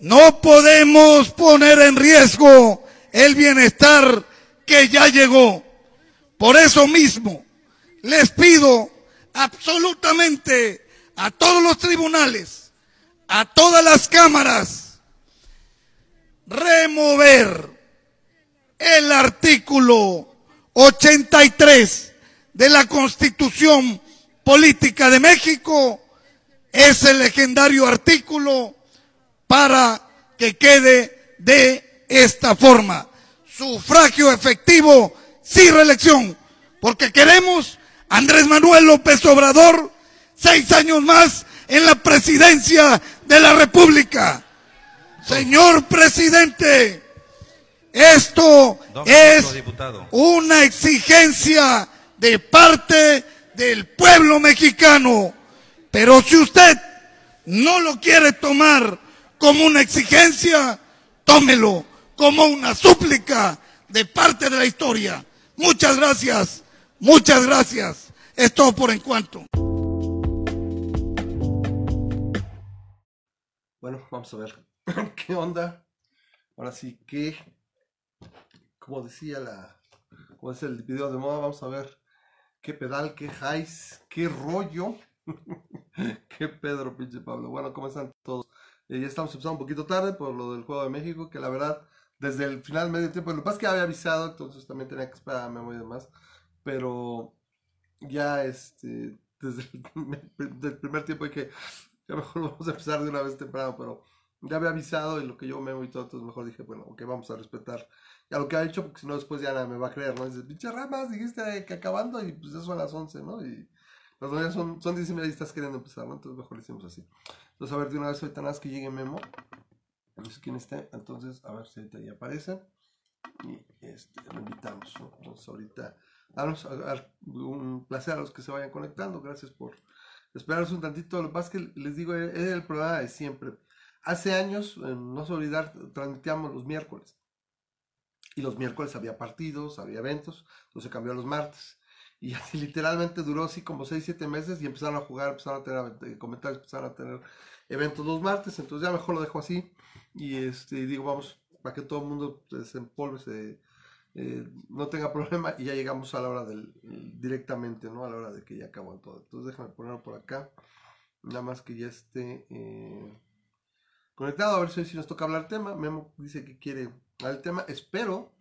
No podemos poner en riesgo el bienestar que ya llegó. Por eso mismo, les pido absolutamente a todos los tribunales, a todas las cámaras, remover el artículo 83 de la Constitución Política de México, ese legendario artículo para que quede de esta forma. Sufragio efectivo, sin reelección, porque queremos Andrés Manuel López Obrador seis años más en la presidencia de la República. Señor presidente, esto es una exigencia de parte del pueblo mexicano. Pero si usted no lo quiere tomar como una exigencia, tómelo como una súplica de parte de la historia. Muchas gracias, muchas gracias. Es todo por en cuanto. Bueno, vamos a ver qué onda. Ahora sí que, como decía la, como es el video de moda, vamos a ver qué pedal, qué highs, qué rollo. qué Pedro, pinche Pablo. Bueno, ¿cómo están todos? Eh, ya estamos empezando un poquito tarde por lo del Juego de México, que la verdad, desde el final medio tiempo, lo que pasa es que había avisado, entonces también tenía que esperar a Memo y demás. Pero ya este, desde el, primer tiempo dije, ya mejor vamos a empezar de una vez temprano, pero ya había avisado y lo que yo me y todo, entonces mejor dije, bueno, ok, vamos a respetar ya lo que ha hecho, porque si no después ya nada me va a creer, ¿no? Dices, pinche ramas, dijiste que acabando y pues eso a las 11, ¿no? Y son, son 10 y media y estás queriendo empezar, ¿no? Entonces mejor lo hicimos así. Entonces, a ver, de una vez ahorita nada más que llegue Memo. No sé quién está, entonces, a ver si ahorita ya aparece. Y este, lo invitamos, ¿no? Entonces, ahorita, dar un placer a los que se vayan conectando. Gracias por esperaros un tantito. Lo es que les digo, es el programa de siempre. Hace años, no se olvidar, transmitíamos los miércoles. Y los miércoles había partidos, había eventos, entonces cambió a los martes. Y así literalmente duró así como 6, 7 meses y empezaron a jugar, empezaron a tener eh, comentarios, empezaron a tener eventos los martes. Entonces ya mejor lo dejo así. Y este digo, vamos, para que todo el mundo se empolve, se, eh, no tenga problema y ya llegamos a la hora del directamente, ¿no? A la hora de que ya acabó todo. Entonces déjame ponerlo por acá. Nada más que ya esté eh, conectado. A ver si, nos toca hablar tema. Memo dice que quiere hablar el tema. Espero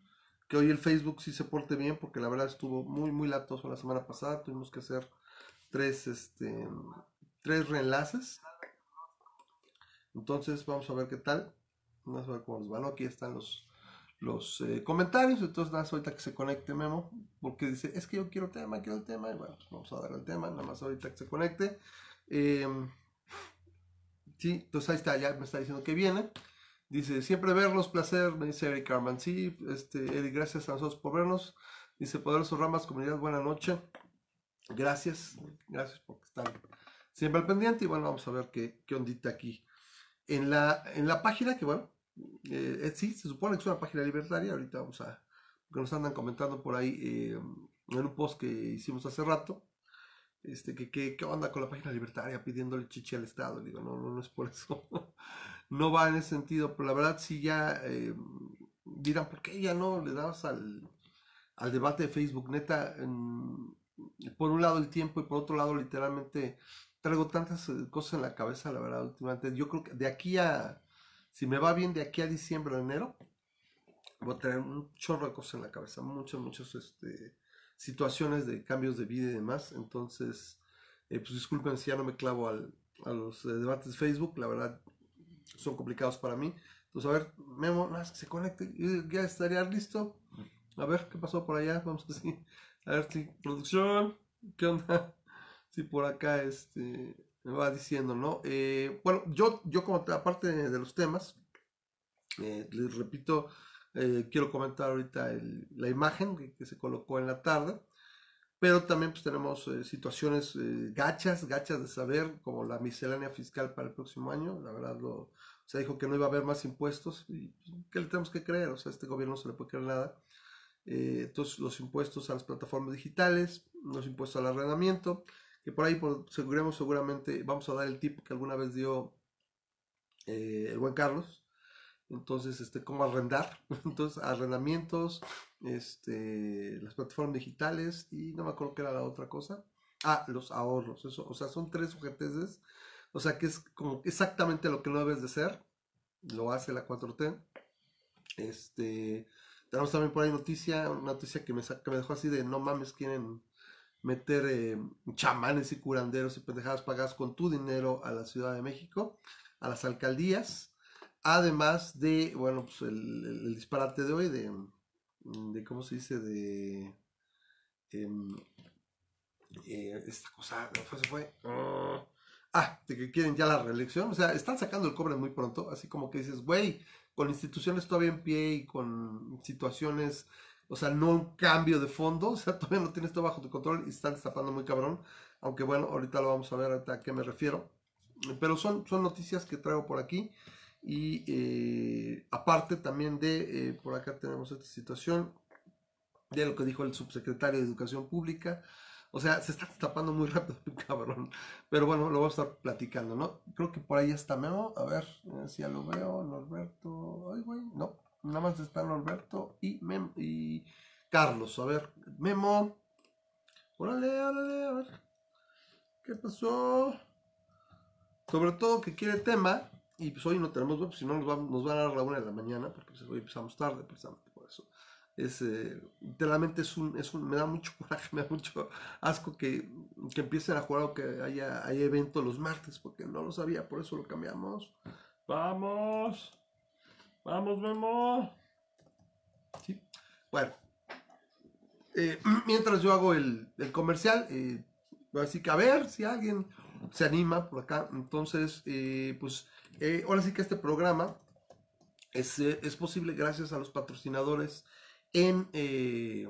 hoy el Facebook sí se porte bien porque la verdad estuvo muy, muy latoso la semana pasada. Tuvimos que hacer tres, este, tres reenlaces. Entonces vamos a ver qué tal. Vamos a ver cómo nos va. Aquí están los los eh, comentarios. Entonces, nada ahorita que se conecte Memo, porque dice, es que yo quiero tema, quiero el tema. Y bueno, pues vamos a darle el tema, nada más ahorita que se conecte. Em, sí, entonces ahí está, ya me está diciendo que viene. Dice, siempre verlos, placer, me dice Eric Carman. Sí, este, Eric, gracias a nosotros por vernos. Dice, Poderosos Ramas, comunidad, buena noche. Gracias, gracias porque están siempre al pendiente. Y bueno, vamos a ver qué, qué ondita aquí. En la, en la página, que bueno, eh, eh, sí, se supone que es una página libertaria. Ahorita vamos a. que nos andan comentando por ahí eh, en un post que hicimos hace rato. Este, que qué onda con la página libertaria pidiéndole chichi al Estado. Digo, no, no, no es por eso. no va en ese sentido, pero la verdad sí ya dirán, ¿por qué ya no le das al, al debate de Facebook? Neta, por un lado el tiempo y por otro lado literalmente traigo tantas cosas en la cabeza, la verdad, últimamente. Yo creo que de aquí a si me va bien de aquí a diciembre o enero, voy a tener un chorro de cosas en la cabeza, muchas, muchas este, situaciones de cambios de vida y demás. Entonces, eh, pues disculpen si ya no me clavo a los eh, debates de Facebook, la verdad son complicados para mí. Entonces, a ver, Memo, más que se conecte, ya estaría listo. A ver qué pasó por allá, vamos a ver a ver si producción, ¿qué onda? Si por acá este me va diciendo, ¿no? Eh, bueno, yo, yo como aparte de, los temas, eh, les repito, eh, quiero comentar ahorita la imagen que, se colocó en la tarde, pero también pues tenemos situaciones gachas, gachas de saber, como la miscelánea fiscal para el próximo año, la verdad lo, se dijo que no iba a haber más impuestos, pues, ¿qué le tenemos que creer? O sea, a este gobierno no se le puede creer nada. entonces, los impuestos a las plataformas digitales, los impuestos al arrendamiento, que por ahí por, seguremos, seguramente vamos a dar el tip que alguna vez dio eh, el buen Carlos. Entonces, este, cómo arrendar. Entonces, arrendamientos, este, las plataformas digitales y no me acuerdo qué era la otra cosa. Ah, los ahorros. Eso, o sea, son tres sujeteces. O sea, que es como exactamente lo que no debes de ser. Lo hace la 4T. Este, tenemos también por ahí noticia, una noticia que me, que me dejó así de no mames, quieren meter eh, chamanes y curanderos y pendejadas pagadas con tu dinero a la Ciudad de México, a las alcaldías, además de, bueno, pues el, disparate de hoy de, de, ¿cómo se dice? De... Em, eh, esta cosa, fue, se fue. ah, de que quieren ya la reelección. O sea, están sacando el cobre muy pronto. Así como que dices, güey, con instituciones todavía en pie y con situaciones, o sea, no un cambio de fondo, o sea, todavía no tienes todo bajo tu control y están destapando muy cabrón. Aunque bueno, ahorita lo vamos a ver a qué me refiero. Pero son, son noticias que traigo por aquí. Y eh, aparte también de, eh, por acá tenemos esta situación, de lo que dijo el subsecretario de Educación Pública. O sea, se está destapando muy rápido, cabrón. Pero bueno, lo vamos a estar platicando, ¿no? Creo que por ahí está Memo. A ver si ya lo veo. Norberto. Ay, güey. No. Nada más está Norberto y, Mem y Carlos. A ver, Memo. Órale, órale, a ver. ¿Qué pasó? Sobre todo que quiere tema. Y pues hoy no tenemos web, si no nos, nos van a dar la una de la mañana, porque pues, hoy empezamos tarde, precisamente por eso es eh, literalmente es un, es un, me da mucho coraje, me da mucho asco que, que empiecen a jugar o que haya, haya evento los martes, porque no lo sabía, por eso lo cambiamos. Vamos, vamos, Memo. Sí. Bueno, eh, mientras yo hago el, el comercial, eh, así que a ver si alguien se anima por acá. Entonces, eh, pues ahora sí que este programa es, es posible gracias a los patrocinadores en, eh,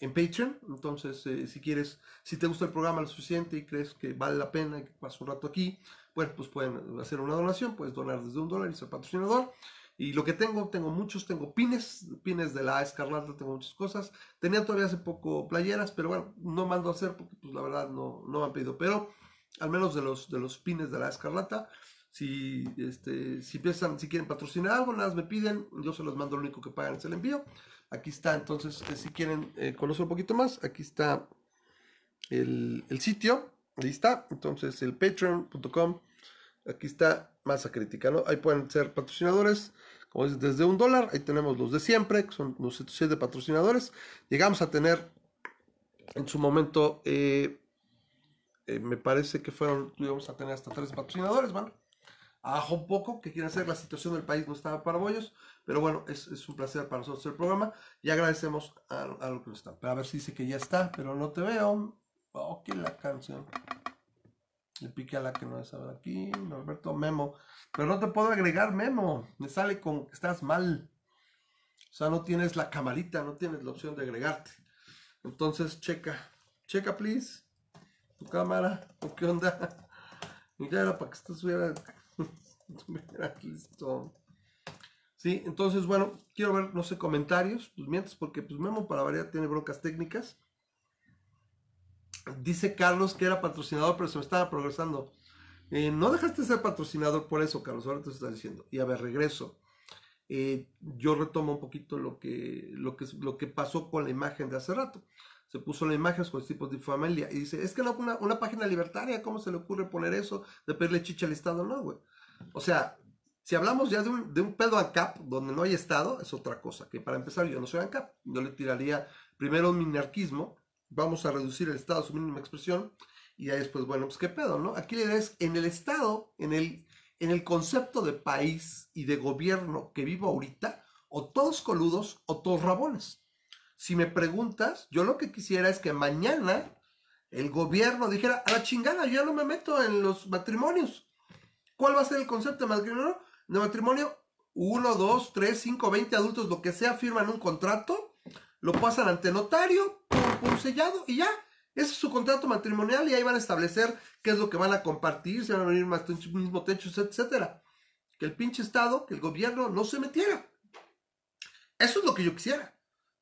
en Patreon. Entonces, eh, si quieres, si te gusta el programa lo suficiente y crees que vale la pena que pases un rato aquí, bueno, pues pueden hacer una donación, puedes donar desde un dólar y ser patrocinador. Y lo que tengo, tengo muchos, tengo pines, pines de la escarlata, tengo muchas cosas. Tenía todavía hace poco playeras, pero bueno, no mando a hacer porque pues la verdad no, no me han pedido. Pero al menos de los, de los pines de la escarlata, si, este, si piensan, si quieren patrocinar algo, nada más me piden, yo se los mando, lo único que pagan es el envío. Aquí está, entonces, eh, si quieren eh, conocer un poquito más, aquí está el, sitio. Ahí está. Entonces, el patreon.com. Aquí está masa crítica, ¿no? Ahí pueden ser patrocinadores. Como es desde un dólar. Ahí tenemos los de siempre, son los de patrocinadores. Llegamos a tener en su momento, eh, me parece que fueron, íbamos a tener hasta tres patrocinadores, ¿vale? Abajo un poco, que quieren hacer la situación del país no estaba para bollos. Pero bueno, es, un placer para nosotros el programa y agradecemos a, a lo que nos están. Pero a ver si dice que ya está, pero no te veo. Ok, la canción. Le pique a la que no es ahora aquí. Norberto Memo. Pero no te puedo agregar Memo. Me sale con que estás mal. O sea, no tienes la camarita, no tienes la opción de agregarte. Entonces, checa. Checa, please. Tu cámara. ¿O qué onda? Ya era para que estuviera, estuviera listo. Sí, entonces, bueno, quiero ver, no sé, comentarios, pues mientras, porque pues Memo para variar tiene broncas técnicas. Dice Carlos que era patrocinador, pero se me estaba progresando. Eh, no dejaste de ser patrocinador por eso, Carlos, ahora te está diciendo. Y a ver, regreso. Eh, yo retomo un poquito lo que, lo, que, lo que pasó con la imagen de hace rato. Se puso la imagen con los tipos de familia y dice, es que no, una, una página libertaria, ¿cómo se le ocurre poner eso de pedirle chicha al Estado? No, güey. O sea, si hablamos ya de un, de un pedo ANCAP donde no hay Estado, es otra cosa. Que para empezar, yo no soy ANCAP. Yo le tiraría primero un minarquismo. Vamos a reducir el Estado a su mínima expresión. Y ahí después, bueno, pues qué pedo, ¿no? Aquí la idea es en el Estado, en el, en el concepto de país y de gobierno que vivo ahorita, o todos coludos o todos rabones. Si me preguntas, yo lo que quisiera es que mañana el gobierno dijera, a la chingada, yo ya no me meto en los matrimonios. ¿Cuál va a ser el concepto de matrimonio? de matrimonio, uno, dos, tres, cinco, veinte adultos, lo que sea, firman un contrato, lo pasan ante notario, por, sellado y ya. Ese es su contrato matrimonial y ahí van a establecer qué es lo que van a compartir, si van a venir más mismo techo, etcétera. Que el pinche Estado, que el gobierno no se metiera. Eso es lo que yo quisiera.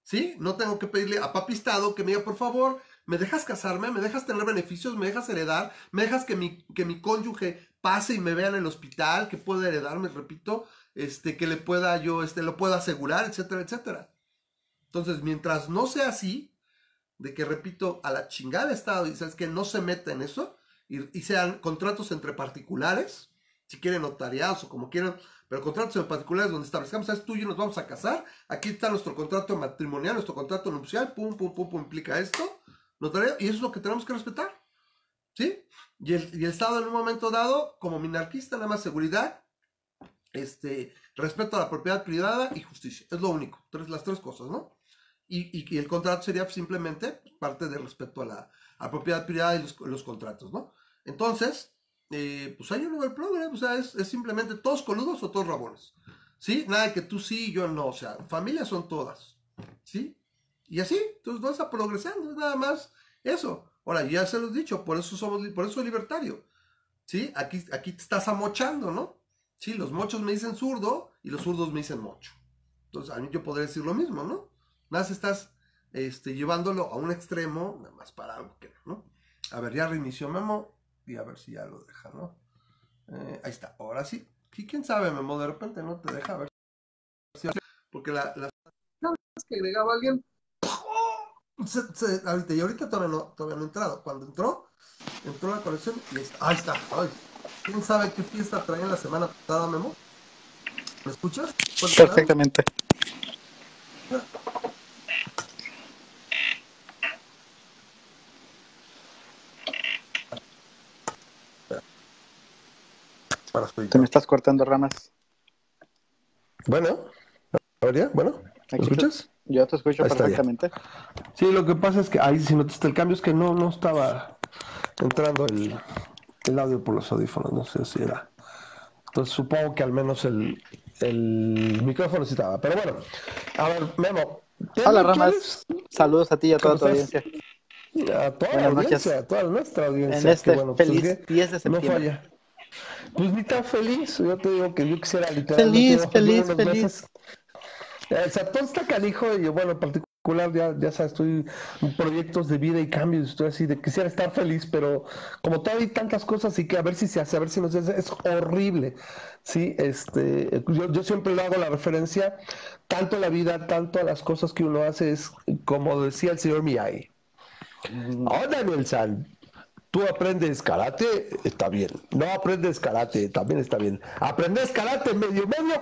¿Sí? No tengo que pedirle a papi Estado que me diga, por favor, ¿Me dejas casarme? ¿Me dejas tener beneficios? ¿Me dejas heredar? ¿Me dejas que mi, que mi cónyuge pase y me vea en el hospital? ¿Que pueda heredarme, repito? Este, que le pueda yo, este, lo pueda asegurar, etcétera, etcétera. Entonces, mientras no sea así, de que, repito, a la chingada Estado, y sabes que no se meta en eso, y, sean contratos entre particulares, si quieren notariados o como quieran, pero contratos en particulares donde establezcamos, sabes, tú y yo nos vamos a casar, aquí está nuestro contrato matrimonial, nuestro contrato nupcial, pum, pum, pum, pum, implica esto, notariado, y eso es lo que tenemos que respetar, ¿sí? Y el, y el Estado en un momento dado, como minarquista, nada más seguridad, este, respeto a la propiedad privada y justicia, es lo único, tres, las tres cosas, ¿no? Y, y, el contrato sería simplemente parte del respeto a la, a propiedad privada y los, contratos, ¿no? Entonces, eh, pues hay un progre, o sea, es, simplemente todos coludos o todos rabones, ¿sí? Nada que tú sí yo no, o sea, familias son todas, ¿sí? Y así, entonces vas a progresando, nada más eso. Ahora, ya se los he dicho, por eso somos, por eso soy libertario, ¿sí? Aquí, aquí te estás amochando, ¿no? Sí, los mochos me dicen zurdo y los zurdos me dicen mocho. Entonces, a mí yo podría decir lo mismo, ¿no? Nada más estás este, llevándolo a un extremo, nada más para algo que no. A ver, ya reinició Memo y a ver si ya lo deja, ¿no? Eh, ahí está, ahora sí. ¿Quién sabe, Memo? De repente no te deja ver. Porque la, la que agregaba alguien, ahorita, y ahorita todavía no, todavía no ha entrado. Cuando entró, entró la conexión y ahí está. Ahí está. ¿Quién sabe qué fiesta traía la semana pasada, Memo? ¿Me escuchas? Perfectamente. Te me estás cortando ramas. Bueno, ¿ahora Bueno, ¿me escuchas? Yo te escucho perfectamente. Sí, lo que pasa es que ahí si notaste el cambio es que no, no estaba entrando el, el audio por los audífonos, no sé si era. Entonces supongo que al menos el, el micrófono sí estaba. Pero bueno, a ver, Memo. Hola Ramas, saludos a ti y a toda tu audiencia. A toda la audiencia, a toda nuestra audiencia. En este pues, feliz 10 de septiembre. No falla. Pues ni tan feliz, yo te digo que yo quisiera literalmente. Feliz, feliz, feliz. O sea, todo está canijo y bueno, en particular ya, ya sabes, estoy en proyectos de vida y cambios, estoy así de quisiera estar feliz, pero como todavía hay tantas cosas y que a ver si se hace, a ver si no se hace, es horrible. Sí, este, yo, yo siempre le hago la referencia, tanto a la vida, tanto a las cosas que uno hace, es como decía el señor Miyagi. Oh, Daniel San, Tú aprendes karate, está bien. No aprendes karate, también está bien. Aprendes karate medio medio.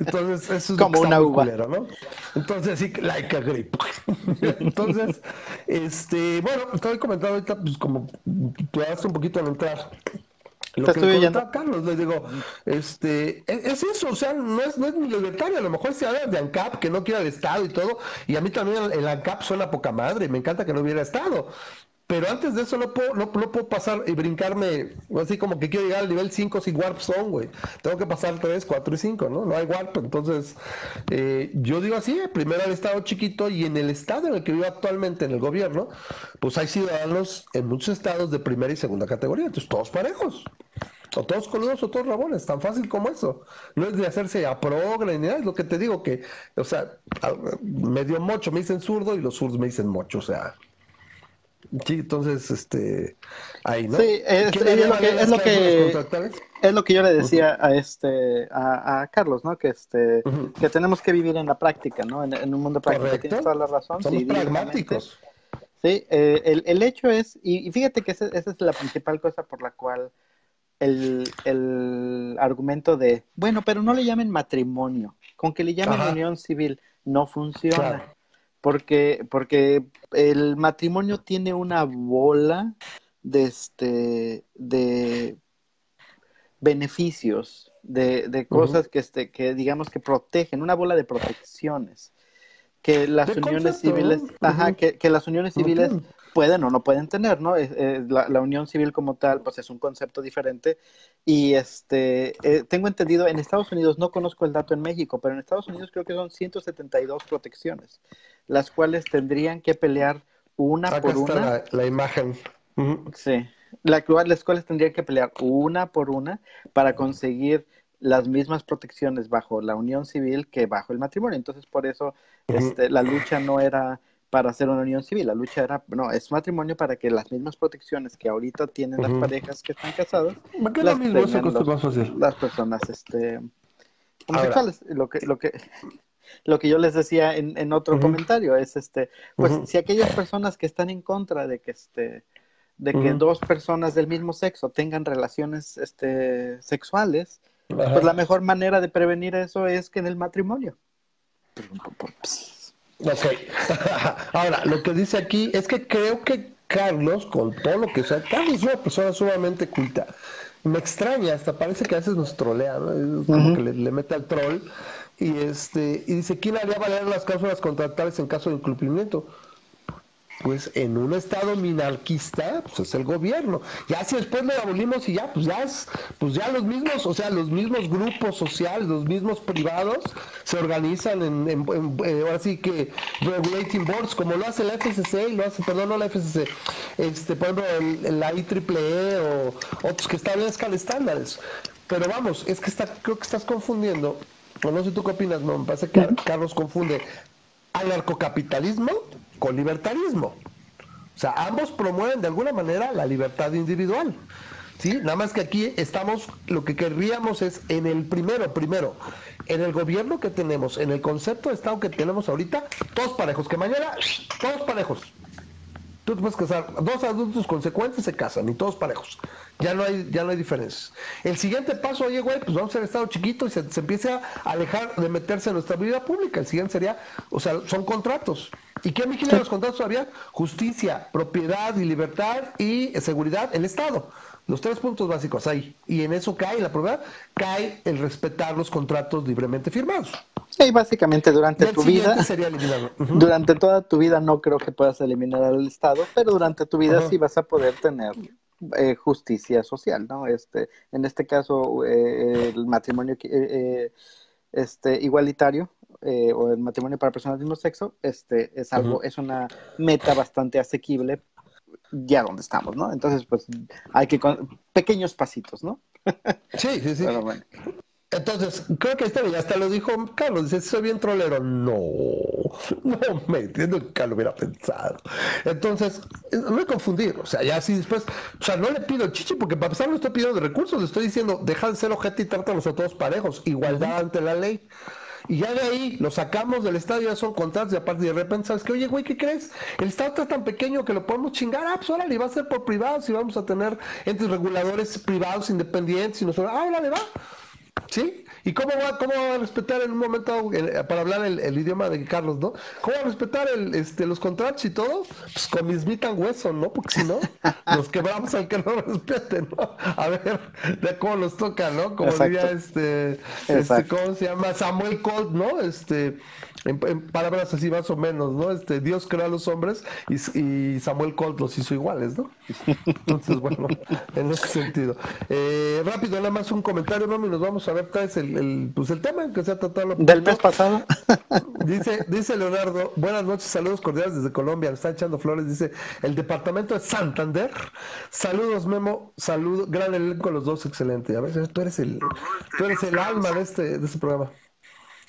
Entonces, eso es como una uva. ¿no? Entonces, sí, like a grip. Entonces, este, bueno, estoy comentando ahorita, pues como tú das un poquito al entrar lo que le Carlos, le digo, este, es, eso, o sea, no es, no es mi libertario, a lo mejor se habla de ANCAP, que no quiera el Estado y todo, y a mí también el ANCAP suena poca madre, me encanta que no hubiera Estado, pero antes de eso no puedo, no, puedo pasar y brincarme, así como que quiero llegar al nivel 5 sin Warp Zone, güey. Tengo que pasar 3, 4 y 5, ¿no? No hay Warp. Entonces, eh, yo digo así, primero el estado chiquito y en el estado en el que vivo actualmente, en el gobierno, pues hay ciudadanos en muchos estados de primera y segunda categoría. Entonces, todos parejos. O todos coludos o todos rabones, tan fácil como eso. No es de hacerse a progre ni nada, es lo que te digo que, o sea, medio mocho me dicen zurdo y los zurdos me dicen mocho, o sea, Sí, entonces, este, ahí, ¿no? Sí, es, lo que, es lo que, es lo que yo le decía a este, a, Carlos, ¿no? Que este, que tenemos que vivir en la práctica, ¿no? En, un mundo práctico. Tienes toda la razón. Somos pragmáticos. Sí, eh, el, el, hecho es, y, fíjate que esa, esa, es la principal cosa por la cual el, el, argumento de, bueno, pero no le llamen matrimonio, con que le llamen unión civil, no funciona. Porque, porque el matrimonio tiene una bola de este de beneficios, de, de cosas que este, que digamos que protegen, una bola de protecciones. Que las uniones civiles, ajá, que, que, las uniones civiles pueden o no pueden tener, ¿no? la, la, unión civil como tal, pues es un concepto diferente. Y este, eh, tengo entendido, en Estados Unidos, no conozco el dato en México, pero en Estados Unidos creo que son 172 protecciones las cuales tendrían que pelear una por una. La, imagen. Sí, la, las cuales tendrían que pelear una por una para conseguir las mismas protecciones bajo la unión civil que bajo el matrimonio. Entonces, por eso este, la lucha no era para hacer una unión civil. La lucha era, no, es matrimonio para que las mismas protecciones que ahorita tienen las parejas que están casadas, las, las personas este, homosexuales. Lo que, lo que, lo que yo les decía en, en otro comentario es este, pues si aquellas personas que están en contra de que este de que dos personas del mismo sexo tengan relaciones este, sexuales, pues la mejor manera de prevenir eso es que en el matrimonio. Ok. Ahora, lo que dice aquí es que creo que Carlos, con todo lo que sea, Carlos es una persona sumamente culta. Me extraña, hasta parece que a veces nos trolea, ¿no? como que le, mete al troll. Y, este, y dice, ¿quién haría valer las cláusulas contractuales en caso de incumplimiento? Pues en un estado minarquista, pues es el gobierno. Ya si después lo abolimos y ya, pues ya es, pues ya los mismos, o sea, los mismos grupos sociales, los mismos privados se organizan en, en, eh, ahora sí que regulating boards, como lo hace la FCC y lo hace, perdón, no la FCC, este, por ejemplo, el, la IEEE o otros que establezcan estándares. Pero vamos, es que está, creo que estás confundiendo, o no sé tú qué opinas, no, me parece que Carlos confunde anarcocapitalismo con libertarismo. O sea, ambos promueven de alguna manera la libertad individual. ¿sí? Nada más que aquí estamos, lo que querríamos es en el primero, primero, en el gobierno que tenemos, en el concepto de Estado que tenemos ahorita, todos parejos, que mañana, todos parejos. Tú te puedes casar, dos adultos consecuentes se casan y todos parejos. Ya no hay, ya no hay diferencias. El siguiente paso, oye, güey, pues vamos a ser Estado chiquito y se, se empiece a alejar de meterse en nuestra vida pública. El siguiente sería, o sea, son contratos. ¿Y qué vigila los contratos todavía? Justicia, propiedad y libertad y seguridad, el Estado. Los tres puntos básicos ahí. Y en eso cae la propiedad, cae el respetar los contratos libremente firmados. Sí, básicamente durante tu vida. Durante toda tu vida no creo que puedas eliminar al Estado, pero durante tu vida sí vas a poder tener eh, justicia social, ¿no? Este, en este caso, eh, el matrimonio eh, este, igualitario eh, o el matrimonio para personas del mismo sexo, este, es algo, es una meta bastante asequible ya donde estamos, ¿no? Entonces, pues hay que con pequeños pasitos, ¿no? Sí, sí, sí. Entonces, creo que este ya hasta lo dijo Carlos, dice, soy bien trolero. No, no me entiendo que lo hubiera pensado. Entonces, no me confundir, o sea, ya así después, o sea, no le pido chichi porque para empezar no estoy pidiendo recursos, le estoy diciendo, deja de ser objeto y trátalos a todos parejos, igualdad ante la ley. Y ya de ahí lo sacamos del estadio, ya son contratos y aparte de repente sabes que, oye, güey, ¿qué crees? El estado está tan pequeño que lo podemos chingar. Ah, pues órale, va a ser por privados y vamos a tener entes reguladores privados independientes y nosotros, ah, órale, va. ¿Sí? ¿Y cómo va, cómo va a respetar en un momento, para hablar el, idioma de Carlos, ¿no? ¿Cómo va a respetar el, este, los contratos y todo? Pues con mis mitan hueso, ¿no? Porque si no, nos quebramos al que no respete, ¿no? A ver, de cómo nos toca, ¿no? Como diría este, este, ¿cómo se llama? Samuel Colt, ¿no? Este, en, palabras así más o menos, ¿no? Este, Dios creó a los hombres y, Samuel Colt los hizo iguales, ¿no? Entonces, bueno, en ese sentido. Eh, rápido, nada más un comentario, ¿no? Y nos vamos a ver, traes el, el, pues el tema que se ha tratado. Del mes pasado. dice, dice Leonardo, buenas noches, saludos cordiales desde Colombia, está echando flores, dice, el departamento de Santander. Saludos, Memo, saludos, gran elenco los dos, excelente. A ver, tú eres el, tú eres el alma de este, de este programa.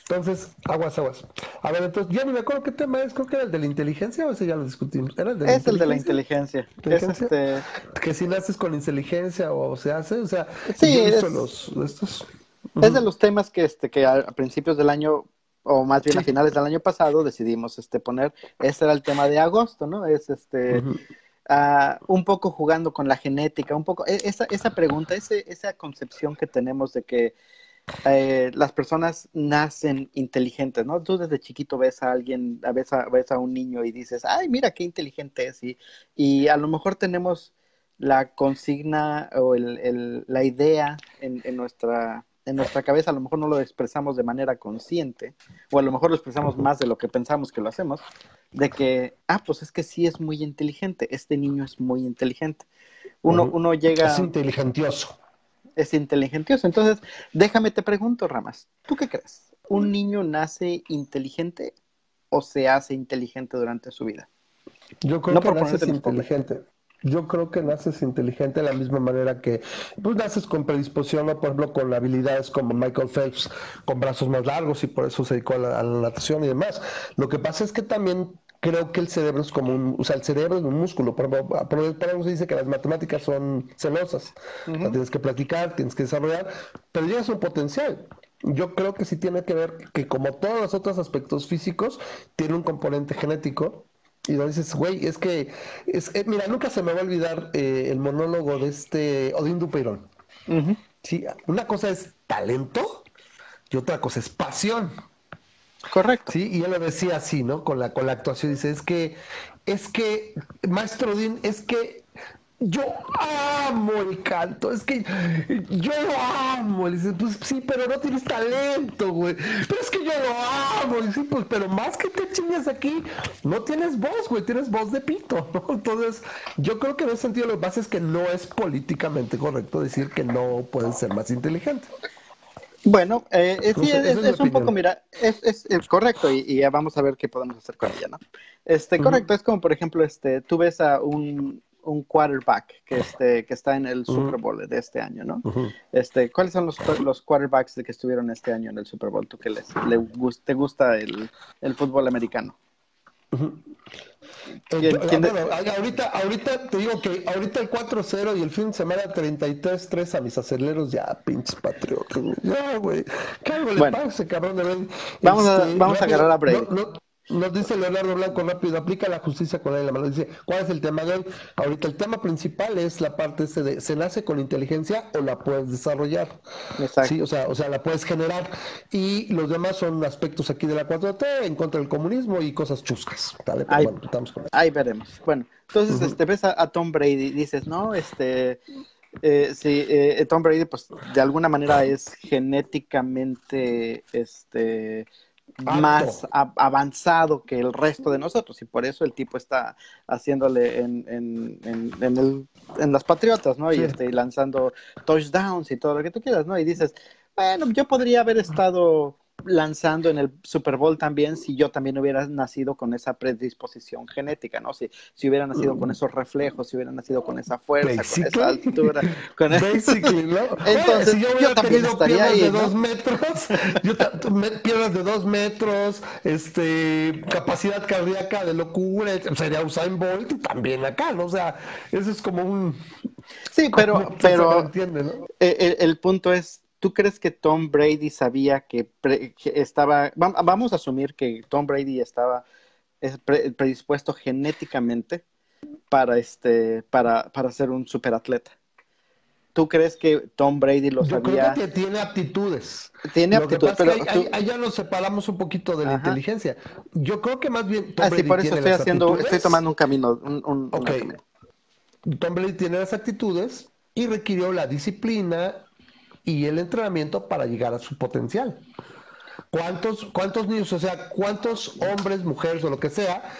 Entonces, aguas, aguas. A ver, entonces, ya no me acuerdo qué tema es, creo que era el de la inteligencia o ese ya lo discutimos. ¿Era el de es el de la inteligencia. este... Que si naces con inteligencia o se hace, o sea, sí, es... los, estos. Es de los temas que, este, que a, principios del año, o más bien a finales del año pasado, decidimos este, poner. Ese era el tema de agosto, ¿no? Es este. Ah, un poco jugando con la genética, un poco, e, esa, esa pregunta, ese, esa concepción que tenemos de que eh, las personas nacen inteligentes, ¿no? Tú desde chiquito ves a alguien, a ves, a, ves a un niño y dices, ay, mira qué inteligente es, y, y a lo mejor tenemos la consigna o el, la idea en, en, nuestra, en nuestra cabeza, a lo mejor no lo expresamos de manera consciente, o a lo mejor lo expresamos más de lo que pensamos que lo hacemos, de que, ah, pues es que sí es muy inteligente, este niño es muy inteligente. Uno, uno llega... Es inteligentioso es inteligentioso. Entonces, déjame te pregunto, Ramas, ¿tú qué crees? ¿Un niño nace inteligente o se hace inteligente durante su vida? Yo creo que naces inteligente. Yo creo que naces inteligente de la misma manera que pues naces con predisposición, por ejemplo, con habilidades como Michael Phelps, con brazos más largos y por eso se dedicó a la, natación y demás. Lo que pasa es que también creo que el cerebro es como un, o sea, el cerebro es un músculo. Por, por, eso se dice que las matemáticas son celosas. tienes que platicar, tienes que desarrollar, pero ya es un potencial. Yo creo que sí tiene que ver que como todos los otros aspectos físicos, tiene un componente genético. Y lo dices, güey, es que, es, eh, mira, nunca se me va a olvidar eh, el monólogo de este Odín Dupeirón. Sí, una cosa es talento y otra cosa es pasión. Correcto. Sí, y él lo decía así, ¿no? Con la, con la actuación, dice, es que, es que, Maestro Odín, es que yo amo el canto, es que yo lo amo. Le dice, pues sí, pero no tienes talento, güey. Pero es que yo lo amo. Le pues, pero más que te chingas aquí, no tienes voz, güey, tienes voz de pito, Entonces, yo creo que en ese sentido lo que pasa es que no es políticamente correcto decir que no pueden ser más inteligentes. Bueno, eh, sí, es, un poco, mira, es, es, correcto y, ya vamos a ver qué podemos hacer con ella, ¿no? Este, correcto, es como, por ejemplo, este, tú ves a un, un quarterback que, este, que está en el Super Bowl de este año, ¿no? este, ¿Cuáles son los, los quarterbacks de que estuvieron este año en el Super Bowl? ¿Tú que les, le, te gusta el, el fútbol americano? Ahorita, ahorita te digo que ahorita el 4-0 y el fin de semana 33-3 a mis aceleros, ya, pinches patriotas, ya, güey. ¿Qué algo le ese cabrón de Vamos, a, este, vamos a agarrar a Brady. Nos dice Leonardo Blanco rápido, aplica la justicia con él la mano. Dice, ¿cuál es el tema de hoy? Ahorita el tema principal es la parte ese de, ¿se nace con inteligencia o la puedes desarrollar? Exacto. Sí, o sea, o sea, la puedes generar. Y los demás son aspectos aquí de la 4T, en contra del comunismo y cosas chuscas. Dale, ahí, bueno, estamos con ahí veremos. Bueno, entonces este, ves a, Tom Brady y dices, no, este... Eh, sí, eh, Tom Brady, pues de alguna manera es genéticamente, este, más avanzado que el resto de nosotros y por eso el tipo está haciéndole en, en, en, el, en las Patriotas, ¿no? Y este, lanzando touchdowns y todo lo que tú quieras, ¿no? Y dices, bueno, yo podría haber estado lanzando en el Super Bowl también si yo también hubiera nacido con esa predisposición genética, ¿no? Si, si hubiera nacido con esos reflejos, si hubiera nacido con esa fuerza, con esa altura. Con Basically, ¿no? Entonces, si yo hubiera tenido piernas de dos metros, yo piernas de dos metros, este, capacidad cardíaca de locura, sería Usain Bolt también acá, ¿no? O sea, eso es como un... Sí, pero, pero e, el punto es ¿Tú crees que Tom Brady sabía que, estaba, vamos a asumir que Tom Brady estaba predispuesto genéticamente para este, para, para ser un superatleta? ¿Tú crees que Tom Brady lo sabía? Yo creo que tiene aptitudes. Tiene aptitudes, pero ahí, ya nos separamos un poquito de la inteligencia. Yo creo que más bien Tom ah, sí, por eso estoy haciendo, estoy tomando un camino, un, Tom Brady tiene las actitudes y requirió la disciplina y el entrenamiento para llegar a su potencial. ¿Cuántos, cuántos niños, o sea, cuántos hombres, mujeres o lo que sea,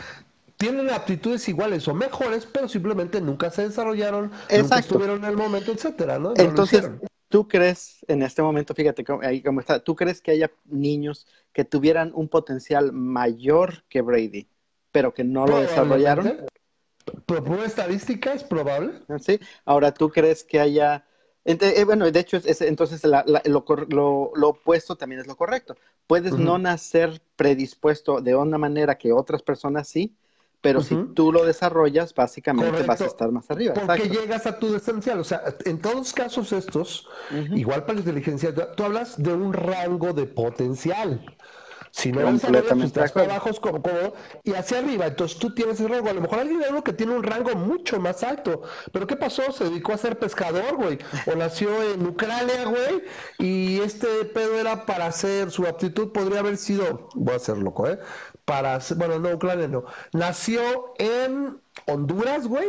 tienen aptitudes iguales o mejores, pero simplemente nunca se desarrollaron, nunca estuvieron en el momento, etcétera, ¿no? Entonces, ¿tú crees en este momento, fíjate ahí cómo está, ¿tú crees que haya niños que tuvieran un potencial mayor que Brady, pero que no lo desarrollaron? Por estadística es probable. Sí. Ahora, ¿tú crees que haya eh, bueno, de hecho, es, entonces lo, opuesto también es lo correcto. Puedes no nacer predispuesto de una manera que otras personas sí, pero si tú lo desarrollas, básicamente vas a estar más arriba. Porque llegas a tu esencial. O sea, en todos casos estos, igual para la inteligencia, tú hablas de un rango de potencial. Si no completamente estás abajo como, como, y hacia arriba. Entonces tú tienes el rango. A lo mejor alguien uno que tiene un rango mucho más alto. Pero ¿qué pasó? Se dedicó a ser pescador, güey. O nació en Ucrania, güey. Y este pedo era para hacer, su aptitud podría haber sido, voy a ser loco, ¿eh? Para, bueno, no, Ucrania no. Nació en Honduras, güey.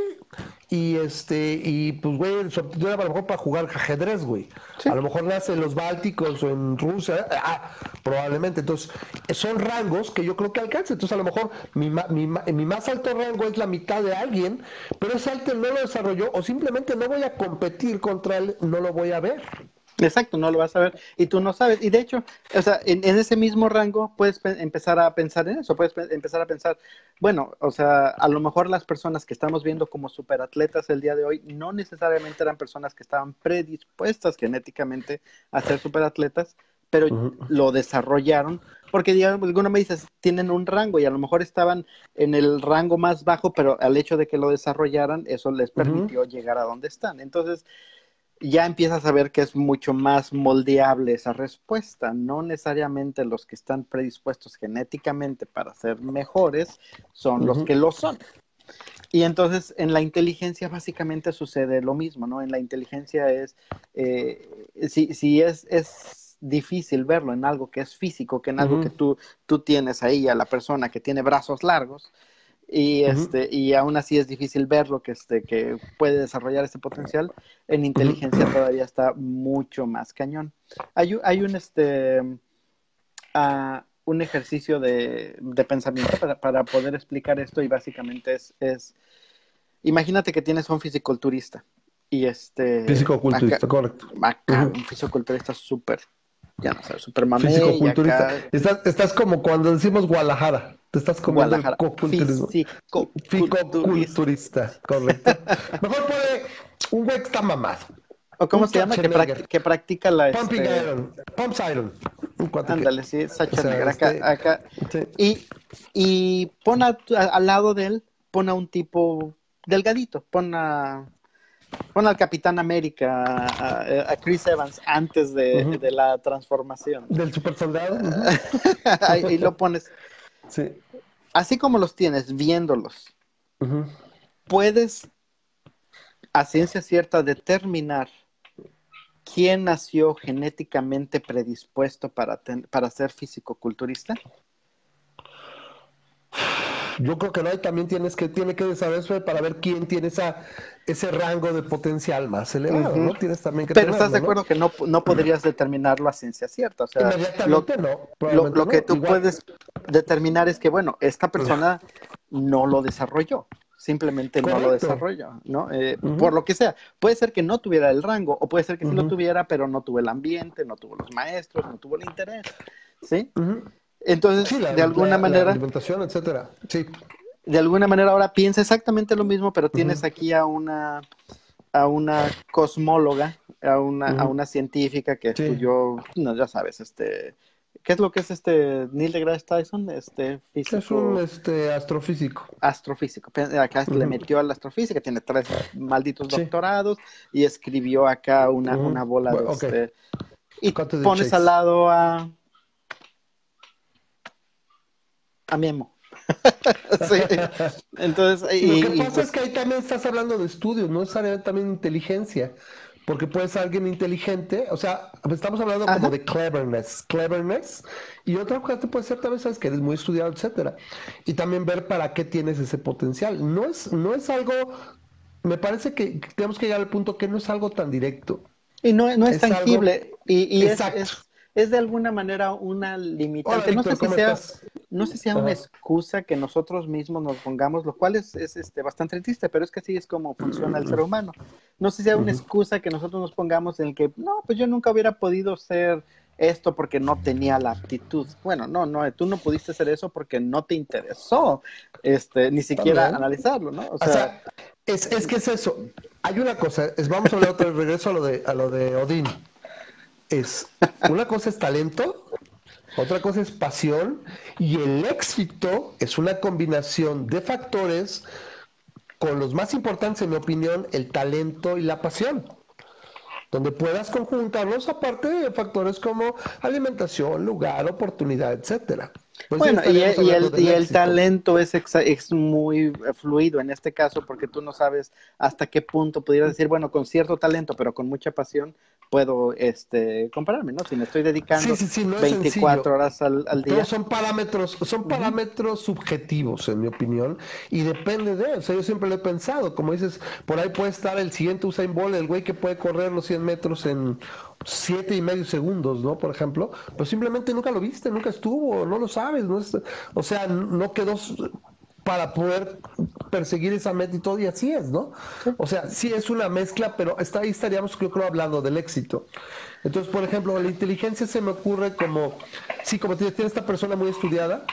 Y este, y pues, güey, su aptitud era a lo mejor para jugar ajedrez, güey. A lo mejor nace en los Bálticos o en Rusia. Ah, probablemente. Entonces, son rangos que yo creo que alcanza. Entonces, a lo mejor mi, mi, mi más alto rango es la mitad de alguien, pero ese alto no lo desarrolló o simplemente no voy a competir contra él, no lo voy a ver. Exacto, no lo vas a ver y tú no sabes. Y de hecho, o sea, en, ese mismo rango puedes empezar a pensar en eso, puedes empezar a pensar, bueno, o sea, a lo mejor las personas que estamos viendo como superatletas el día de hoy no necesariamente eran personas que estaban predispuestas genéticamente a ser superatletas, pero lo desarrollaron porque digamos, alguno me dice, tienen un rango y a lo mejor estaban en el rango más bajo, pero al hecho de que lo desarrollaran, eso les permitió llegar a donde están. Entonces, ya empiezas a ver que es mucho más moldeable esa respuesta. No necesariamente los que están predispuestos genéticamente para ser mejores son los que lo son. Y entonces en la inteligencia básicamente sucede lo mismo, ¿no? En la inteligencia es, eh, si, si es, es difícil verlo en algo que es físico, que en algo que tú, tú tienes ahí a la persona que tiene brazos largos, y este y aún así es difícil verlo que este que puede desarrollar ese potencial. En inteligencia todavía está mucho más cañón. Hay, hay un este uh, un ejercicio de, de pensamiento para, para, poder explicar esto y básicamente es, es imagínate que tienes un fisiculturista y este fisicoculturista correcto. acá, un fisiculturista súper ya no sé, súper mamé Fisicoculturista. Estás, estás como cuando decimos Guadalajara. Te estás el coculturismo. Ficoculturista, correcto. Mejor puede un güey que está mamado. ¿O cómo se llama? Que, que, practica la... Pumping este... Iron. Pumps Iron. Ándale, sí, Sacha o sea, Negra. Acá, este... acá. Sí. Y, y pon a, a, al lado de él, pon a un tipo delgadito. Pon a... Pon al Capitán América, a, a Chris Evans, antes de, uh -huh. de la transformación. Del super soldado. Uh -huh. Ahí lo pones. Sí. Así como los tienes, viéndolos, uh -huh. puedes a ciencia cierta determinar quién nació genéticamente predispuesto para, para ser físico-culturista. Yo creo que no, y también tienes que, tiene que saber eso para ver quién tiene esa, ese rango de potencial más elevado, uh -huh. ¿no? Tienes también que Pero tenerlo, estás de acuerdo ¿no? que no, no podrías determinarlo a ciencia cierta. O sea, Inmediatamente lo, no. Lo, lo, que tú Igual. puedes determinar es que, bueno, esta persona no lo desarrolló. Simplemente Correcto. no lo desarrolló, ¿no? Eh, uh -huh. Por lo que sea. Puede ser que no tuviera el rango, o puede ser que sí uh -huh. lo tuviera, pero no tuvo el ambiente, no tuvo los maestros, no tuvo el interés. ¿Sí? Entonces, sí, la, de alguna la, manera. La alimentación, etcétera. Sí de alguna manera ahora piensa exactamente lo mismo, pero tienes uh -huh. aquí a una a una cosmóloga, a una, uh -huh. a una científica que sí. estudió, no, ya sabes, este, ¿qué es lo que es este Neil deGrasse Tyson? Este físico. Es un este, astrofísico. Astrofísico. Acá uh -huh. le metió a la astrofísica, tiene tres malditos sí. doctorados y escribió acá una, una bola de okay. este. Y pones al lado a a Memo. sí. Entonces, y, lo que pasa pues... es que ahí también estás hablando de estudios, no necesariamente también inteligencia, porque puede ser alguien inteligente, o sea, estamos hablando Ajá. como de cleverness, cleverness, y otra cosa puede ser tal vez sabes que eres muy estudiado, etcétera, y también ver para qué tienes ese potencial. No es, no es algo, me parece que tenemos que llegar al punto que no es algo tan directo. Y no, no es, es tangible, algo... y, y es, es, es de alguna manera una limitante. Hola, no, sé si sea, no sé si sea una excusa que nosotros mismos nos pongamos, lo cual es, es este, bastante triste, pero es que así es como funciona el ser humano. No sé si sea una excusa que nosotros nos pongamos en el que, no, pues yo nunca hubiera podido ser esto porque no tenía la aptitud. Bueno, no, no, tú no pudiste hacer eso porque no te interesó este, ni siquiera También. analizarlo, ¿no? O sea, o sea es, es, que es eso. Hay una cosa, es, vamos a hablar otra vez, regreso a lo de, a lo de Odín es una cosa es talento, otra cosa es pasión y el éxito es una combinación de factores con los más importantes en mi opinión, el talento y la pasión. Donde puedas conjuntarlos aparte de factores como alimentación, lugar, oportunidad, etcétera. Pues bueno, y, el, y, el, y el, talento es, es muy fluido en este caso porque tú no sabes hasta qué punto pudieras decir, bueno, con cierto talento, pero con mucha pasión, puedo este, compararme, ¿no? Si me estoy dedicando sí, sí, sí, no 24 horas al, al, día. Son parámetros, son parámetros uh -huh. subjetivos, en mi opinión, y depende de, o sea, yo siempre lo he pensado, como dices, por ahí puede estar el siguiente Usain Bolt, el güey que puede correr los 100 metros en siete y medio segundos, ¿no? Por ejemplo, pues simplemente nunca lo viste, nunca estuvo, no lo sabes, no es, o sea, no quedó para poder perseguir esa meta y todo, y así es, ¿no? O sea, sí es una mezcla, pero está, ahí estaríamos, yo creo, hablando del éxito. Entonces, por ejemplo, la inteligencia se me ocurre como, sí, como tiene esta persona muy estudiada,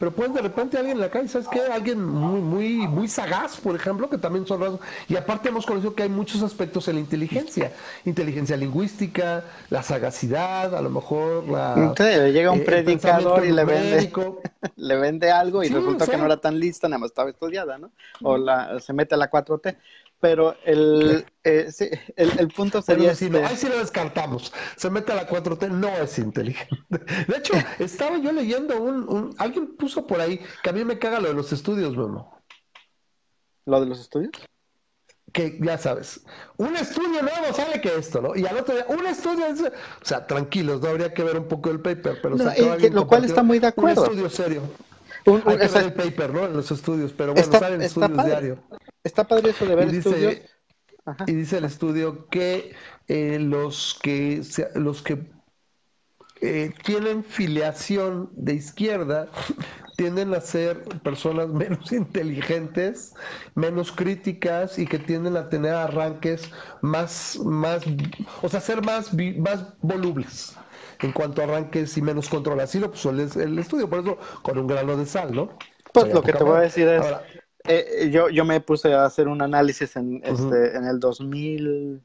pero puedes de repente alguien en la calle, ¿sabes qué? Alguien muy, muy, muy sagaz, por ejemplo, que también son rasgos. Y aparte hemos conocido que hay muchos aspectos en la inteligencia. Inteligencia lingüística, la sagacidad, a lo mejor la... llega un eh, predicador y le vende, le vende algo y resulta que no era tan lista, nada más estaba estudiada, ¿no? O la, se mete a la 4T. Pero el, eh, sí, el, el, punto sería... Bueno, este... ahí sí lo descartamos. Se mete a la 4T, no es inteligente. De hecho, estaba yo leyendo un, un... Alguien puso por ahí que a mí me caga lo de los estudios, Memo. ¿Lo de los estudios? que ya sabes, un estudio nuevo sale que esto, ¿no? Y al otro día, un estudio, o sea, tranquilos, no habría que ver un poco el paper, pero no, lo cual está muy de acuerdo. Un estudio serio. Un, Hay que ver el paper, ¿no? En los estudios, pero bueno, está, salen estudios padre. Está padre eso de ver y estudios. Dice, y dice el estudio que eh, los que los que eh, tienen filiación de izquierda tienden a ser personas menos inteligentes, menos críticas y que tienden a tener arranques más, más o sea, ser más, más volubles en cuanto a arranques y menos control. Así lo puso el, el estudio, por eso con un grano de sal, ¿no? Pues lo que te voy a decir es, Ahora, eh, yo, yo me puse a hacer un análisis en, este, uh -huh. en el 2000,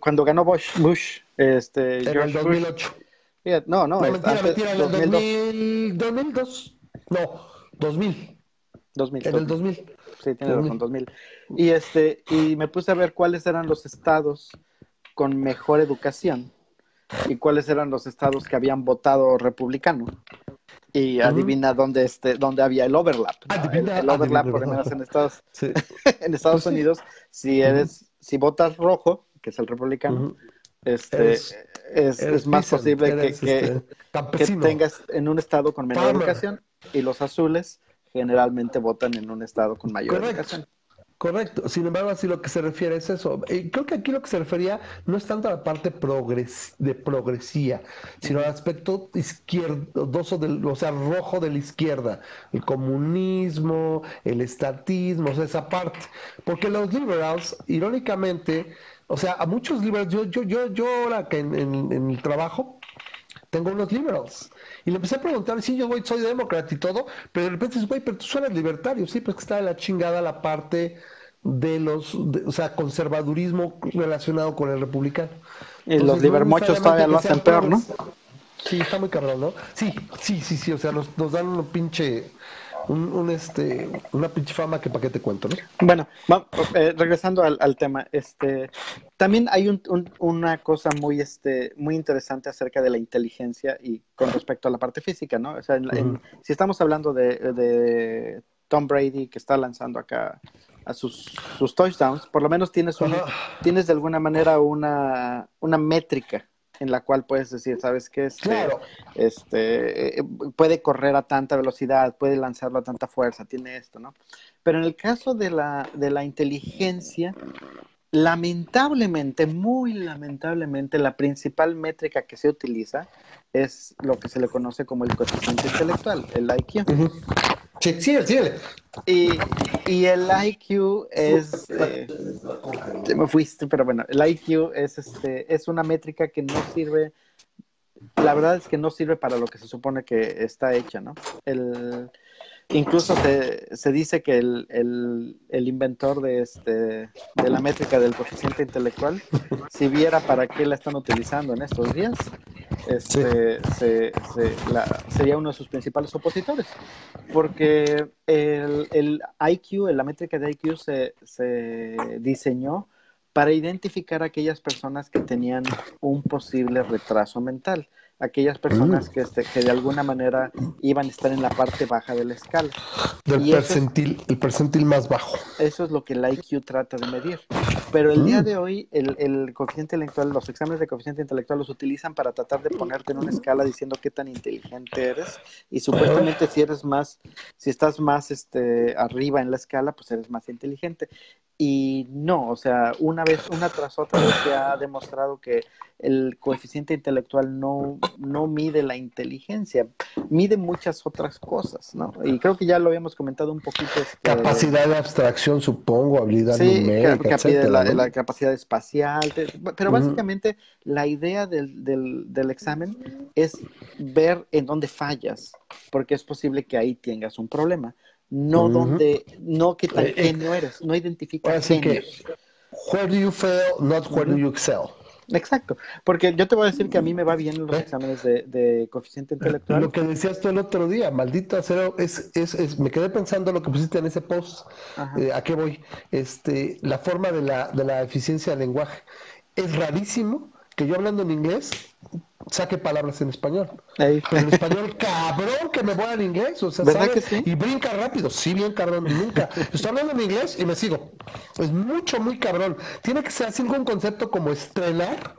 cuando ganó Bush, Bush este, en George el 2008. Bush. No, no, no mentira, mentira, en el 2000, 2002. No, 2000. 2000. En el 2000. Sí, tiene 2000. razón, 2000. Y, este, y me puse a ver cuáles eran los estados con mejor educación y cuáles eran los estados que habían votado republicano. Y adivina uh -huh. dónde, este, dónde había el overlap. ¿no? Adivina, el, el, overlap, adivina, por lo menos en Estados, sí. en Estados pues Unidos, si eres, uh -huh. si votas rojo, que es el republicano, uh -huh. este, eres, es, eres es, más posible eres, que, este, que, que, tengas en un estado con menor Palmer. educación y los azules generalmente votan en un estado con mayor Correcto. educación. Correcto, sin embargo, así lo que se refiere es eso. Y creo que aquí lo que se refería no es tanto a la parte progres de progresía, sino al aspecto izquierdoso, del, o sea, rojo de la izquierda, el comunismo, el estatismo, o sea, esa parte. Porque los liberals, irónicamente, o sea, a muchos liberals, yo, yo, yo, yo ahora que en, en, en el trabajo tengo unos liberals. Y le empecé a preguntar, sí, yo voy, soy demócrata y todo, pero de repente dices, güey, pero tú suenas libertario, sí, pues que está de la chingada la parte de los, de, o sea, conservadurismo relacionado con el republicano. Y Entonces, los libermochos todavía lo hacen peor, ¿no? Sí, está muy cabrón, ¿no? Sí, sí, sí, sí, o sea, nos, nos dan un pinche un, un, este una pinche fama que para qué te cuento, ¿no? Bueno, va, eh, regresando al, al, tema, este también hay un, un, una cosa muy este muy interesante acerca de la inteligencia y con respecto a la parte física, ¿no? O sea, en, uh -huh. en, si estamos hablando de, de, Tom Brady que está lanzando acá a sus, sus touchdowns, por lo menos tienes un, uh -huh. tienes de alguna manera una, una métrica en la cual puedes decir, ¿sabes qué? Este, claro. este, puede correr a tanta velocidad, puede lanzarlo a tanta fuerza, tiene esto, ¿no? Pero en el caso de la, de la inteligencia, lamentablemente, muy lamentablemente, la principal métrica que se utiliza es lo que se le conoce como el coeficiente intelectual, el IQ. Uh -huh. Sí, síguele, síguele. Y, y el IQ es. Eh, me fuiste, pero bueno, el IQ es, este, es una métrica que no sirve. La verdad es que no sirve para lo que se supone que está hecha, ¿no? El, incluso se, se dice que el, el, el, inventor de, este, de la métrica del coeficiente intelectual, si viera para qué la están utilizando en estos días, este, sí. se, se, la, sería uno de sus principales opositores. Porque el, el IQ, la métrica de IQ se, se diseñó para identificar a aquellas personas que tenían un posible retraso mental aquellas personas mm. que, este, que de alguna manera iban a estar en la parte baja de la escala. Del y percentil, es, el percentil más bajo. Eso es lo que el IQ trata de medir. Pero el mm. día de hoy, el, el, coeficiente intelectual, los exámenes de coeficiente intelectual los utilizan para tratar de ponerte en una escala diciendo qué tan inteligente eres. Y supuestamente si eres más, si estás más este, arriba en la escala, pues eres más inteligente. Y no, o sea, una vez, una tras otra vez se ha demostrado que el coeficiente intelectual no, no mide la inteligencia, mide muchas otras cosas, ¿no? Y creo que ya lo habíamos comentado un poquito. Este, capacidad de abstracción, supongo, habilidad sí, numérica, etcétera, la, ¿no? la capacidad espacial, pero básicamente la idea del, del, del examen es ver en dónde fallas, porque es posible que ahí tengas un problema. No donde, no qué tan Eh, eh, genio eres, no identifica Así que, where do you fail, not where do you excel. Exacto, porque yo te voy a decir que a mí me va bien en los ¿Eh? exámenes de, de coeficiente intelectual. Lo que decías tú el otro día, maldito acero, es, es, es, me quedé pensando lo que pusiste en ese post. Eh, ¿A qué voy? Este, la forma de la, de la eficiencia del lenguaje. Es rarísimo que yo hablando en inglés saque palabras en español. Pero en español, cabrón, que me voy al inglés, o sea, ¿Verdad ¿sabe? que sí? Y brinca rápido, sí, bien cabrón, nunca. Estoy hablando en inglés y me sigo. Es mucho, muy cabrón. Tiene que ser así un concepto como estrelar,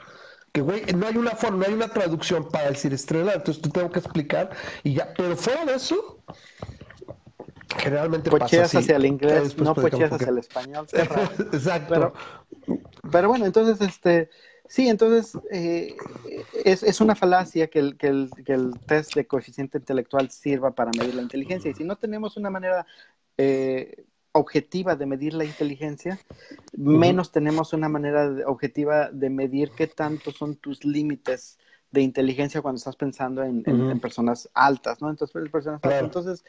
que güey, no hay una forma, no hay una traducción para decir estrelar, entonces te tengo que explicar y ya. Pero fuera de eso, generalmente Pocheas hacia el inglés, no pocheas hacia el español. Exacto. Pero, pero bueno, entonces, este, sí, entonces eh, es, es una falacia que el, que, el, que el test de coeficiente intelectual sirva para medir la inteligencia. Y si no tenemos una manera eh, objetiva de medir la inteligencia, menos tenemos una manera de- objetiva de medir qué tanto son tus límites de inteligencia cuando estás pensando en, personas altas, ¿no? Entonces, personas altas. Entonces,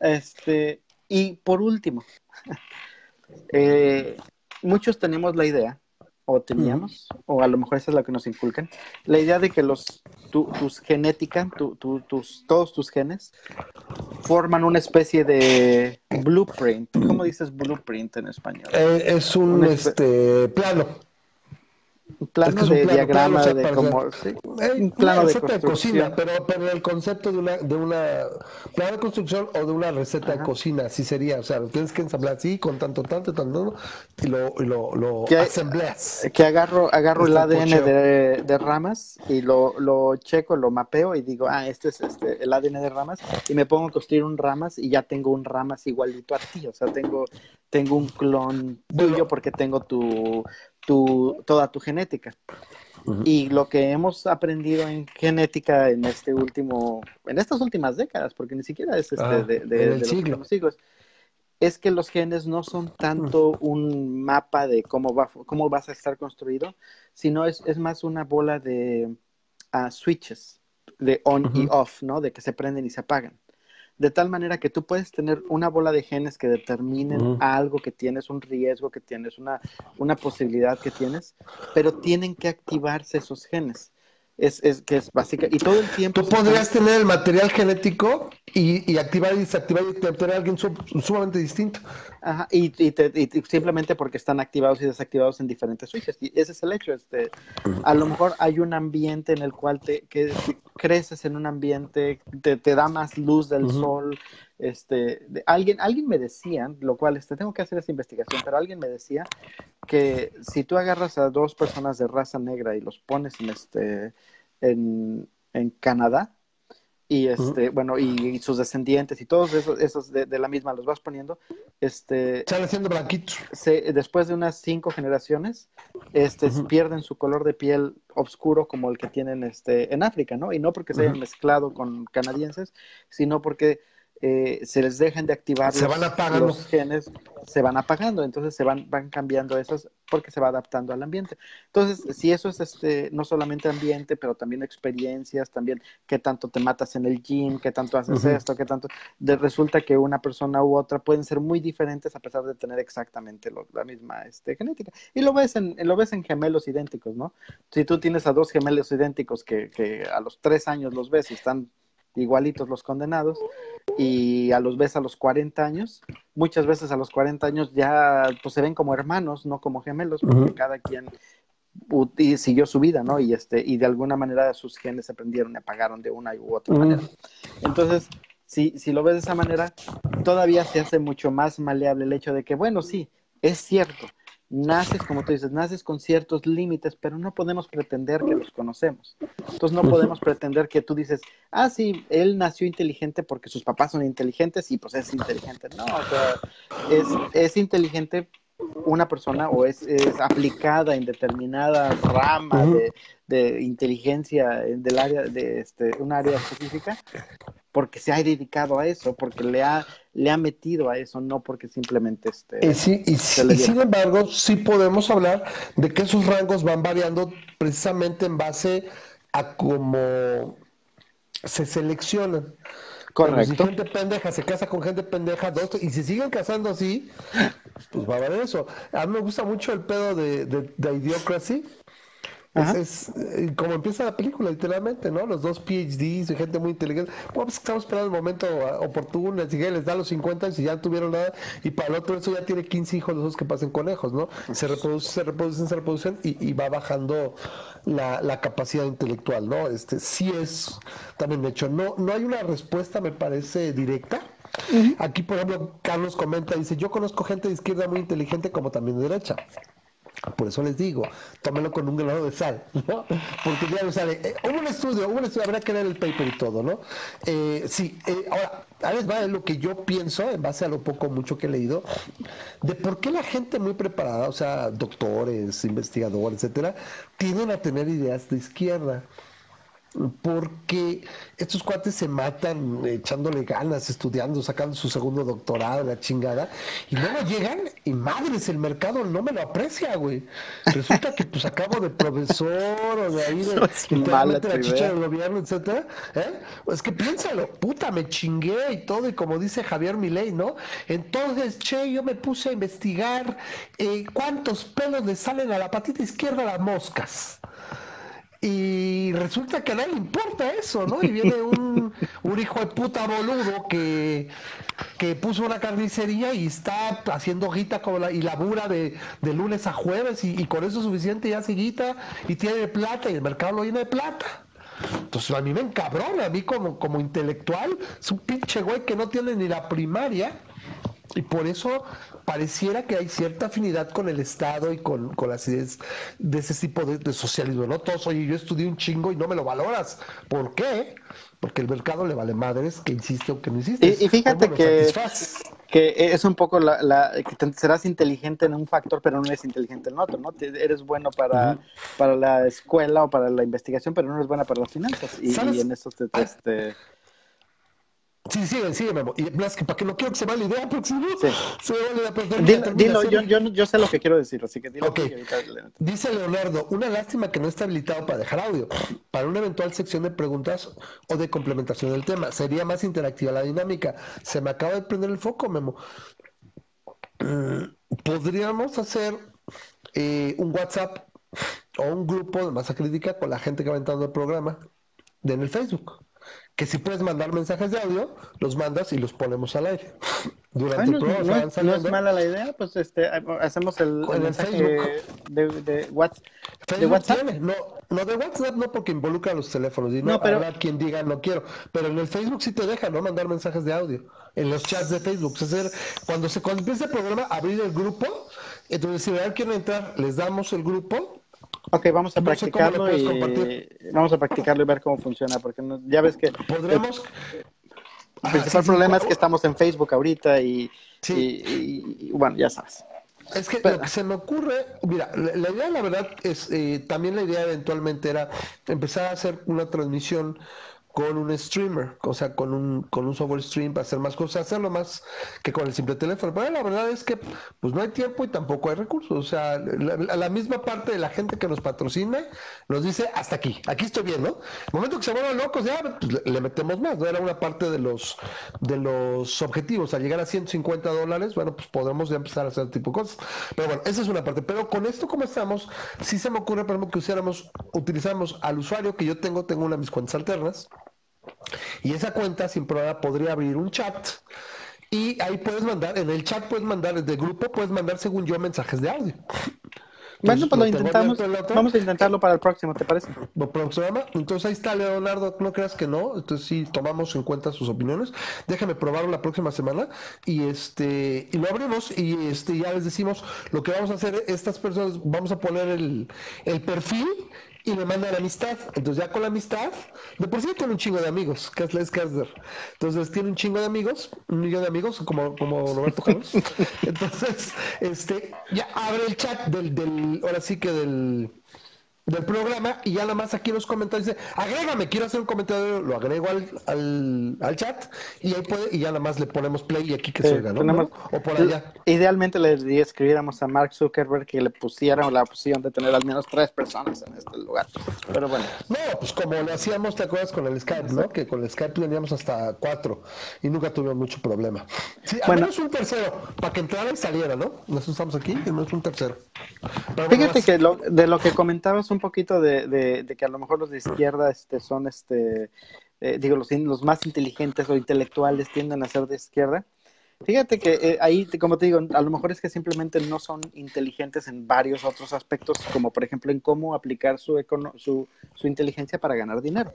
este, y por último, eh, muchos tenemos la idea, o teníamos, o a lo mejor esa es la que nos inculcan, la idea de que los, tu, tus genética, tu- tu- tus, todos tus genes, forman una especie de blueprint. ¿Cómo dices blueprint en español? Eh, es un espe- este plano. Un plano es que es un de diagrama plano, o sea, de cómo... sí, un plano de construcción. cocina, pero, pero el concepto de una, de una plano de construcción o de una receta Ajá. de cocina, así sería. O sea, lo tienes que ensamblar así, con tanto, tanto, tanto, y lo, y lo, lo Que asembleas. que agarro, agarro el Este ADN de, de ramas y lo, lo checo, lo mapeo y digo, ah, este es este, el ADN de ramas y me pongo a construir un ramas y ya tengo un ramas igualito a ti, o sea, tengo, tengo un clon tuyo porque tengo tu, tu, toda tu genética. Y lo que hemos aprendido en genética en este último, en estas últimas décadas, porque ni siquiera es este, Ah, de, de- los siglo. últimos siglos, es que los genes no son tanto un mapa de cómo, va, cómo vas a estar construido, sino es, es más una bola de ah, switches, de on y off, ¿no? De que se prenden y se apagan. De tal manera que tú puedes tener una bola de genes que determinen algo que tienes, un riesgo que tienes, una, una posibilidad que tienes, pero tienen que activarse esos genes. Es, es que es básica. Y todo el tiempo. Tú podrías tener el material genético y, y activar y desactivar y tener a alguien sum- sumamente distinto. Ajá, y, y te- y te- simplemente porque están activados y desactivados en diferentes switches. Y ese es el hecho. Este, a lo mejor hay un ambiente en el cual te que, creces en un ambiente, te, te da más luz del sol. Este, de- alguien, alguien me decía, lo cual este, tengo que hacer esa investigación, pero alguien me decía que si tú agarras a dos personas de raza negra y los pones en este en, en Canadá, y este, bueno, y, y sus descendientes y todos esos, esos de, de la misma los vas poniendo, este, siendo blanquitos. se, después de unas cinco generaciones, este, pierden su color de piel oscuro como el que tienen este, en África, ¿no? Y no porque se hayan mezclado con canadienses, sino porque eh, se les dejan de activar Se los, van apagando. los genes, se van apagando, entonces se van, van cambiando esos porque se va adaptando al ambiente. Entonces, si eso es este, no solamente ambiente, pero también experiencias, también qué tanto te matas en el gym, qué tanto haces esto, qué tanto, de, resulta que una persona u otra pueden ser muy diferentes a pesar de tener exactamente lo- la misma este, genética. Y lo ves en, lo ves en gemelos idénticos, ¿no? Si tú tienes a dos gemelos idénticos que, que a los tres años los ves y están igualitos los condenados y a los ves a los 40 años, muchas veces a los 40 años ya pues se ven como hermanos, no como gemelos, porque cada quien y siguió su vida, ¿no? Y este y de alguna manera sus genes se prendieron y apagaron de una u otra manera. Entonces, si, si lo ves de esa manera, todavía se hace mucho más maleable el hecho de que, bueno, sí, es cierto, naces, como tú dices, naces con ciertos límites, pero no podemos pretender que los conocemos. Entonces no podemos pretender que tú dices, ah, sí, él nació inteligente porque sus papás son inteligentes y pues es inteligente. No, o sea, es, es inteligente una persona o es, aplicada en determinada rama de, inteligencia del área de este, un área específica porque se ha dedicado a eso, porque le ha, le ha metido a eso, no porque simplemente este. Y, sí, y, sin embargo, sí podemos hablar de que esos rangos van variando precisamente en base a cómo se seleccionan. Correcto. si gente pendeja se casa con gente pendeja, dos, y si siguen casando así, pues va a haber eso. A mí me gusta mucho el pedo de, de, de Idiocracy, es, eh, como empieza la película, literalmente, ¿no? Los dos PhDs y gente muy inteligente. pues estamos esperando el momento ah, oportuno, así que les da los 50 y ya tuvieron nada, y para el otro eso ya tiene 15 hijos, los dos que pasen conejos, ¿no? Se reproducen, se reproducen, se reproducen y, va bajando la, la, capacidad intelectual, ¿no? Este sí es también de hecho. No, no hay una respuesta, me parece, directa. Aquí, por ejemplo, Carlos comenta, dice, yo conozco gente de izquierda muy inteligente como también de derecha. Por eso les digo, tómenlo con un grano de sal, ¿no? Porque ya no sale. Eh, hubo un estudio, hubo un estudio, habrá que leer el paper y todo, ¿no? Eh, sí, eh, ahora, a ver, va lo que yo pienso, en base a lo poco mucho que he leído, de por qué la gente muy preparada, o sea, doctores, investigadores, etcétera, tienden a tener ideas de izquierda porque estos cuates se matan echándole ganas, estudiando, sacando su segundo doctorado, la chingada, y luego llegan y madres, el mercado no me lo aprecia, güey. Resulta que pues acabo de profesor o de ahí de, la chicha del gobierno, etcétera. ¿eh? Es que piénsalo, puta, me chingué y todo, y como dice Javier Milei, ¿no? Entonces, che, yo me puse a investigar eh, cuántos pelos le salen a la patita izquierda a las moscas. Y resulta que a nadie le importa eso, ¿no? Y viene un, hijo de puta boludo que, que puso una carnicería y está haciendo hojita con la, y labura de, de lunes a jueves y, con eso es suficiente ya se guita y tiene plata y el mercado lo llena de plata. Entonces a mí me encabrona, a mí como, como intelectual, es un pinche güey que no tiene ni la primaria y por eso pareciera que hay cierta afinidad con el Estado y con, las ideas de ese tipo de, socialismo. No todos, oye, yo estudié un chingo y no me lo valoras. ¿Por qué? Porque el mercado le vale madres que insiste o que no insiste. Y, fíjate que, que es un poco la, que serás inteligente en un factor, pero no eres inteligente en otro, ¿no? eres bueno para, para la escuela o para la investigación, pero no eres buena para las finanzas. Y, en eso te, ah. te Sí, sigue, sigue, Memo. Y es que para que no quiero que se vaya la idea, porque si no, sí. se va la idea. Dilo, yo, yo, yo, sé lo que quiero decir, así que dilo. Okay. Dice Leonardo, una lástima que no está habilitado para dejar audio. Para una eventual sección de preguntas o de complementación del tema, sería más interactiva la dinámica. Se me acaba de prender el foco, Memo. Mm, Podríamos hacer eh, un WhatsApp o un grupo de masa crítica con la gente que va entrando al programa en el Facebook que si puedes mandar mensajes de audio, los mandas y los ponemos al aire. Durante el programa no, es mala la idea, pues este, hacemos el, mensaje de, de, WhatsApp. ¿De WhatsApp? No, no, de WhatsApp no, porque involucra los teléfonos. Y no, pero... quien diga no quiero. Pero en el Facebook sí te deja, ¿no? Mandar mensajes de audio. En los chats de Facebook. Es decir, cuando se cuando empieza el programa, abrir el grupo. Entonces, si quieren entrar, les damos el grupo Ok, vamos a practicarlo y vamos a practicarlo y ver cómo funciona, porque ya ves que podremos. El principal problema es que estamos en Facebook ahorita y, bueno, ya sabes. Es que lo que se me ocurre, mira, la, idea la verdad es, eh, también la idea eventualmente era empezar a hacer una transmisión con un streamer, o sea, con un, con un software stream para hacer más cosas, hacerlo más que con el simple teléfono. Pero la verdad es que pues no hay tiempo y tampoco hay recursos. O sea, la, misma parte de la gente que nos patrocina nos dice hasta aquí, aquí estoy bien, ¿no? El momento que se vuelvan locos, ya pues, le, metemos más, ¿no? Era una parte de los de los objetivos. Al llegar a 150 dólares, bueno, pues podremos ya empezar a hacer tipo de cosas. Pero bueno, esa es una parte. Pero con esto como estamos, sí se me ocurre, por ejemplo, que usáramos, utilizamos al usuario que yo tengo, tengo una de mis cuentas alternas y esa cuenta sin problema podría abrir un chat y ahí puedes mandar, en el chat puedes mandar, desde grupo puedes mandar según yo mensajes de audio. bueno, pues lo intentamos. Vamos a intentarlo para el próximo, ¿te parece? Entonces ahí está Leonardo, no creas que no. Entonces sí tomamos en cuenta sus opiniones. Déjame probarlo la próxima semana y este y lo abrimos y este ya les decimos lo que vamos a hacer estas personas, vamos a poner el, el perfil y me mandan amistad. Entonces ya con la amistad, de por sí tiene un chingo de amigos, es Kastler. Entonces tiene un chingo de amigos, un millón de amigos, como, como Roberto Carlos. Entonces, este, ya abre el chat del, del, ahora sí que del del programa y ya nada más aquí en los comentarios dice, agrégame, quiero hacer un comentario, lo agrego al, al, chat y ahí puede, y ya nada más le ponemos play y aquí que se oiga, ¿no? O por allá. Idealmente le escribiéramos a Mark Zuckerberg que le pusiera la opción de tener al menos tres personas en este lugar. Pero bueno. No, pues como lo hacíamos, ¿te acuerdas con el Skype, no? Que con el Skype teníamos hasta cuatro y nunca tuvimos mucho problema. Sí, al menos un tercero, para que entrara y saliera, ¿no? Nosotros estamos aquí, al menos un tercero. Fíjate que lo, de lo que comentabas un poquito de, que a lo mejor los de izquierda este, son, este, eh, digo, los, los más inteligentes o intelectuales tienden a ser de izquierda. Fíjate que eh, ahí, como te digo, a lo mejor es que simplemente no son inteligentes en varios otros aspectos, como por ejemplo en cómo aplicar su, su, su inteligencia para ganar dinero.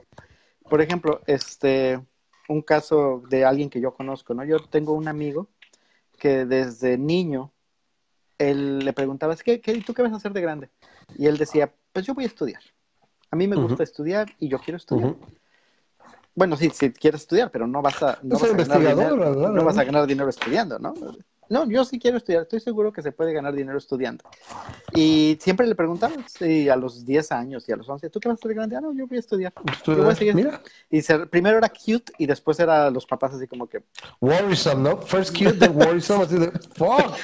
Por ejemplo, este, un caso de alguien que yo conozco, ¿no? Yo tengo un amigo que desde niño él le preguntaba, ¿qué, qué, ¿tú qué vas a hacer de grande? Y él decía, pues yo voy a estudiar. A mí me gusta estudiar y yo quiero estudiar. Bueno, sí, si quieres estudiar, pero no vas a, no vas a ganar dinero, no vas a ganar dinero estudiando, ¿no? No, yo sí quiero estudiar, estoy seguro que se puede ganar dinero estudiando. Y siempre le preguntaba, sí, a los 10 años y a los 11, ¿tú qué vas a hacer grande? Ah, no, yo voy a estudiar. Yo voy a seguir. Mira. Y primero era cute y después era los papás así como que... Worrisome, ¿no? First cute, then worrisome, así de, fuck.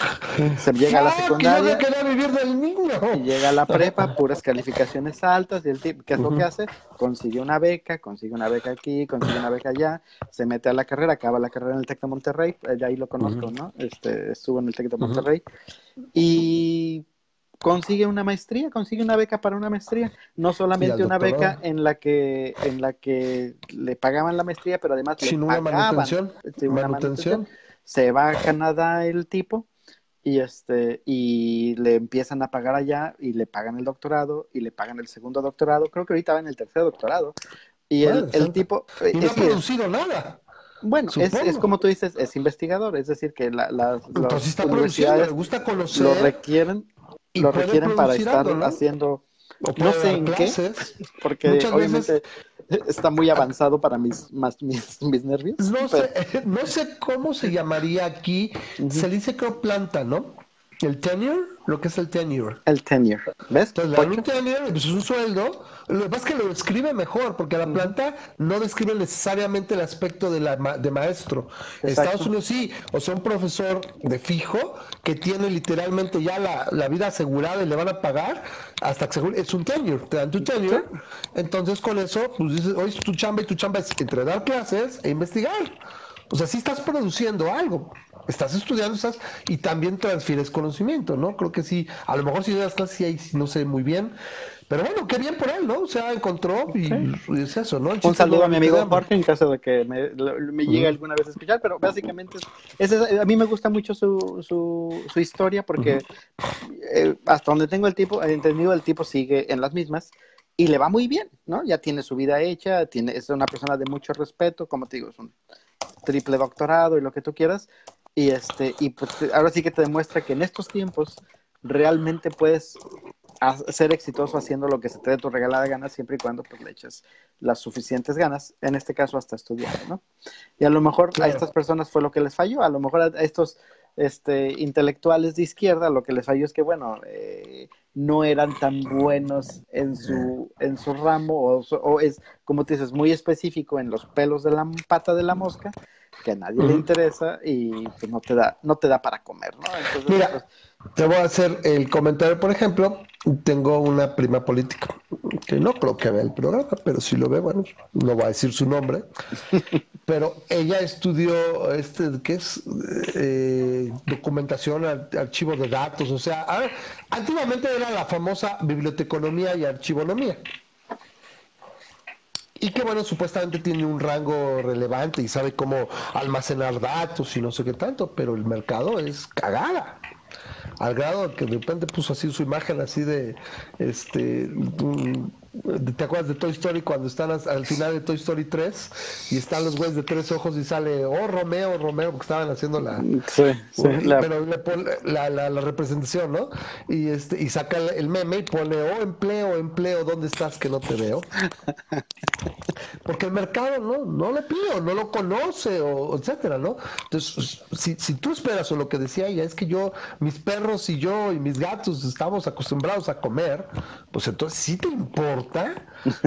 Se llega a la secundaria. Y vivir del niño. Y llega a la prepa, puras calificaciones altas y el tipo, ¿qué es lo que hace? Consigue una beca, consigue una beca aquí, consigue una beca allá, se mete a la carrera, acaba la carrera en el TEC de Monterrey, de ahí lo conozco, ¿no? Este, estuvo en el TEC de Monterrey, y consigue una maestría, consigue una beca para una maestría, no solamente una beca en la que en la que le pagaban la maestría, pero además le pagaban manutención, manutención. Se va a Canadá el tipo y este y le empiezan a pagar allá y le pagan el doctorado y le pagan el segundo doctorado, creo que ahorita va en el tercer doctorado. Y el, el, tipo y no ha producido nada. Bueno, es, es, como tú dices, es investigador, es decir, que la, las universidades le gusta conocer lo requieren, lo requieren para estar haciendo, no sé en qué, porque obviamente está muy avanzado para mis, más, mis, mis nervios. No, sé, no sé cómo se llamaría aquí, se dice que planta, ¿no? El tenure, lo que es el tenure. El tenure, ¿ves? Entonces, un tenure pues, es un sueldo. Lo que pasa es que lo describe mejor, porque la planta no describe necesariamente el aspecto de, la, de maestro. Estados Unidos sí, o sea, un profesor de fijo que tiene literalmente ya la, la vida asegurada y le van a pagar hasta que es un tenure, te dan tu tenure. Entonces, con eso, pues dices, hoy tu chamba y tu chamba es entre dar clases e investigar. O sea, sí estás produciendo algo estás estudiando estás, y también transfieres conocimiento, ¿no? Creo que sí, a lo mejor si das clases ahí no sé muy bien, pero bueno, qué bien por él, ¿no? O sea, encontró y, es eso, ¿no? Un saludo a mi amigo Jorge en caso de que me, llegue alguna vez a escuchar, pero básicamente es, a mí me gusta mucho su, su, su historia porque eh, hasta donde tengo el tipo, entendido, el tipo sigue en las mismas y le va muy bien, ¿no? Ya tiene su vida hecha, tiene, es una persona de mucho respeto, como te digo, es un triple doctorado y lo que tú quieras, y este, y pues ahora sí que te demuestra que en estos tiempos realmente puedes ser exitoso haciendo lo que se te dé tu regalada gana siempre y cuando pues, le eches las suficientes ganas, en este caso hasta estudiar, ¿no? Y a lo mejor a estas personas fue lo que les falló, a lo mejor a estos este, intelectuales de izquierda lo que les falló es que, bueno, eh, no eran tan buenos en su, en su ramo o, o, es, como te dices, muy específico en los pelos de la pata de la mosca que a nadie le interesa y pues no te da, no te da para comer, ¿no? Mira, pues, te voy a hacer el comentario, por ejemplo, tengo una prima política, que no creo que vea el programa, pero si lo ve, bueno, no voy a decir su nombre, pero ella estudió, este, ¿qué es? Eh, documentación, archivo de datos, o sea, antiguamente era la famosa biblioteconomía y archivonomía y que bueno, supuestamente tiene un rango relevante y sabe cómo almacenar datos y no sé qué tanto, pero el mercado es cagada. Al grado que de repente puso así su imagen así de este ¿Te acuerdas de Toy Story cuando están al final de Toy Story 3 y están los güeyes de tres ojos y sale, oh Romeo, Romeo, porque estaban haciendo la, sí, sí, la... Pero la, la, la, representación, ¿no? Y este y saca el meme y pone, oh empleo, empleo, ¿dónde estás que no te veo? Porque el mercado no, no le pide, no lo conoce, o etcétera, ¿no? Entonces, si, si tú esperas, o lo que decía ella, es que yo, mis perros y yo y mis gatos estamos acostumbrados a comer, pues entonces sí te importa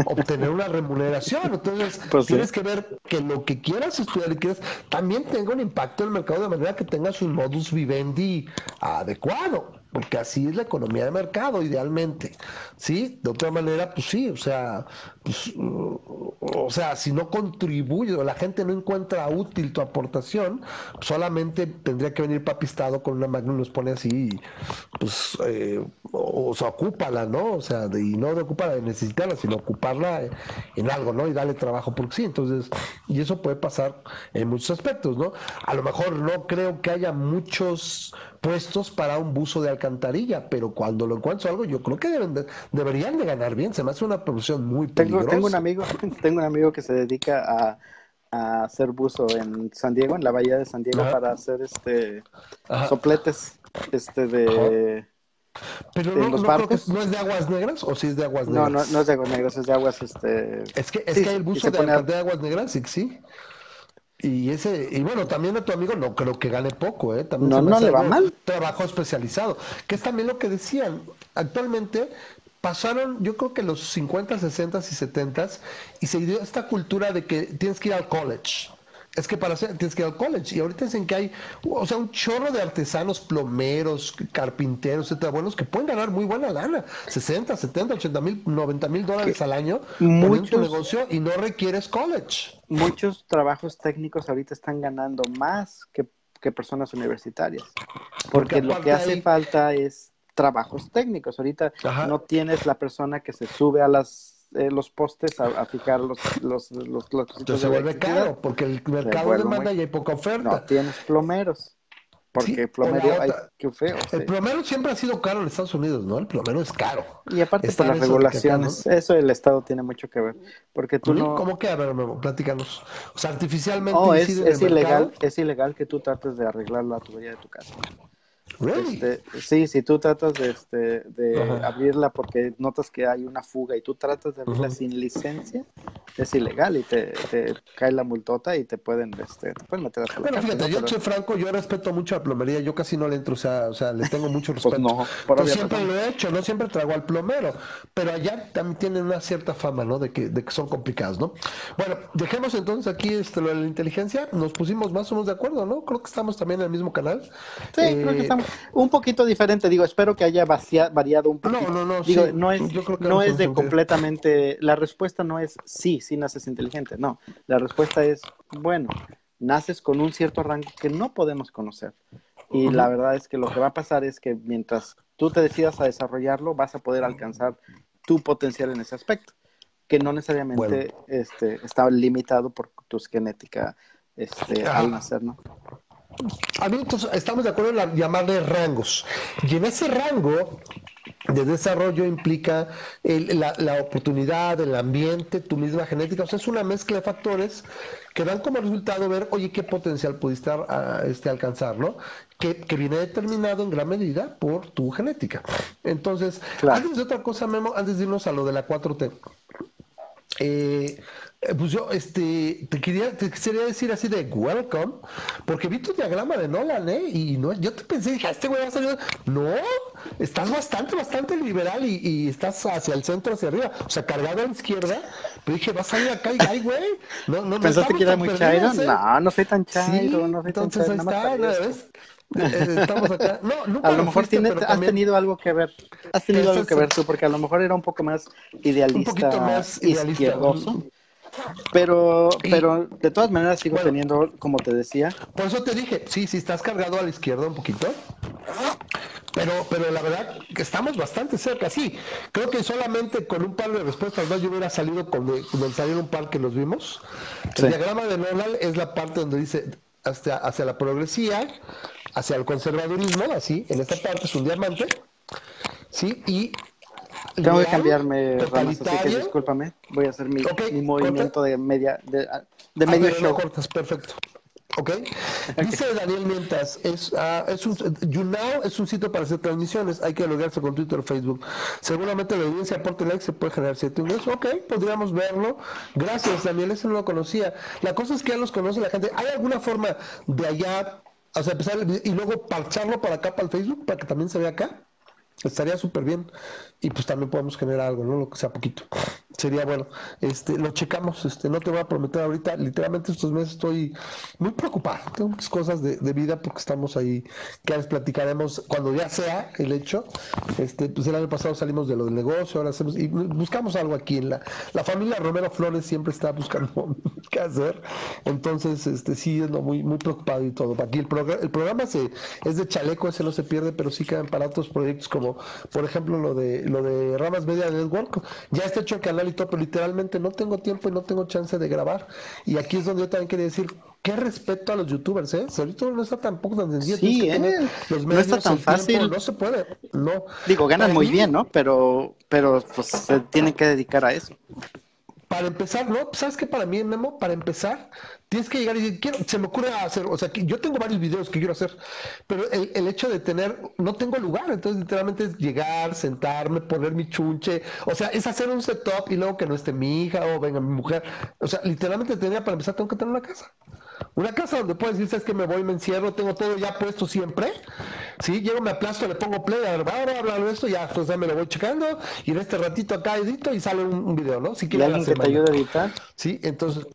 obtener una remuneración. Entonces, pues tienes que ver que lo que quieras estudiar y quieras también tenga un impacto en el mercado de manera que tengas un modus vivendi adecuado porque así es la economía de mercado, idealmente. ¿Sí? De otra manera, pues sí, o sea, pues, o sea, si no contribuye o la gente no encuentra útil tu aportación, solamente tendría que venir papistado con una magna y nos pone así, pues, eh, o, sea, ocúpala, ¿no? O sea, de, y no de ocuparla de necesitarla, sino ocuparla en algo, ¿no? Y darle trabajo, porque sí, entonces, y eso puede pasar en muchos aspectos, ¿no? A lo mejor no creo que haya muchos puestos para un buzo de alcantarilla, pero cuando lo encuentro algo, yo creo que deben deberían de ganar bien. Se me hace una profesión muy peligrosa. Tengo, un amigo, tengo un amigo que se dedica a, hacer buzo en San Diego, en la bahía de San Diego, para hacer este sopletes, este de. Pero no, los barcos. no es de aguas negras o si es de aguas negras. No, no, no es de aguas negras, es de aguas este. Es que, es que hay el buzo de, de, aguas negras, sí, sí. Y ese, y bueno, también a tu amigo no creo que gane poco, ¿eh? También no, no le va mal. Trabajo especializado, que es también lo que decían. Actualmente pasaron, yo creo que los 50, 60 y 70 y se dio esta cultura de que tienes que ir al college. Es que para hacer tienes que ir al college. Y ahorita dicen que hay, o sea, un chorro de artesanos, plomeros, carpinteros, etcétera, buenos que pueden ganar muy buena lana, 60, 70, 80 mil, 90 mil dólares al año muchos, tu negocio y no requieres college. Muchos trabajos técnicos ahorita están ganando más que, personas universitarias, porque, lo que hace falta es trabajos técnicos. Ahorita no tienes la persona que se sube a las eh, los postes a, fijar los los los, Entonces se vuelve caro porque el mercado demanda y hay poca oferta. No tienes plomeros. Porque plomero hay que feo. El plomero siempre ha sido caro en Estados Unidos, ¿no? El plomero es caro. Y aparte por las regulaciones, eso el Estado tiene mucho que ver. Porque tú no. ¿Cómo que? A ver, platícanos. O sea, artificialmente. Oh, es, es ilegal, es ilegal que tú trates de arreglar la tubería de tu casa. Este, sí, si tú tratas de, este, de abrirla porque notas que hay una fuga y tú tratas de abrirla sin licencia, es ilegal y te, cae la multota y te pueden, este, te pueden meter a la Bueno, fíjate, yo soy franco, yo respeto mucho la plomería, yo casi no le entro, o sea, o sea le tengo mucho pues respeto. no, pues siempre lo he hecho, no siempre traigo al plomero, pero allá también tienen una cierta fama, ¿no? De que, de que son complicados, ¿no? Bueno, dejemos entonces aquí este, lo de la inteligencia, nos pusimos más o menos de acuerdo, ¿no? Creo que estamos también en el mismo canal. Sí, creo que eh, estamos un poquito diferente, digo, espero que haya variado un poquito. No, no, no, digo, no es, no es de completamente, la respuesta no es sí, sí naces inteligente, no, la respuesta es, bueno, naces con un cierto rango que no podemos conocer. Y la verdad es que lo que va a pasar es que mientras tú te decidas a desarrollarlo, vas a poder alcanzar tu potencial en ese aspecto, que no necesariamente este, está limitado por tu genética este, al nacer, ¿no? Adultos, estamos de acuerdo en llamarle rangos. Y en ese rango de desarrollo implica la, oportunidad, el ambiente, tu misma genética. O sea, es una mezcla de factores que dan como resultado ver, oye, qué potencial pudiste este, alcanzar, ¿no? Que, viene determinado en gran medida por tu genética. Entonces, antes de otra cosa, Memo, antes de irnos a lo de la 4T. Eh, eh, pues yo este, te, quería, te quería decir así de welcome, porque vi tu diagrama de Nolan, ¿eh? Y no, yo te pensé, dije, ah, este güey va a salir. No, estás bastante, bastante liberal y, estás hacia el centro, hacia arriba. O sea, cargado a la izquierda. Pero dije, va a salir acá y ay, güey. No, no, ¿Pensaste que era muy chairo? ¿eh? No, no soy tan chairo. no soy entonces tan chairo, ahí está, ¿ves? Eh, estamos acá. No, nunca a lo, mejor tiene, has tenido algo que ver. Has tenido algo que ver tú, porque a lo mejor era un poco más idealista. Un poquito más idealista. Pero, pero de todas maneras sigo teniendo, como te decía. Por eso te dije, sí, sí estás cargado a la izquierda un poquito. Pero, pero la verdad que estamos bastante cerca, sí. Creo que solamente con un par de respuestas más yo hubiera salido con donde salieron un par que los vimos. El diagrama de Nolan es la parte donde dice hacia, hacia la progresía, hacia el conservadurismo, así, en esta parte es un diamante, sí, y Tengo que cambiarme, Ramas, así que discúlpame. Voy a hacer mi, mi movimiento de media de, de medio show. cortas, perfecto. ¿Ok? Dice Daniel Mientas, es, uh, es un, YouNow es un sitio para hacer transmisiones, hay que loguearse con Twitter o Facebook. Seguramente la audiencia aporte like, se puede generar cierto ingreso. Ok, podríamos verlo. Gracias, Daniel, ese no lo conocía. La cosa es que ya los conoce la gente. ¿Hay alguna forma de allá, o sea, empezar y luego parcharlo para acá, para el Facebook, para que también se vea acá? Estaría súper bien. Y pues también podemos generar algo, ¿no? Lo que sea poquito. Sería bueno. Este, lo checamos. Este, no te voy a prometer ahorita. Literalmente estos meses estoy muy preocupado. Tengo muchas cosas de, vida porque estamos ahí. Que les platicaremos cuando ya sea el hecho. Este, pues el año pasado salimos de lo del negocio, ahora hacemos, y buscamos algo aquí en la, la familia Romero Flores siempre está buscando qué hacer. Entonces, este, sí, es muy, muy preocupado y todo. Aquí el, programa el programa se, es de chaleco, ese no se pierde, pero sí quedan para otros proyectos como, por ejemplo, lo de lo de Ramas Media Network. Ya está hecho el canal y todo, pero literalmente no tengo tiempo y no tengo chance de grabar. Y aquí es donde yo también quería decir, qué respeto a los youtubers, ¿eh? Ahorita no está tampoco tan sencillo. Sí, ¿eh? no está tan fácil. no se puede, no. Digo, ganan muy bien, ¿no? Pero, pero pues se tienen que dedicar a eso para empezar, ¿no? ¿Sabes qué para mí, Memo? Para empezar, tienes que llegar y decir, quiero, se me ocurre hacer, o sea, que yo tengo varios videos que quiero hacer, pero el, el, hecho de tener, no tengo lugar, entonces literalmente es llegar, sentarme, poner mi chunche, o sea, es hacer un setup y luego que no esté mi hija o venga mi mujer, o sea, literalmente tenía para empezar, tengo que tener una casa. Una casa donde puedes decir, es que me voy, me encierro, tengo todo ya puesto siempre. Sí, llego, me aplasto, le pongo play, ahora hablo de esto, ya, pues ya me lo voy checando y en este ratito acá edito y sale un, video, ¿no? Si quieres. alguien que te ayude a editar? Sí, entonces.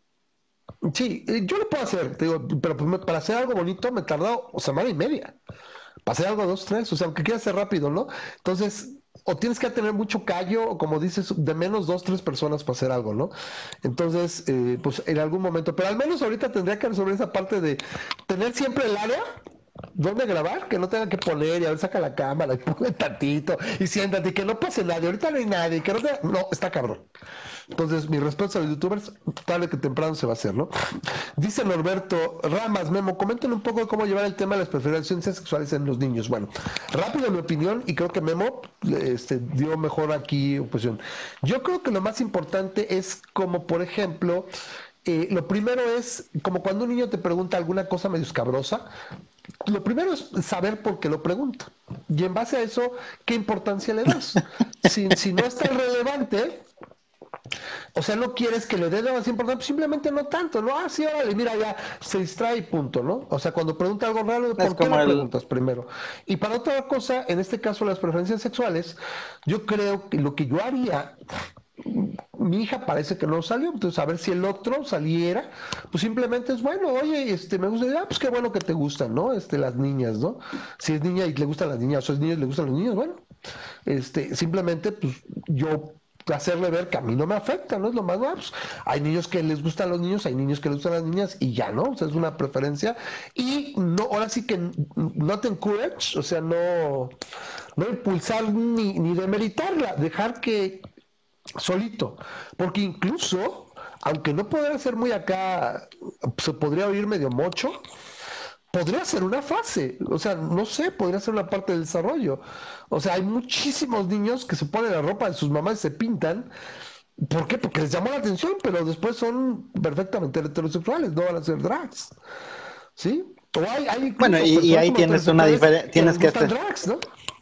Sí, eh, yo lo puedo hacer, te digo, pero pues para hacer algo bonito me he tardado semana y media. Para hacer algo dos, tres, o sea, aunque quiera hacer rápido, ¿no? Entonces, o tienes que tener mucho callo, o como dices, de menos dos, tres personas para hacer algo, ¿no? Entonces, eh, pues en algún momento, pero al menos ahorita tendría que resolver esa parte de tener siempre el área donde grabar, que no tenga que poner y a ver saca la cámara y pone tantito y siéntate y que no pase nadie, ahorita no hay nadie, que no No, está cabrón. Entonces, mi respuesta a los youtubers, tarde que temprano se va a hacer, ¿no? Dice Norberto Ramas, Memo, comenten un poco cómo llevar el tema de las preferencias sexuales en los niños. Bueno, rápido mi opinión, y creo que Memo este, dio mejor aquí oposición. Yo creo que lo más importante es como, por ejemplo, eh, lo primero es, como cuando un niño te pregunta alguna cosa medio escabrosa, lo primero es saber por qué lo pregunta. Y en base a eso, ¿qué importancia le das? si, si no es tan relevante, o sea, no quieres que le dé más importancia, pues simplemente no tanto, ¿no? Ah, sí, órale, mira, ya se distrae y punto, ¿no? O sea, cuando pregunta algo raro, ¿por qué lo preguntas primero? Y para otra cosa, en este caso las preferencias sexuales, yo creo que lo que yo haría mi hija parece que no salió, entonces a ver si el otro saliera, pues simplemente es bueno, oye, este me gusta, ah, pues qué bueno que te gustan, ¿no? Este, las niñas, ¿no? Si es niña y le gustan las niñas, o es niño y le gustan los niños, bueno, este, simplemente, pues yo hacerle ver que a mí no me afecta, ¿no? Es lo más bueno. Pues, hay niños que les gustan los niños, hay niños que les gustan las niñas y ya, ¿no? O sea, es una preferencia. Y no, ahora sí que no te encourage, o sea, no, no impulsar ni, ni demeritarla, dejar que, solito, porque incluso, aunque no podría ser muy acá, se podría oír medio mocho, podría ser una fase, o sea, no sé, podría ser una parte del desarrollo. O sea, hay muchísimos niños que se ponen la ropa de sus mamás y se pintan. ¿Por qué? Porque les llamó la atención, pero después son perfectamente heterosexuales, no van a ser drags. ¿Sí? bueno, y, ahí tienes una diferencia, tienes que hacer,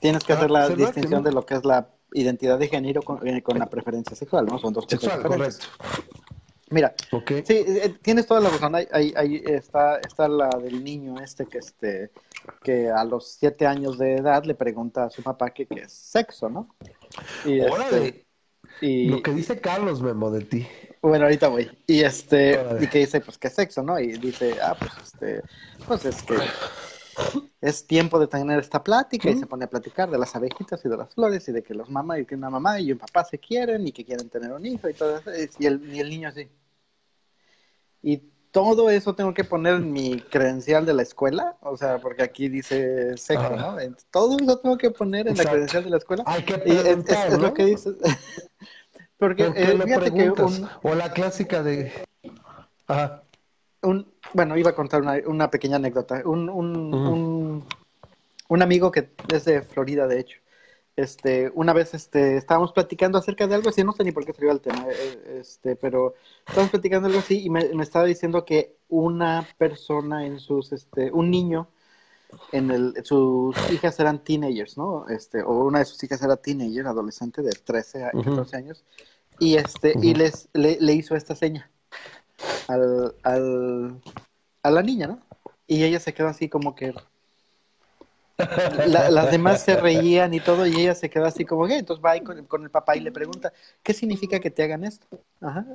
tienes que hacer la distinción de lo que es la identidad de género con, eh, con, la preferencia sexual, ¿no? Son dos cosas correcto. Mira, sí, eh, tienes toda la razón. Ahí, ahí, está, está la del niño este que este que a los siete años de edad le pregunta a su papá qué es sexo, ¿no? Y, este, y lo que dice Carlos Memo de ti. Bueno, ahorita voy. Y este, y que dice, pues, ¿qué es sexo, no? Y dice, ah, pues, este, pues es que es tiempo de tener esta plática y se pone a platicar de las abejitas y de las flores y de que los mamás y que una mamá y un papá se quieren y que quieren tener un hijo y todo eso. Y el, y el niño así. Y todo eso tengo que poner en mi credencial de la escuela, o sea, porque aquí dice sexo, ¿no? Todo eso tengo que poner en la credencial de la escuela. Hay que preguntar, es, lo que dices. porque eh, fíjate que o la clásica de Ajá un, bueno, iba a contar una, una pequeña anécdota. Un, un, un, amigo que es de Florida, de hecho, este, una vez este, estábamos platicando acerca de algo así, no sé ni por qué salió el tema, eh, este, pero estábamos platicando algo así y me, estaba diciendo que una persona en sus, este, un niño, en el, sus hijas eran teenagers, ¿no? Este, o una de sus hijas era teenager, adolescente de 13 a 14 años, y este, y les, le, hizo esta seña al, al, a la niña, ¿no? Y ella se quedó así como que las demás se reían y todo, y ella se quedó así como, que entonces va ahí con, con, el papá y le pregunta, ¿qué significa que te hagan esto? Ajá.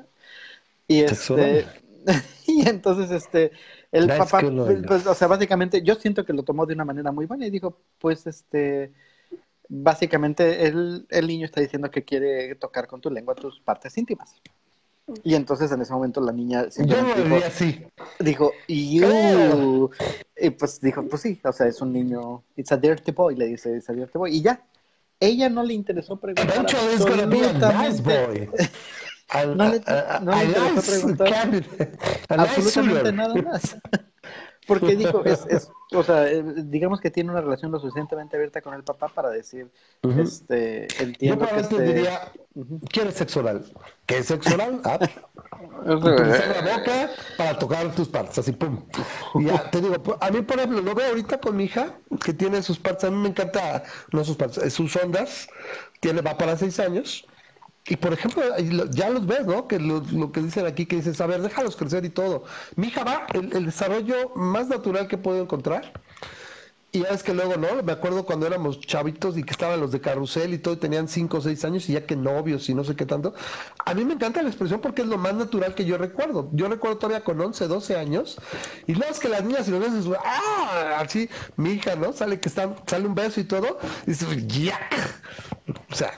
Y este, y entonces este, el papá, pues, o sea, básicamente, yo siento que lo tomó de una manera muy buena y dijo, pues este, básicamente el, el niño está diciendo que quiere tocar con tu lengua tus partes íntimas. Y entonces en ese momento la niña simplemente Yo dijo, así. Dijo, you. Y pues dijo, pues sí, o sea, es un niño, it's a dirty boy, le dice, it's a dirty boy. Y ya, ella no le interesó preguntar absolutamente. no le, no le interesó preguntar absolutamente nada más. Porque dijo, es, es, o sea, eh, digamos que tiene una relación lo suficientemente abierta con el papá para decir, este, entiendo Yo que este... diría, ¿quieres sexo oral? ¿Qué es sexo oral? Ah, la boca para tocar tus partes, así, pum. Y ya, te digo, a mí, por ejemplo, lo veo ahorita con mi hija, que tiene sus partes, a mí me encanta, no sus partes, sus ondas, tiene, va para seis años, y por ejemplo, ya los ves, ¿no? Que lo, que dicen aquí, que dices, a ver, déjalos crecer y todo. Mi hija va, el, el desarrollo más natural que puedo encontrar. Y ya es que luego, ¿no? Me acuerdo cuando éramos chavitos y que estaban los de carrusel y todo, y tenían 5 o 6 años y ya que novios y no sé qué tanto. A mí me encanta la expresión porque es lo más natural que yo recuerdo. Yo recuerdo todavía con 11, 12 años. Y luego es que las niñas y los besos, ¡ah! Así, mi hija, ¿no? Sale que están, sale un beso y todo. Y dice, ¡ya! O sea,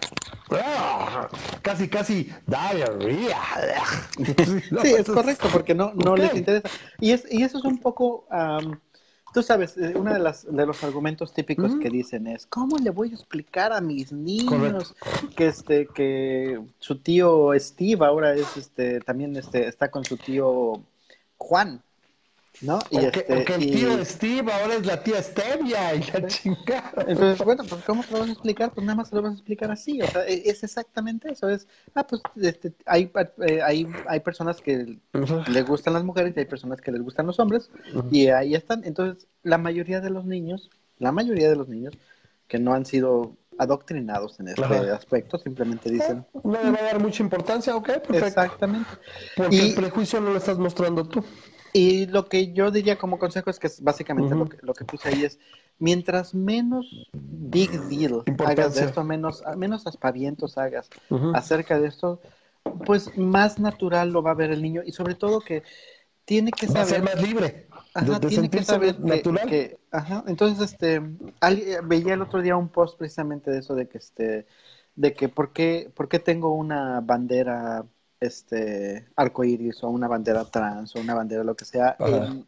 ¡ah! casi, casi diarrea. sí, es correcto, porque no, no les interesa. Y, es, y eso es un poco. Tú sabes, eh, uno de, las, de los argumentos típicos que dicen es, ¿cómo le voy a explicar a mis niños que este que su tío Steve ahora es este también este está con su tío Juan? ¿No? Y este, el tío Steve ahora es la tía Stevia y la chingada. Entonces, bueno, pues ¿cómo te lo vas a explicar? Pues nada más te lo vas a explicar así, o sea, e, es exactamente eso, es, ah, pues este, hay, eh, hay, hay personas que les gustan las mujeres y hay personas que les gustan los hombres, y ahí están, entonces, la mayoría de los niños, la mayoría de los niños que no han sido adoctrinados en este aspecto, simplemente dicen... No le va a dar mucha importancia, ok, perfecto. Exactamente. Porque el prejuicio no lo estás mostrando tú. Y lo que yo diría como consejo es que básicamente lo, que, lo que puse ahí es, mientras menos big deal hagas de esto, menos, menos aspavientos hagas acerca de esto, pues más natural lo va a ver el niño y sobre todo que tiene que saber... Va a ser más libre. Ajá, tiene que saber natural. Que, ajá, entonces, este, veía el otro día un post precisamente de eso, de que, este, de que por qué, por qué tengo una bandera este arcoíris o una bandera trans o una bandera lo que sea en,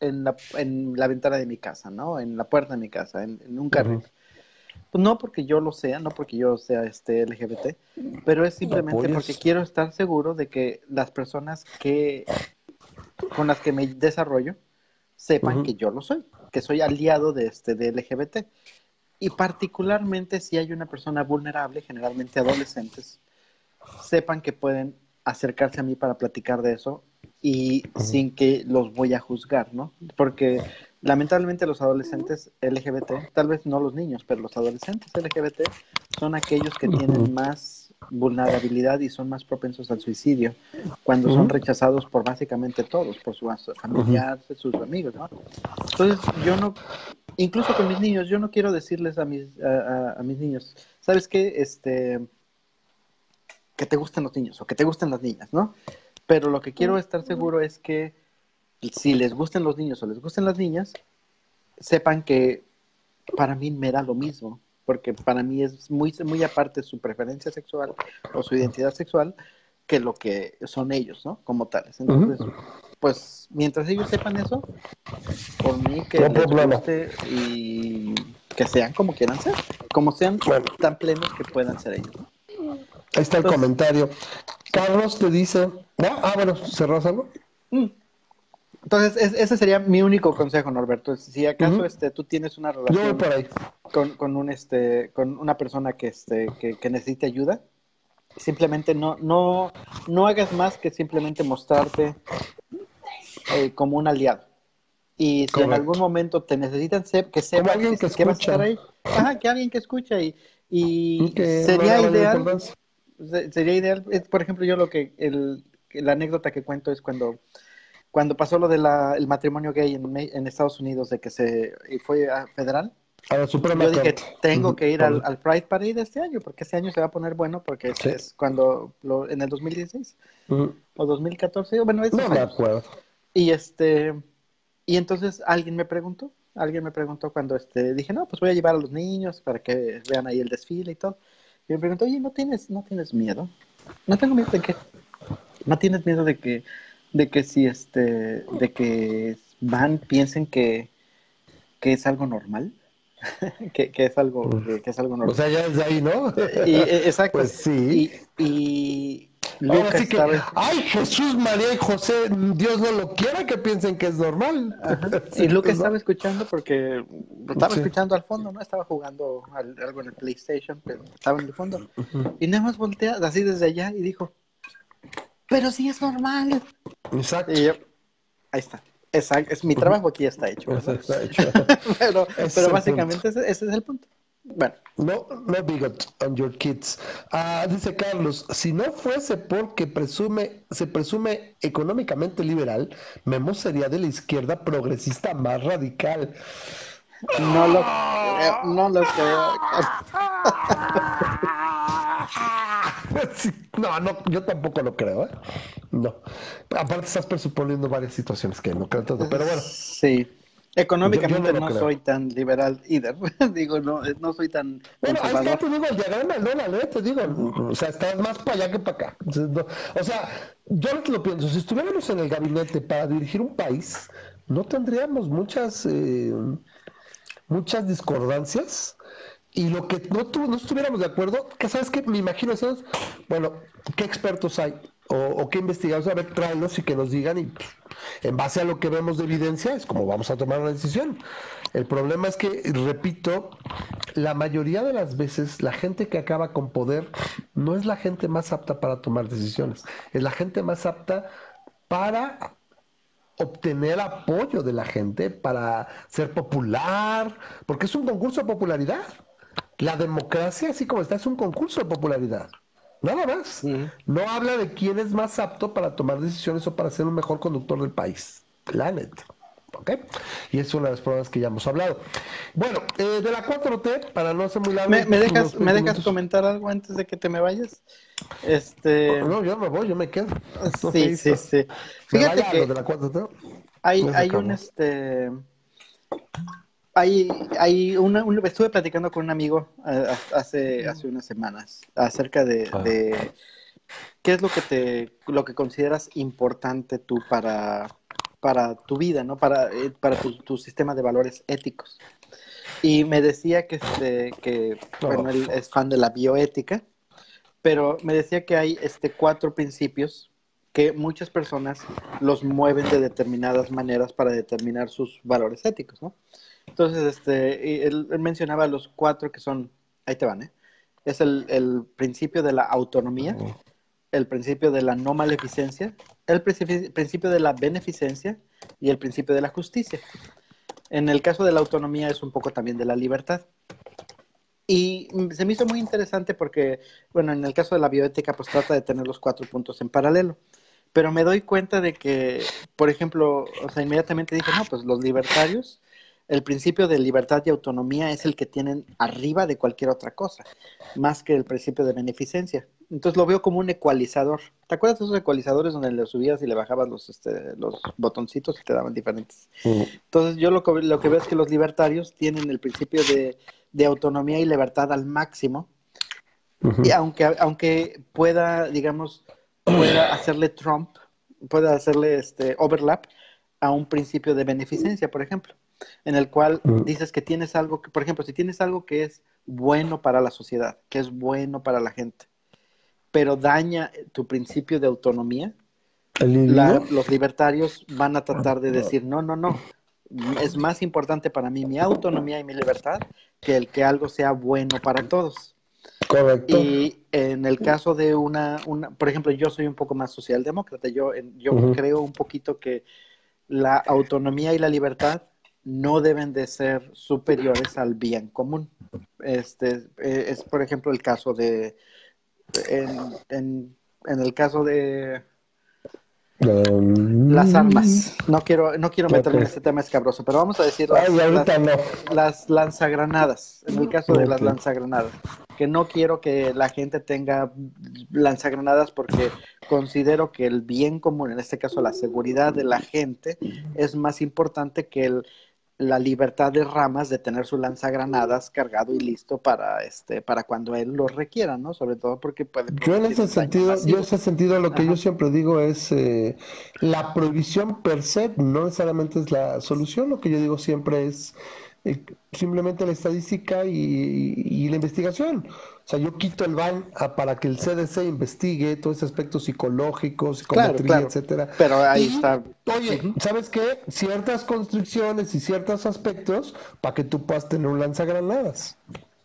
en, la, en, la, ventana de mi casa, ¿no? En la puerta de mi casa, en, un carril. Pues no porque yo lo sea, no porque yo sea este LGBT, pero es simplemente porque quiero estar seguro de que las personas que con las que me desarrollo sepan que yo lo soy, que soy aliado de este de LGBT. Y particularmente si hay una persona vulnerable, generalmente adolescentes, sepan que pueden acercarse a mí para platicar de eso y sin que los voy a juzgar, ¿no? Porque lamentablemente los adolescentes LGBT, tal vez no los niños, pero los adolescentes LGBT son aquellos que tienen más vulnerabilidad y son más propensos al suicidio cuando son rechazados por básicamente todos, por sus familiares, sus amigos, ¿no? Entonces yo no, incluso con mis niños, yo no quiero decirles a mis, a, a mis niños, ¿sabes qué? Este, que te gusten los niños o que te gusten las niñas, ¿no? Pero lo que quiero estar seguro es que si les gusten los niños o les gusten las niñas, sepan que para mí me da lo mismo, porque para mí es muy, muy aparte su preferencia sexual o su identidad sexual que lo que son ellos, ¿no? Como tales. Entonces, pues mientras ellos sepan eso, por mí que les guste y que sean como quieran ser, como sean tan plenos que puedan ser ellos. ¿no? Ahí está el comentario. Carlos te dice. Ah, bueno, ¿cerrás algo? Mm. Entonces, ese sería mi único consejo, Norberto. Si acaso este, tú tienes una relación Con, con, un, este, con una persona que, este, que, necesite ayuda, simplemente no, no, no hagas más que simplemente mostrarte eh, como un aliado. Y si en algún momento te necesitan, que sepa que, que, vas a estar ahí. Ajá, que alguien que escucha y, y sería ideal. Sería ideal, por ejemplo, yo lo que, el, la anécdota que cuento es cuando cuando pasó lo del matrimonio gay en, Estados Unidos, de que se fue a federal, a la Suprema yo dije, tengo que ir al, Pride Parade este año, porque este año se va a poner bueno, porque es, cuando, lo, en el 2016 o 2014, bueno, es no me acuerdo. Y este, y entonces alguien me preguntó, alguien me preguntó cuando este, dije, no, pues voy a llevar a los niños para que vean ahí el desfile y todo. Y me preguntó, oye, ¿no tienes, no tienes miedo? No tengo miedo de que, no tienes miedo de que de que si este, de que van, piensen que, que es algo normal. que, que, es algo, que es algo normal. O sea, ya es de ahí, ¿no? y, e, exacto. Pues sí. Y, y Lucas que, ay, Jesús, María y José, Dios no lo quiera que piensen que es normal. Y Lucas estaba escuchando porque estaba escuchando al fondo, ¿no? Estaba jugando algo en el PlayStation, pero estaba en el fondo. Y nada más voltea así desde allá y dijo, pero sí es normal. Exacto. ahí está. Exacto. Es, mi trabajo aquí está hecho. Está hecho. pero, pero básicamente ese, es el punto. Bueno. No, no bigot on your kids. Ah, dice Carlos, si no fuese porque presume, se presume económicamente liberal, Memo sería de la izquierda progresista más radical. No lo creo, no lo creo. no, no, yo tampoco lo creo, ¿eh? No. Aparte estás presuponiendo varias situaciones que no creo todo, pero bueno. Sí. Económicamente no, soy tan liberal either. digo, no, no soy tan Bueno, ahí está, te digo, el diagrama del dólar, ¿eh? Te digo, o sea, estás más para allá que para acá. O sea, yo lo pienso, si estuviéramos en el gabinete para dirigir un país, no tendríamos muchas... Eh, muchas discordancias y lo que no, no estuviéramos de acuerdo, que sabes que me imagino bueno, ¿qué expertos hay? O, qué investigadores, a ver, tráelos y que nos digan y en base a lo que vemos de evidencia es como vamos a tomar una decisión. El problema es que, repito, la mayoría de las veces la gente que acaba con poder no es la gente más apta para tomar decisiones, es la gente más apta para obtener apoyo de la gente, para ser popular, porque es un concurso de popularidad. La democracia, así como está, es un concurso de popularidad. Nada más. No habla de quién es más apto para tomar decisiones o para ser un mejor conductor del país. Planet. ¿Ok? Y es una de las pruebas que ya hemos hablado. Bueno, eh, de la 4T, para no ser muy largo. ¿Me, dejas, ¿me dejas comentar algo antes de que te me vayas? Este... No, yo me voy, yo me quedo. sí, sí, sí. Fíjate que de la 4T. Hay, hay un, este... Hay, hay una, estuve platicando con un amigo hace, hace unas semanas acerca ah. de, qué es lo que te lo que consideras importante tú para, para tu vida, ¿no? Para, eh, para tu, sistema de valores éticos. Y me decía que, este, que bueno, él es fan de la bioética, pero me decía que hay este, cuatro principios que muchas personas los mueven de determinadas maneras para determinar sus valores éticos, ¿no? Entonces, este, él, mencionaba los cuatro que son, ahí te van, ¿eh? Es el, principio de la autonomía, el principio de la no maleficencia, el principio de la beneficencia y el principio de la justicia. En el caso de la autonomía es un poco también de la libertad. Y se me hizo muy interesante porque, bueno, en el caso de la bioética, pues trata de tener los cuatro puntos en paralelo. Pero me doy cuenta de que, por ejemplo, o sea, inmediatamente dije, no, pues los libertarios el principio de libertad y autonomía es el que tienen arriba de cualquier otra cosa, más que el principio de beneficencia. Entonces lo veo como un ecualizador. ¿Te acuerdas de esos ecualizadores donde le subías y le bajabas los, este, los botoncitos y te daban diferentes? Entonces yo lo que, lo que veo es que los libertarios tienen el principio de, autonomía y libertad al máximo. Y aunque, aunque pueda, digamos, pueda hacerle Trump, pueda hacerle este overlap a un principio de beneficencia, por ejemplo en el cual mm. dices que tienes algo, que, por ejemplo, si tienes algo que es bueno para la sociedad, que es bueno para la gente, pero daña tu principio de autonomía, los libertarios van a tratar de decir, no, no, no, es más importante para mí mi autonomía y mi libertad que el que algo sea bueno para todos. Correcto. Y en el caso de una, una por ejemplo, yo soy un poco más socialdemócrata, yo, yo creo un poquito que la autonomía y la libertad no deben de ser superiores al bien común. Este eh, es, por ejemplo, el caso de, en, en, en el caso de las armas. No quiero, no quiero meterme en este tema escabroso, pero vamos a decir las, lanzagranadas. En el caso de las lanzagranadas, que no quiero que la gente tenga lanzagranadas porque considero que el bien común, en este caso la seguridad de la gente, es más importante que el la libertad de Ramas de tener su lanzagranadas cargado y listo para este para cuando él lo requiera, ¿no? Sobre todo porque puede Yo en ese sentido, yo en ese sentido lo que yo siempre digo es eh, la prohibición per se no necesariamente es la solución, lo que yo digo siempre es eh, simplemente la estadística y, la investigación. O sea, yo quito el ban para que el CDC investigue todo ese aspecto psicológico, psicometría, etcétera. Pero ahí está. Oye, ¿sabes qué? Ciertas constricciones y ciertos aspectos para que tú puedas tener un lanzagranadas.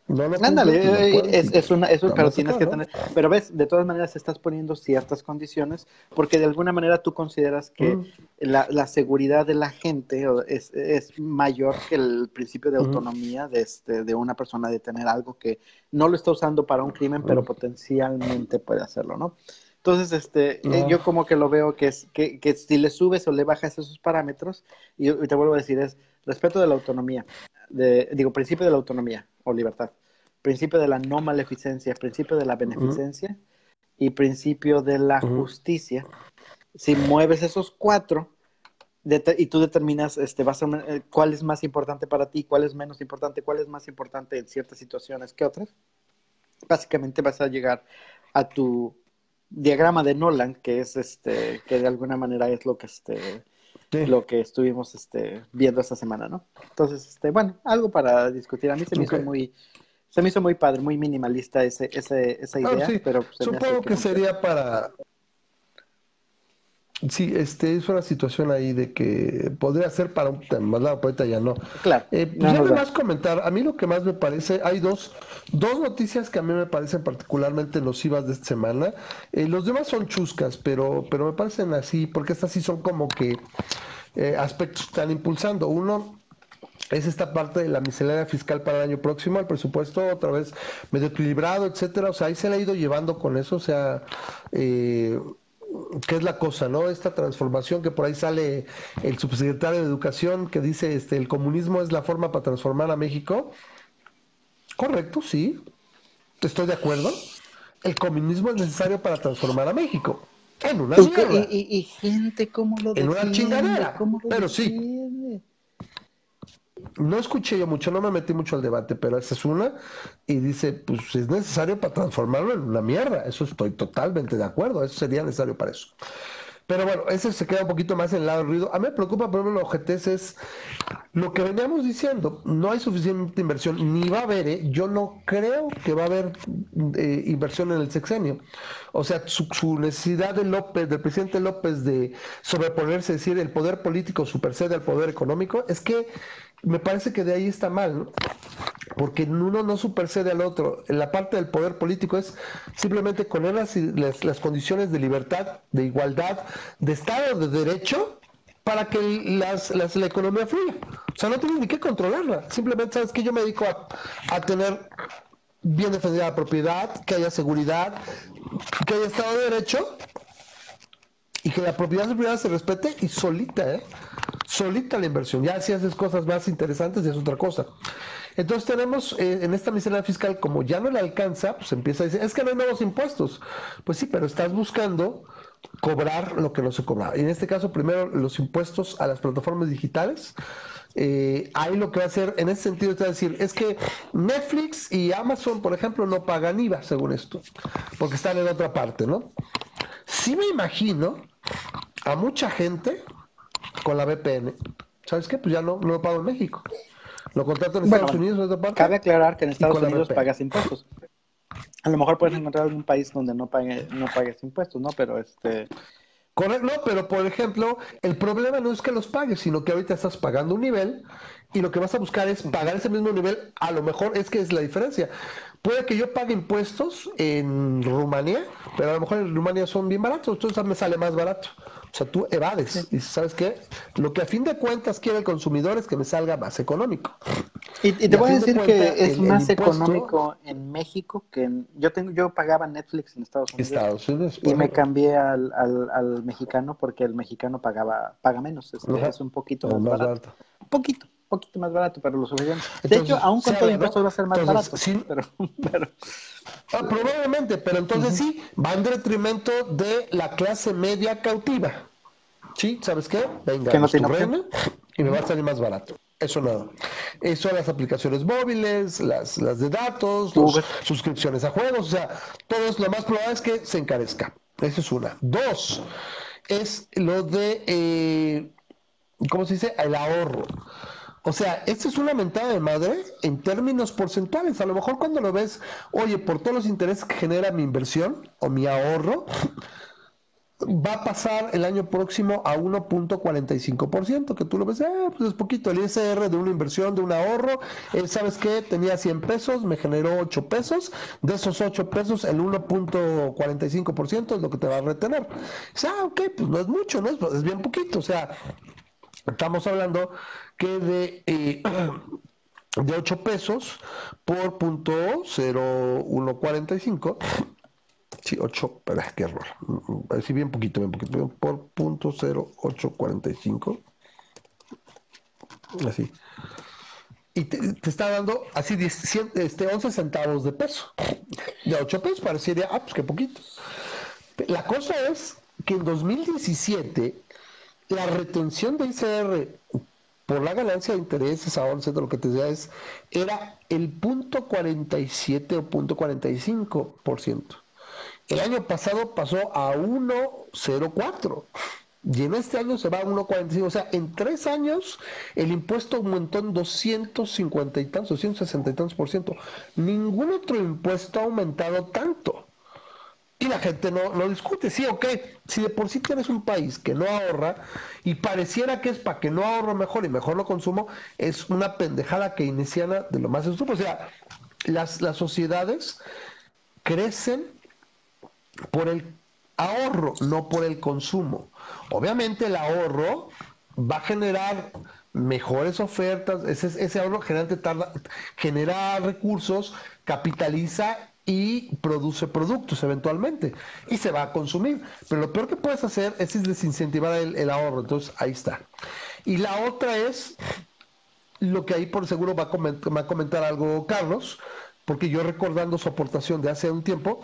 No Ándale, eh, es, es, una, eso, pero tienes que tener, pero ves, de todas maneras estás poniendo ciertas condiciones porque de alguna manera tú consideras que mm. la, la, seguridad de la gente es, es, mayor que el principio de autonomía de, este, de una persona de tener algo que no lo está usando para un crimen, pero potencialmente puede hacerlo, ¿no? Entonces, este, eh, yo como que lo veo que es que, que, si le subes o le bajas esos parámetros, y, y te vuelvo a decir, es respeto de la autonomía, de, digo, principio de la autonomía o libertad, principio de la no maleficencia, principio de la beneficencia y principio de la justicia. Si mueves esos cuatro y tú determinas este, vas a, eh, cuál es más importante para ti, cuál es menos importante, cuál es más importante en ciertas situaciones que otras, básicamente vas a llegar a tu diagrama de Nolan, que es este, que de alguna manera es lo que este lo que estuvimos este, viendo esta semana, ¿no? Entonces, este, bueno, algo para discutir. A mí se me hizo muy, se me hizo muy padre, muy minimalista ese, ese, esa idea, pero supongo que, sería para Sí, este es una situación ahí de que podría ser para un tema, la ahorita ya no. Claro. Eh, pues ya más comentar, a mí lo que más me parece, hay dos, dos noticias que a mí me parecen particularmente nocivas de esta semana. Eh, los demás son chuscas, pero, pero me parecen así, porque estas sí son como que eh, aspectos que están impulsando. Uno, es esta parte de la miscelánea fiscal para el año próximo, el presupuesto otra vez medio equilibrado, etcétera, o sea, ahí se le ha ido llevando con eso, o sea, eh, ¿qué es la cosa, no? Esta transformación que por ahí sale el subsecretario de Educación que dice, este, el comunismo es la forma para transformar a México. Correcto, sí, estoy de acuerdo. El comunismo es necesario para transformar a México. En una y, gente, ¿cómo lo En una chingadera. Pero sí no escuché yo mucho, no me metí mucho al debate, pero esa es una. Y dice, pues es necesario para transformarlo en una mierda. Eso estoy totalmente de acuerdo. Eso sería necesario para eso. Pero bueno, ese se queda un poquito más en el lado del ruido. A mí me preocupa, por ejemplo, los OGTs es lo que veníamos diciendo. No hay suficiente inversión, ni va a haber, ¿eh? yo no creo que va a haber eh, inversión en el sexenio. O sea, su, necesidad de López, del presidente López de sobreponerse, decir, el poder político supercede al poder económico, es que me parece que de ahí está mal, ¿no? porque uno no supercede al otro. La parte del poder político es simplemente poner las, las, condiciones de libertad, de igualdad, de Estado de Derecho para que las, la economía fluya. O sea, no tienes ni que controlarla. Simplemente sabes que yo me dedico a, a tener bien defendida la propiedad, que haya seguridad, que haya Estado de Derecho y que la propiedad privada se respete y solita, ¿eh? Solita la inversión. Ya si haces cosas más interesantes ya es otra cosa. Entonces tenemos eh, en esta miscelánea fiscal, como ya no le alcanza, pues empieza a decir, es que no hay nuevos impuestos. Pues sí, pero estás buscando cobrar lo que no se cobraba. En este caso, primero los impuestos a las plataformas digitales. Eh, ahí lo que va a hacer, en ese sentido, es decir, es que Netflix y Amazon, por ejemplo, no pagan IVA, según esto, porque están en otra parte, ¿no? Sí me imagino a mucha gente con la VPN. ¿Sabes qué? Pues ya no, no lo pago en México. Lo contrato en Estados Unidos, en otra parte. Cabe aclarar que en Estados Unidos pagas impuestos. A lo mejor puedes encontrar algún país donde no pague, no pagues impuestos, ¿no? Pero este No, pero por ejemplo, el problema no es que los pagues, sino que ahorita estás pagando un nivel y lo que vas a buscar es pagar ese mismo nivel. A lo mejor es que es la diferencia. Puede que yo pague impuestos en Rumanía, pero a lo mejor en Rumanía son bien baratos, entonces me sale más barato. O sea, tú evades. Y sabes qué? Lo que a fin de cuentas quiere el consumidor es que me salga más económico. Y, te voy a decir que es más económico en México que en... Yo tengo, yo pagaba Netflix en Estados Unidos. Estados Unidos y me cambié al, al, mexicano porque el mexicano pagaba, paga menos. Es, es un poquito más, barato. Un poquito poquito más barato, pero lo suficiente. De hecho, aún con todo impuesto va a ser más barato. Sí, pero, ah, probablemente, pero entonces sí, va en detrimento de la clase media cautiva. Sí, ¿sabes qué? Venga, que no tiene y me va a salir más barato. Eso nada. Eso las aplicaciones móviles, las, las de datos, las suscripciones a juegos, o sea, todo es, lo más probable es que se encarezca. Esa es una. Dos, es lo de, eh, ¿cómo se dice? El ahorro. O sea, esto es una mentada de madre en términos porcentuales. A lo mejor cuando lo ves, oye, por todos los intereses que genera mi inversión o mi ahorro, va a pasar el año próximo a 1.45%, que tú lo ves, eh, pues es poquito, el ISR de una inversión, de un ahorro, ¿sabes qué? Tenía 100 pesos, me generó 8 pesos, de esos 8 pesos el 1.45% es lo que te va a retener. O sea, ok, pues no es mucho, ¿no? Es bien poquito, o sea, estamos hablando que de, eh, de 8 pesos por punto 0145. Sí, 8, qué error. Sí, bien poquito, bien poquito. Por punto 0845. Así. Y te, está dando así este, 11 centavos de peso. De 8 pesos parecería, ah, pues qué poquito. La cosa es que en 2017 la retención de ICR por la ganancia de intereses, ahora sé lo que te decía es, era el punto 47 o punto 45%. El año pasado pasó a 1,04 y en este año se va a 1,45. O sea, en tres años el impuesto aumentó en 250 y tantos, 260 y tantos por ciento. Ningún otro impuesto ha aumentado tanto. Y la gente no lo discute, sí, ok, si de por sí tienes un país que no ahorra y pareciera que es para que no ahorro mejor y mejor lo consumo, es una pendejada que iniciana de lo más estúpido. O sea, las, las sociedades crecen por el ahorro, no por el consumo. Obviamente el ahorro va a generar mejores ofertas, ese, ese ahorro generalmente tarda, genera recursos, capitaliza y produce productos eventualmente y se va a consumir. Pero lo peor que puedes hacer es desincentivar el, ahorro. Entonces ahí está. Y la otra es lo que ahí por seguro va a, comentar, algo Carlos, porque yo recordando su aportación de hace un tiempo,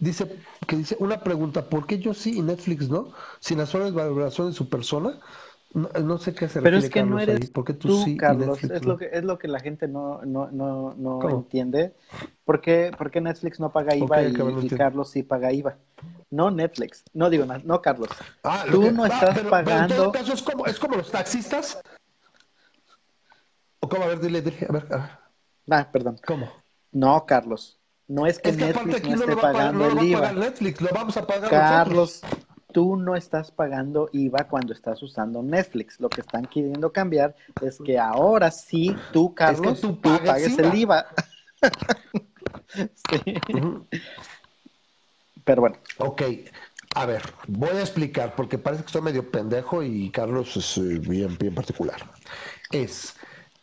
dice que dice una pregunta, ¿por qué yo sí y Netflix no? Sin las valoración de su persona. No, sé qué hacer. Pero es que no eres tú, tú Carlos. es, lo que, es lo que la gente no, no, no, no entiende. ¿Por qué, ¿Por qué, Netflix no paga IVA y, Carlos sí paga IVA? No Netflix. No digo nada. No Carlos. Ah, tú no estás pagando. en todo caso es como, es como los taxistas. ¿O cómo? A ver, dile, dile. A ver, a ver. Ah, perdón. ¿Cómo? No, Carlos. No es que, Netflix no esté pagando el IVA. Netflix, lo vamos a pagar Carlos, tú no estás pagando IVA cuando estás usando Netflix. Lo que están queriendo cambiar es que ahora sí tú, Carlos, tú, pagues el IVA. sí. Pero bueno. Ok. A ver, voy a explicar, porque parece que estoy medio pendejo y Carlos es eh, bien, bien particular. Es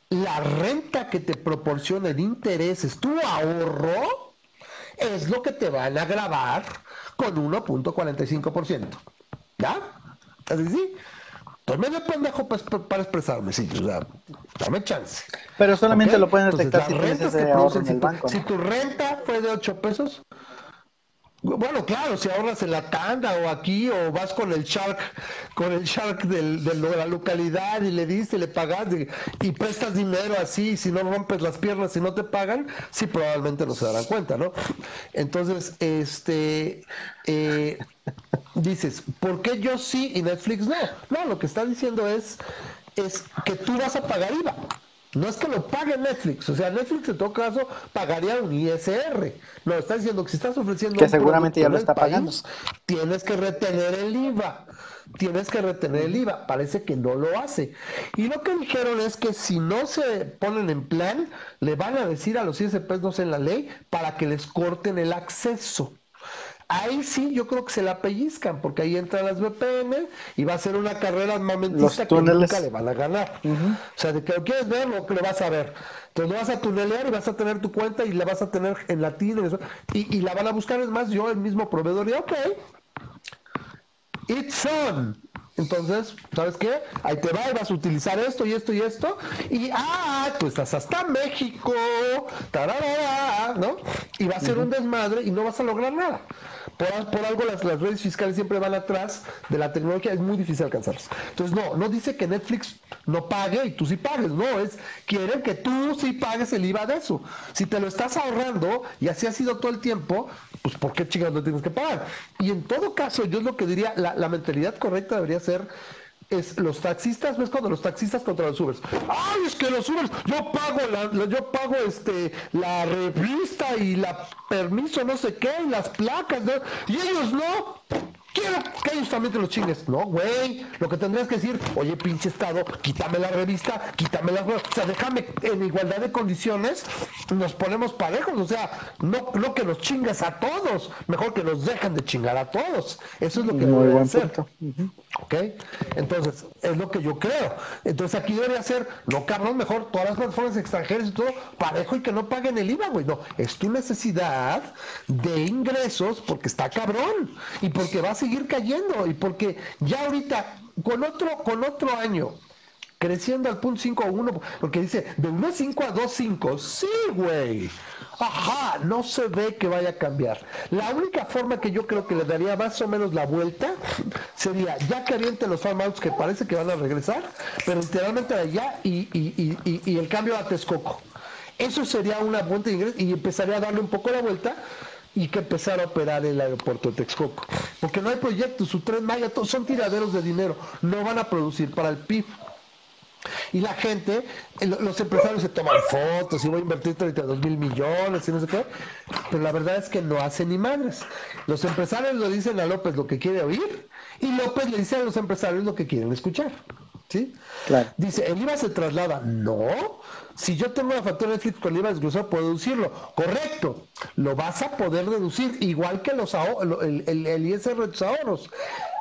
la renta que te proporciona el intereses, tu ahorro, es lo que te van a grabar con 1.45%. ¿Ya? Así sí. Estoy medio pendejo para, expresarme, sí, o sea, dame chance. Pero solamente lo pueden detectar si banco. Si tu renta fue de 8 pesos, bueno, claro, si ahorras en la tanda o aquí o vas con el shark, con el shark de la localidad y le dices, le pagas y, prestas dinero así, si no rompes las piernas y no te pagan, sí probablemente no se darán cuenta, ¿no? Entonces, este, eh, dices, ¿por qué yo sí y Netflix no? No, lo que está diciendo es, es que tú vas a pagar IVA. No es que lo pague Netflix, o sea, Netflix en todo caso pagaría un ISR. No, está diciendo que si estás ofreciendo Que seguramente ya lo está país, pagando. tienes que retener el IVA. Tienes que retener el IVA. Parece que no lo hace. Y lo que dijeron es que si no se ponen en plan, le van a decir a los ISPs, no sé, en la ley, para que les corten el acceso. Ahí sí, yo creo que se la pellizcan, porque ahí entran las VPN y va a ser una carrera armamentista que nunca le van a ganar. O sea, de que lo quieres ver, lo que lo vas a ver. Entonces lo vas a tunelear y vas a tener tu cuenta y la vas a tener en latino y, y la van a buscar. Es más, yo, el mismo proveedor, y ok, it's on. Entonces, ¿sabes qué? Ahí te va y vas a utilizar esto y esto y esto. Y, ah, tú estás hasta México, tararara, ¿no? Y va a ser un desmadre y no vas a lograr nada. Por, por algo las, las redes fiscales siempre van atrás de la tecnología, es muy difícil alcanzarlas. Entonces, no, no dice que Netflix no pague y tú sí pagues, no, es, quieren que tú sí pagues el IVA de eso. Si te lo estás ahorrando y así ha sido todo el tiempo, pues ¿por qué chingados no tienes que pagar? Y en todo caso, yo es lo que diría, la, la mentalidad correcta debería ser es los taxistas, ¿ves cuando los taxistas contra los Ubers? Ay, es que los Ubers, yo pago la, yo pago este la revista y la permiso no sé qué, y las placas, y ellos no. Quiero que ellos también te los chingues. No, güey. Lo que tendrías que decir, oye, pinche Estado, quítame la revista, quítame la... O sea, déjame en igualdad de condiciones, nos ponemos parejos. O sea, no, no que nos chingas a todos. Mejor que nos dejen de chingar a todos. Eso es lo que Muy buen hacer. ¿Ok? Entonces, es lo que yo creo. Entonces, aquí debería ser, no cabrón, mejor todas las plataformas extranjeras y todo, parejo y que no paguen el IVA, güey. No, es tu necesidad de ingresos porque está cabrón y porque va a seguir cayendo y porque ya ahorita, con otro, con otro año, creciendo al punto 5 a 1, porque dice de 1.5 a 2.5, sí, güey. Ajá, no se ve que vaya a cambiar. La única forma que yo creo que le daría más o menos la vuelta sería ya que avienten los farmouts que parece que van a regresar, pero literalmente allá y, y, y, el cambio a Texcoco. Eso sería una fuente de ingresos y empezaría a darle un poco la vuelta y que empezara a operar el aeropuerto de Texcoco. Porque no hay proyectos, su tren Maya, son tiraderos de dinero, no van a producir para el PIB. Y la gente, eh, lo- los empresarios se toman fotos y voy a invertir 32 mil millones y no sé qué, pero la verdad es que no hacen ni madres. Los empresarios le dicen a López lo que quiere oír y López le dice a los empresarios lo que quieren escuchar. ¿Sí? Claro. Dice, ¿el IVA se traslada? No. Si yo tengo una factura de Netflix con IVA desglosado, puedo deducirlo. Correcto. Lo vas a poder deducir, igual que los el, el, el ISR de tus ahorros.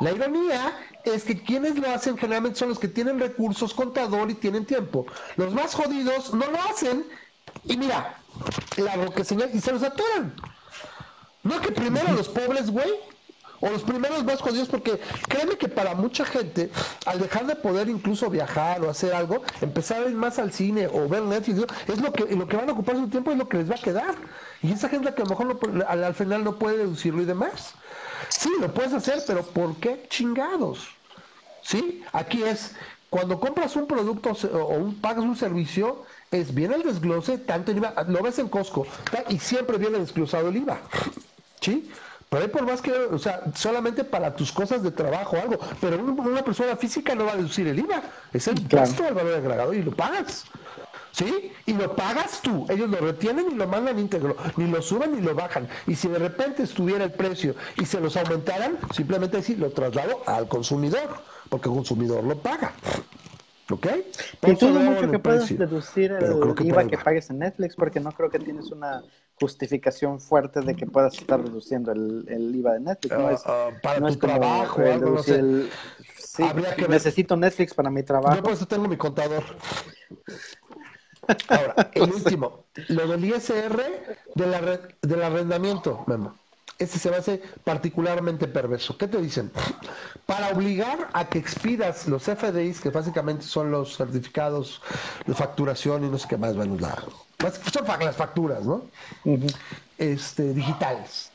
La ironía es que quienes lo hacen generalmente son los que tienen recursos, contador y tienen tiempo. Los más jodidos no lo hacen. Y mira, la señal y se los atoran. No que primero los pobres, güey. O los primeros más jodidos, porque créeme que para mucha gente, al dejar de poder incluso viajar o hacer algo, empezar a ir más al cine o ver Netflix, es lo que lo que van a ocupar su tiempo, es lo que les va a quedar. Y esa gente que a lo mejor al, al final no puede deducirlo y demás. Sí, lo puedes hacer, pero ¿por qué chingados? ¿Sí? Aquí es, cuando compras un producto o un, pagas un servicio, es viene el desglose, tanto el IVA, lo ves en Costco, y siempre viene desglosado el IVA. ¿Sí? Pero ahí por más que, o sea, solamente para tus cosas de trabajo o algo, pero un- una persona física no va a deducir el IVA, es el Claro. impuesto al valor agregado y lo pagas. ¿Sí? Y lo pagas tú. Ellos lo retienen y lo mandan íntegro. Ni lo suben ni lo bajan. Y si de repente estuviera el precio y se los aumentaran, simplemente decir, lo traslado al consumidor. Porque el consumidor lo paga. ¿Ok? Y dudo veo mucho que puedas deducir el IVA que pagues en Netflix, porque no creo que tienes una justificación fuerte de que puedas estar reduciendo el, el IVA de Netflix. No Ah, es, ah, para no tu es como trabajo, el algo, no deducir sé. el- sí, ver. necesito Netflix para mi trabajo. Yo por eso tengo mi contador. Ahora, el último, lo del ISR del, arre- del arrendamiento, Memo. Este se me hace particularmente perverso. ¿Qué te dicen? Para obligar a que expidas los FDIs, que básicamente son los certificados de facturación y no sé qué más, bueno, la- son las facturas, ¿no? este, digitales.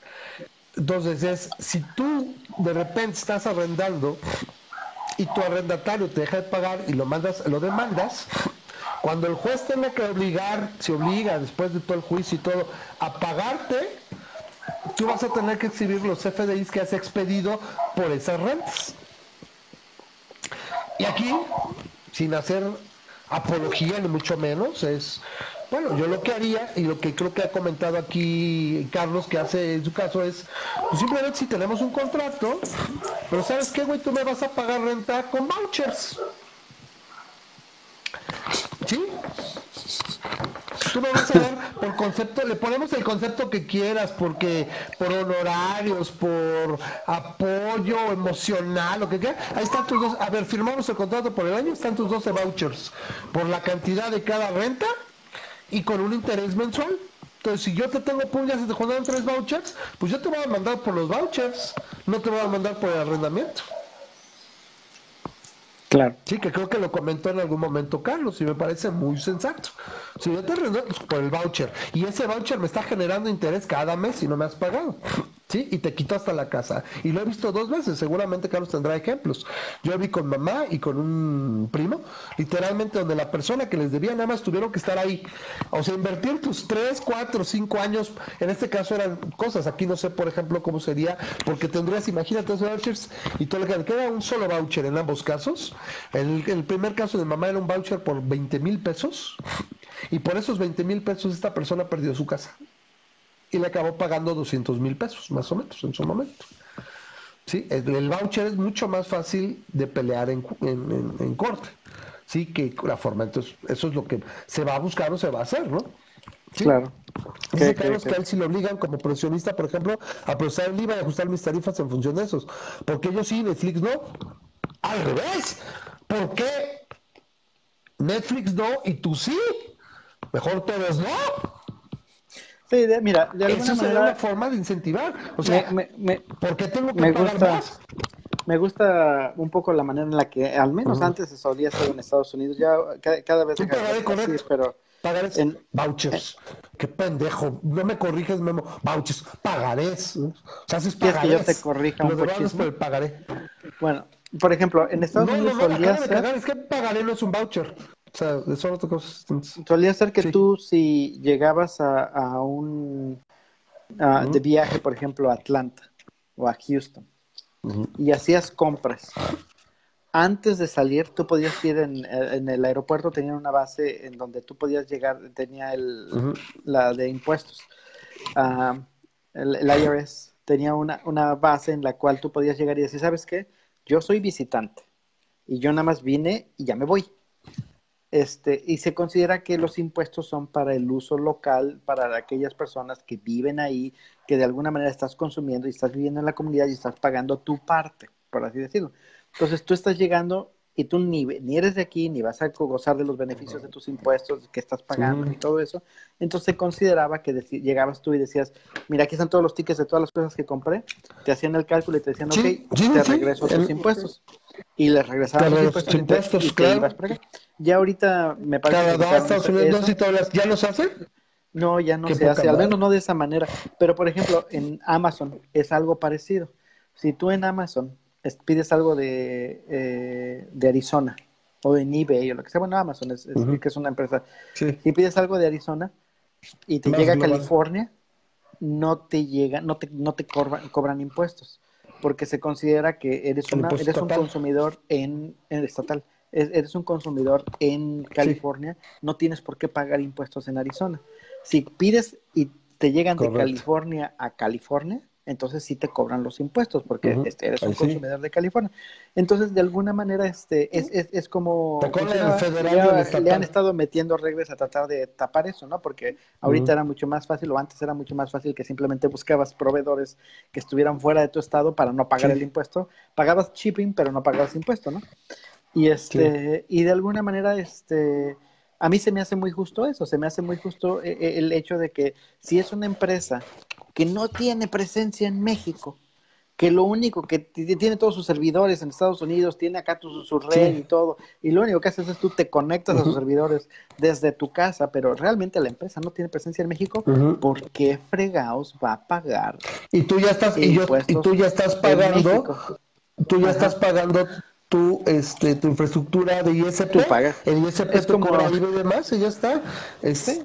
Entonces es, si tú de repente estás arrendando y tu arrendatario te deja de pagar y lo mandas, lo demandas, cuando el juez tenga que obligar, se obliga después de todo el juicio y todo, a pagarte, tú vas a tener que exhibir los FDIs que has expedido por esas rentas. Y aquí, sin hacer apología, ni mucho menos. Es, bueno, yo lo que haría, y lo que creo que ha comentado aquí Carlos, que hace en su caso, es pues simplemente si tenemos un contrato, pero ¿sabes qué, güey? Tú me vas a pagar renta con vouchers. ¿Sí? Tú me vas a dar por concepto, le ponemos el concepto que quieras, porque por honorarios, por apoyo emocional, lo que quieras. Ahí están tus dos. A ver, firmamos el contrato por el año, están tus 12 vouchers por la cantidad de cada renta y con un interés mensual. Entonces, si yo te tengo puñas y te mandan tres vouchers, pues yo te voy a mandar por los vouchers, no te voy a mandar por el arrendamiento. Sí, que creo que lo comentó en algún momento Carlos y me parece muy sensato. Si yo te arrendo pues, por el voucher y ese voucher me está generando interés cada mes y no me has pagado. ¿Sí? Y te quito hasta la casa. Y lo he visto dos veces, seguramente Carlos tendrá ejemplos. Yo vi con mamá y con un primo, literalmente donde la persona que les debía nada más tuvieron que estar ahí. O sea, invertir tus 3, 4, 5 años, en este caso eran cosas, aquí no sé por ejemplo cómo sería, porque tendrías, imagínate, esos vouchers y todo lo que queda un solo voucher en ambos casos. El, el primer caso de mamá era un voucher por 20 mil pesos y por esos 20 mil pesos esta persona perdió su casa y le acabó pagando 200 mil pesos, más o menos, en su momento. ¿Sí? El, voucher es mucho más fácil de pelear en, en, en, en, corte, ¿sí? Que la forma. Entonces, eso es lo que se va a buscar o se va a hacer, ¿no? ¿Sí? Claro. Dice okay, Carlos okay, que a él si lo obligan como profesionista, por ejemplo, a procesar el IVA y ajustar mis tarifas en función de esos. Porque yo sí, Netflix no. Al revés. ¿Por qué Netflix no y tú sí? Mejor todos no. Sí, de, mira, de alguna Eso manera, una forma de incentivar. O sea, me, me, ¿por qué tengo que me pagar gusta, más? me gusta un poco la manera en la que, al menos Ujú. antes se solía hacer en Estados Unidos, ya cada, cada vez pagaré con él. pero Pagarés, en- vouchers. Qué pendejo. No me corriges, Memo. Vouchers, pagarés. O sea, haces ¿Quieres que yo pagarés. te corrija un por el pagaré. bueno, por ejemplo, en No, Estados no, Unidos no, me solía ser. Es que pagaré no es un voucher. O sea, son otras cosas solía ser que Sí. tú si llegabas a, a un a- de viaje, por ejemplo, a Atlanta o a Houston y hacías compras. Antes de salir, tú podías ir en, en el aeropuerto, tenían una base en donde tú podías llegar, tenía el, la de impuestos. Ah, el, el IRS tenía una, una base en la cual tú podías llegar y decir, ¿sabes qué? Yo soy visitante y yo nada más vine y ya me voy. Este, y se considera que los impuestos son para el uso local, para aquellas personas que viven ahí, que de alguna manera estás consumiendo y estás viviendo en la comunidad y estás pagando tu parte, por así decirlo. Entonces tú estás llegando y tú ni, ni eres de aquí, ni vas a gozar de los beneficios de tus impuestos que estás pagando y todo eso. Entonces se consideraba que llegabas tú y decías, mira, aquí están todos los tickets de todas las cosas que compré, te hacían el cálculo y te decían, Sí, ok, sí, te regreso tus El- impuestos. Y les regresaban Te los impuestos, te- impuestos, y te claro. para. Ya ahorita me parece que Canadá, Estados Unidos, si todavía ya los hace. No, ya no Qué se hace, al menos no de esa manera. Pero, por ejemplo, en Amazon es algo parecido. Si tú en Amazon es- pides algo de, eh, de Arizona o en eBay o lo que sea, bueno, Amazon es, que es una empresa. Sí. Si pides algo de Arizona y te Más llega a. California, no te llega, no te, no te cobran, cobran impuestos, porque se considera que eres, una, eres un consumidor en, en estatal. Es- Eres un consumidor en California, no tienes por qué pagar impuestos en Arizona. Si pides y te llegan de. California a California, entonces sí te cobran los impuestos porque este, eres Ahí un sí. consumidor de California. Entonces, de alguna manera, este, es, es, es como Te cobran el funcionaba. federal le, le han estado metiendo reglas a tratar de tapar eso, ¿no? Porque ahorita era mucho más fácil, o antes era mucho más fácil que simplemente buscabas proveedores que estuvieran fuera de tu estado para no pagar Sí. el impuesto. Pagabas shipping, pero no pagabas impuesto, ¿no? Y este, y de alguna manera, este, a mí se me hace muy justo eso, se me hace muy justo eh, eh, el hecho de que si es una empresa que no tiene presencia en México, que lo único que tiene todos sus servidores en Estados Unidos, tiene acá tu, su red Sí. y todo, y lo único que haces es tú te conectas a sus servidores desde tu casa, pero realmente la empresa no tiene presencia en México, Ujú. ¿por qué fregados va a pagar Y tú ya estás, y, yo- y impuestos tú ya estás pagando, tú ya Ajá. estás pagando tu, este, tu infraestructura de ISP. Tú pagas. El ISP Es te como- cobra IVA y demás y ya está. Es,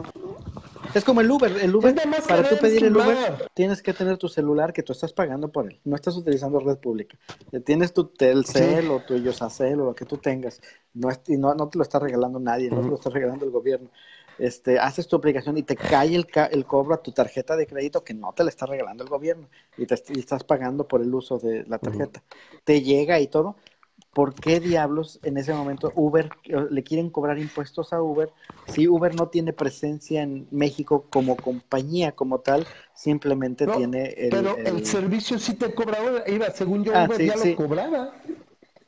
Es como el Uber. El Uber, para tú pedir el Uber, tienes que tener tu celular que tú estás pagando por él. No estás utilizando red pública. Tienes tu Telcel o tu Yosacel o lo que tú tengas. No, es- y no, no te lo está regalando nadie, no te lo está regalando el gobierno. Este, haces tu aplicación y te cae el, ca- el cobro a tu tarjeta de crédito que no te la está regalando el gobierno y, te, y estás pagando por el uso de la tarjeta. Te llega y todo. ¿Por qué diablos en ese momento Uber eh, le quieren cobrar impuestos a Uber si Uber no tiene presencia en México como compañía como tal, simplemente No, tiene el, pero el, el- servicio sí te cobra. Iba, según yo, Ah, Uber sí, ya sí. lo cobraba.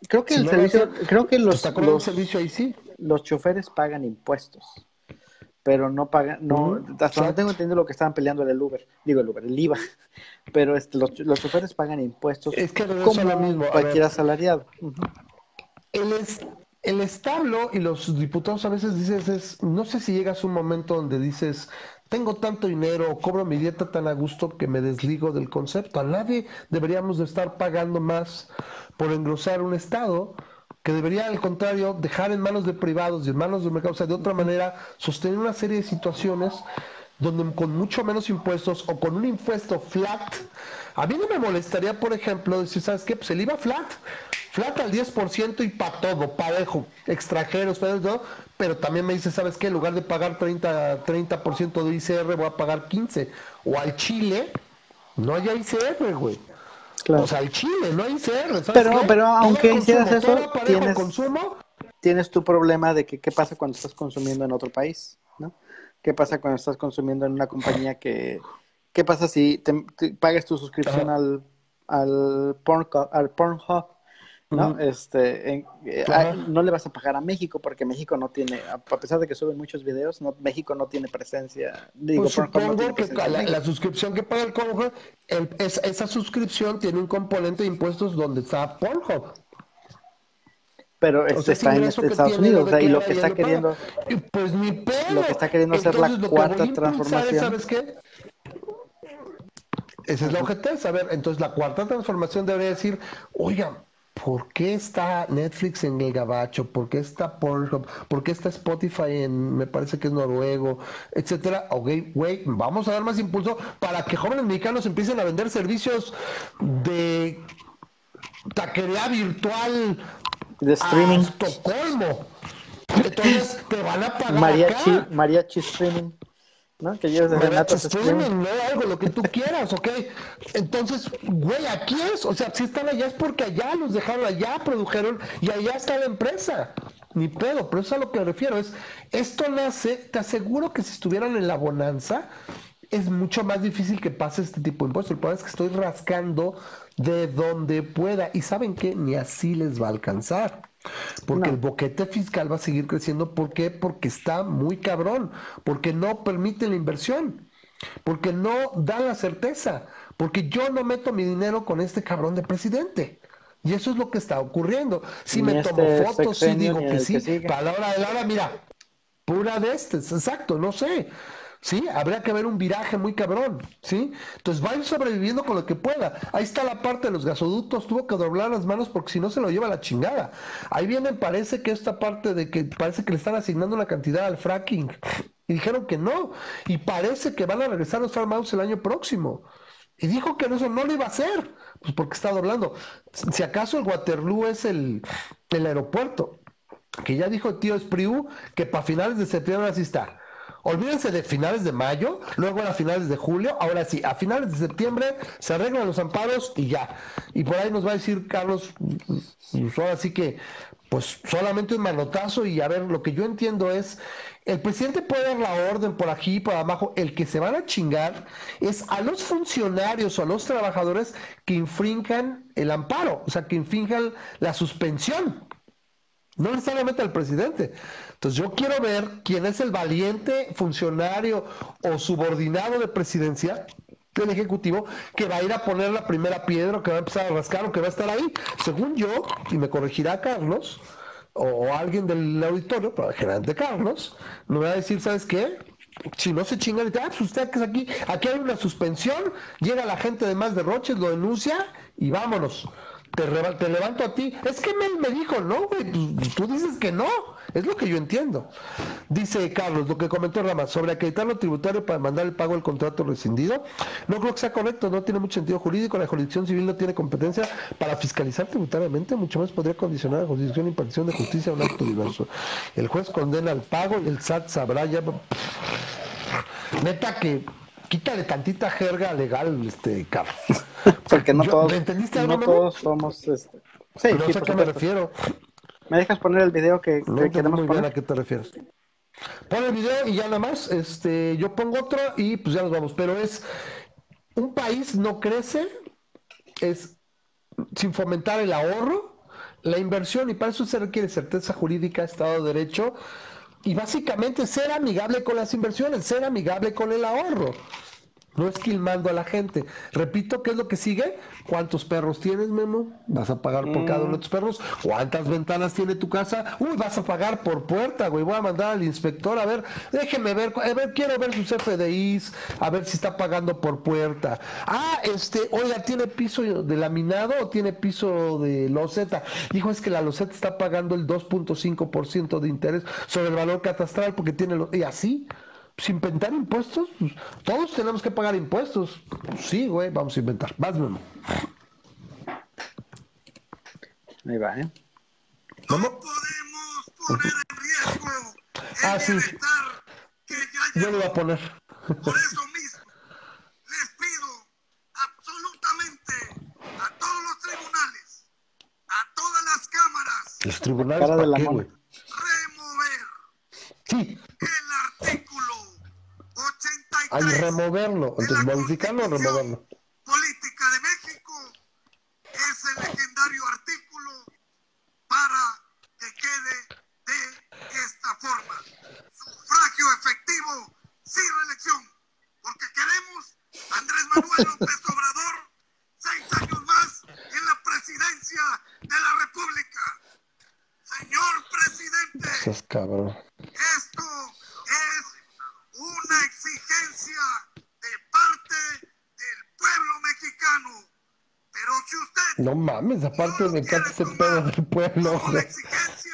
creo que Si el no servicio, creo que los, servicio ahí sí. los choferes pagan impuestos, pero no pagan, no, Ujú, hasta exacto. tengo entendido lo que estaban peleando el Uber, digo el Uber, el IVA, pero este, los, los choferes pagan impuestos Es que como lo mismo. Cualquier asalariado. El, es- el establo y los diputados a veces dices, es, no sé si llegas a un momento donde dices, tengo tanto dinero, cobro mi dieta tan a gusto que me desligo del concepto. A nadie deberíamos de estar pagando más por engrosar un Estado que debería, al contrario, dejar en manos de privados y en manos del mercado, o sea, de otra manera, sostener una serie de situaciones donde con mucho menos impuestos o con un impuesto flat, a mí no me molestaría, por ejemplo, decir, ¿sabes qué? Pues el IVA flat, flat al 10% y para todo, parejo, extranjeros, pero, todo, pero también me dice, ¿sabes qué? En lugar de pagar 30, 30% de ICR, voy a pagar 15%, o al Chile, no hay ICR, güey. Claro. O sea, al Chile, no hay ¿sabes Pero- qué? pero aunque hicieras eso, tienes- consumo, tienes tu problema de que qué pasa cuando estás consumiendo en otro país, ¿no? ¿Qué pasa cuando estás consumiendo en una compañía que... ¿Qué pasa si te, te pagas tu suscripción al, al, Pornhub, al Pornhub, ¿no? Este, en- eh, Ajá. a- no le vas a pagar a México porque México no tiene, a a pesar de que suben muchos videos, no, México no tiene presencia, digo, Pues no supongo tiene que presencia la, la suscripción que paga el Pornhub, el- es- esa suscripción tiene un componente de impuestos donde está Pornhub. pero O este, sea, está en este, Estados Unidos, o sea, y lo que está lo queriendo, Pues ni pedo. lo que está queriendo hacer la Entonces, cuarta transformación. ¿Sabes qué? Esa es la OGT, a ver, entonces la cuarta transformación debería decir, oigan, ¿por qué está Netflix en el gabacho? ¿Por qué está Pornhub? ¿Por qué está Spotify en, me parece que es noruego, etcétera? Ok, güey, vamos a dar más impulso para que jóvenes mexicanos empiecen a vender servicios de taquería virtual de streaming, a Estocolmo. Entonces te van a pagar mariachi, acá. mariachi streaming, ¿no? Que lleves de streaming. streaming, ¿no? Algo, lo que tú quieras, ¿ok? Entonces, güey, aquí es, o sea, si están allá es porque allá los dejaron, allá produjeron y allá está la empresa. Ni pedo, pero eso es a lo que me refiero. Es, esto nace, te aseguro que si estuvieran en la bonanza, es mucho más difícil que pase este tipo de impuestos. El problema es que estoy rascando de donde pueda. Y saben que ni así les va a alcanzar. Porque No. el boquete fiscal va a seguir creciendo. ¿Por qué? Porque está muy cabrón. Porque no permite la inversión. Porque no da la certeza. Porque yo no meto mi dinero con este cabrón de presidente. Y eso es lo que está ocurriendo. Si me tomo este fotos, sexenio digo que sí. que hora de la hora, mira, pura de este, exacto, no sé. ¿Sí? Habría que haber un viraje muy cabrón, ¿sí? Entonces va a ir sobreviviendo con lo que pueda. Ahí está la parte de los gasoductos, tuvo que doblar las manos porque si no se lo lleva la chingada. Ahí viene, parece que esta parte de que parece que le están asignando una cantidad al fracking. Y dijeron que no. Y parece que van a regresar los armados el año próximo. Y dijo que eso no lo iba a hacer, pues porque está doblando. Si acaso el Waterloo es el, el aeropuerto, que ya dijo el tío Espriu que para finales de septiembre así está. Olvídense de finales de mayo, luego a finales de julio, ahora sí, a finales de septiembre se arreglan los amparos y ya. Y por ahí nos va a decir Carlos, pues ahora sí que, pues solamente un manotazo y a ver, lo que yo entiendo es, el presidente puede dar la orden por aquí, por abajo, el que se van a chingar es a los funcionarios o a los trabajadores que infrinjan el amparo, o sea, que infrinjan la suspensión. No necesariamente al presidente. Entonces yo quiero ver quién es el valiente funcionario o subordinado de presidencia del Ejecutivo que va a ir a poner la primera piedra o que va a empezar a rascar o que va a estar ahí. Según yo, y me corregirá Carlos o, alguien del auditorio, pero generalmente Carlos, me va a decir, ¿sabes qué? Si no se chingan ah, pues usted que es aquí, aquí hay una suspensión, llega la gente de más derroches, lo denuncia y vámonos. Te, levanto a ti. Es que me, me dijo, no, güey, tú dices que no. Es lo que yo entiendo. Dice Carlos, lo que comentó Rama, sobre acreditar lo tributario para mandar el pago del contrato rescindido. No creo que sea correcto, no tiene mucho sentido jurídico. La jurisdicción civil no tiene competencia para fiscalizar tributariamente, mucho más podría condicionar a la jurisdicción impartición de justicia a un acto diverso. El juez condena el pago y el SAT sabrá ya. Neta que quítale tantita jerga legal, este, Carlos. Porque no todos, no todos somos, este... Sí, no sé a qué me refiero. ¿Me dejas poner el video que, no queremos muy Bien a qué te refieres. Pon el video y ya nada más, este, yo pongo otro y pues ya nos vamos. Pero es, un país no crece es sin fomentar el ahorro, la inversión y para eso se requiere certeza jurídica, Estado de Derecho y básicamente ser amigable con las inversiones, ser amigable con el ahorro. No esquilmando a la gente. Repito, ¿qué es lo que sigue? ¿Cuántos perros tienes, Memo? ¿Vas a pagar por cada uno de tus perros? ¿Cuántas ventanas tiene tu casa? Uy, vas a pagar por puerta, güey. Voy a mandar al inspector a ver, déjeme ver, a ver, quiero ver sus FDIs, a ver si está pagando por puerta. Ah, este, oiga, ¿tiene piso de laminado o tiene piso de loseta? Dijo, es que la loseta está pagando el 2.5% de interés sobre el valor catastral porque tiene... Lo... Y así sin inventar impuestos, pues, todos tenemos que pagar impuestos. sí, güey, vamos a inventar. Más Memo. Ahí va, ¿eh? No podemos poner en riesgo el ah, sí. que ya Yo lo voy a poner. Por eso mismo, les pido absolutamente a todos los tribunales, a todas las cámaras. ¿Los tribunales para qué, güey? Remover sí. el artículo hay removerlo. Entonces, modificarlo o removerlo. Política de México es el legendario artículo para que quede de esta forma. Sufragio efectivo sin reelección. Porque queremos Andrés Manuel López Obrador seis años más en la presidencia de la República. Señor presidente. Es cabrón. Esto es una exigencia de parte del pueblo mexicano. Pero si usted... No mames, aparte me encanta ese pedo del pueblo. Como una exigencia,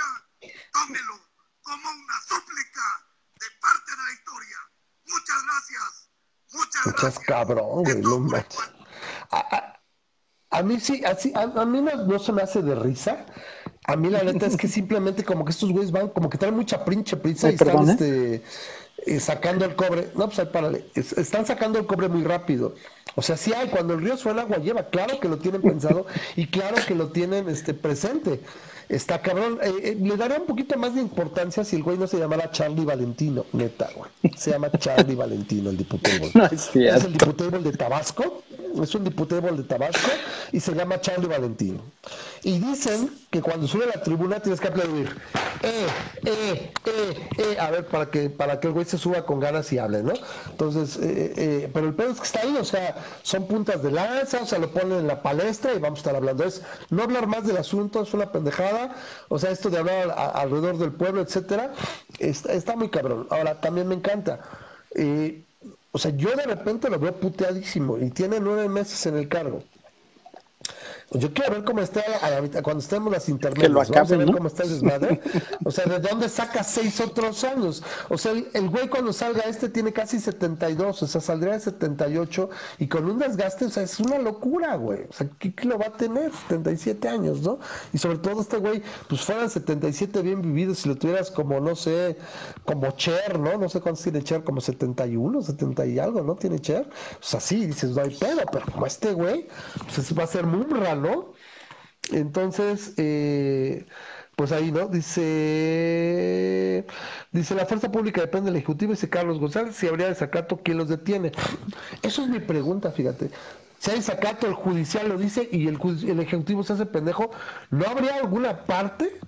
tómelo como una súplica de parte de la historia. Muchas gracias. Muchas gracias. cabrón, güey, no manches. A, mí sí, así, a, mí no, no, se me hace de risa. A mí la neta es que simplemente como que estos güeyes van, como que traen mucha prinche prisa y están este sacando el cobre. No, pues párale. están sacando el cobre muy rápido. O sea, sí hay, cuando el río suena, agua lleva. Claro que lo tienen pensado y claro que lo tienen este, presente. Está cabrón. Eh, eh, le daría un poquito más de importancia si el güey no se llamara Charlie Valentino, neta, güey. Se llama Charlie Valentino, el diputado. No es, es el diputado de Tabasco. Es un diputado de Tabasco y se llama Charlie Valentino. Y dicen que cuando sube a la tribuna tienes que aplaudir. Eh, eh, eh, eh. A ver, para que, para que el güey se suba con ganas y hable, ¿no? Entonces, eh, eh, pero el pedo es que está ahí, o sea, son puntas de lanza, o sea, lo ponen en la palestra y vamos a estar hablando. Es no hablar más del asunto, es una pendejada. O sea, esto de hablar alrededor del pueblo, etcétera, está, está, muy cabrón. Ahora, también me encanta. O sea, yo de repente lo veo puteadísimo y tiene nueve meses en el cargo. Yo quiero ver cómo está cuando estemos las intermedias. Vamos a ver cómo está desmadre. O sea, ¿de dónde saca seis otros años? O sea, el, güey cuando salga este tiene casi 72, o sea, saldría de 78 y con un desgaste, o sea, es una locura, güey. O sea, ¿qué, lo va a tener? 77 años, ¿no? Y sobre todo este güey, pues fueran 77 bien vividos si lo tuvieras como, no sé, como Cher, ¿no? No sé cuántos tiene Cher, como 71, 70 y algo, ¿no? Tiene Cher. O sea, sí, dices, no hay pedo, pero como este güey, pues va a ser muy raro ¿no? Entonces, eh, pues ahí, ¿no? Dice, dice, la fuerza pública depende del Ejecutivo, dice Carlos González, si habría desacato, ¿quién los detiene? Eso es mi pregunta, fíjate. Si hay desacato, el judicial lo dice y el, el Ejecutivo se hace pendejo, ¿no habría alguna parte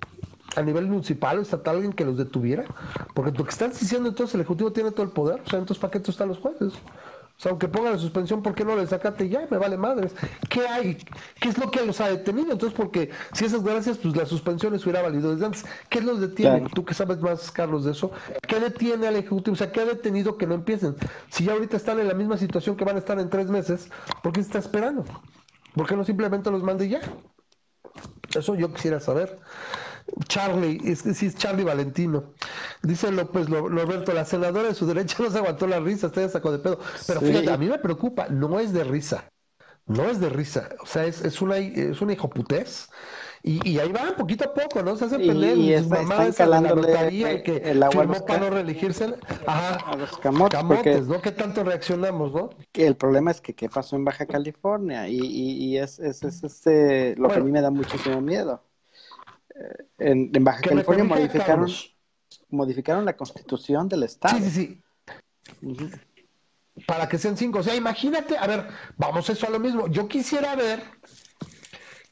a nivel municipal o estatal alguien que los detuviera? Porque lo que estás diciendo entonces el Ejecutivo tiene todo el poder, o sea, entonces ¿para qué están los jueces? O sea, aunque pongan la suspensión, ¿por qué no le sacate ya? Me vale madres. ¿Qué hay? ¿Qué es lo que los ha detenido? Entonces, porque si esas gracias, pues la suspensión les hubiera valido desde antes. ¿Qué los detiene? Tú que sabes más, Carlos, de eso. ¿Qué detiene al Ejecutivo? O sea, ¿qué ha detenido que no empiecen? Si ya ahorita están en la misma situación que van a estar en tres meses, ¿por qué se está esperando? ¿Por qué no simplemente los mande ya? Eso yo quisiera saber. Charlie, es que sí es Charlie Valentino. Dice López Roberto, la senadora de su derecha no se aguantó la risa, usted sacó de pedo. Pero fíjate, a mí me preocupa, no es de risa. No es de risa, o sea, es, es una es una hijoputez y, y, ahí van poquito a poco, ¿no? Se hace pelear y, y mamá de la notaría y que el agua firmó para no reelegirse. Ajá. A los camotes, camotes ¿no? ¿Qué tanto reaccionamos, no? Que el problema es que qué pasó en Baja California y, y, es, es, es este, lo que a mí me da muchísimo miedo. En, en, Baja California modificaron, modificaron la constitución del estado. Sí, sí, sí. Para que sean cinco. O sea, imagínate, a ver, vamos eso a lo mismo. Yo quisiera ver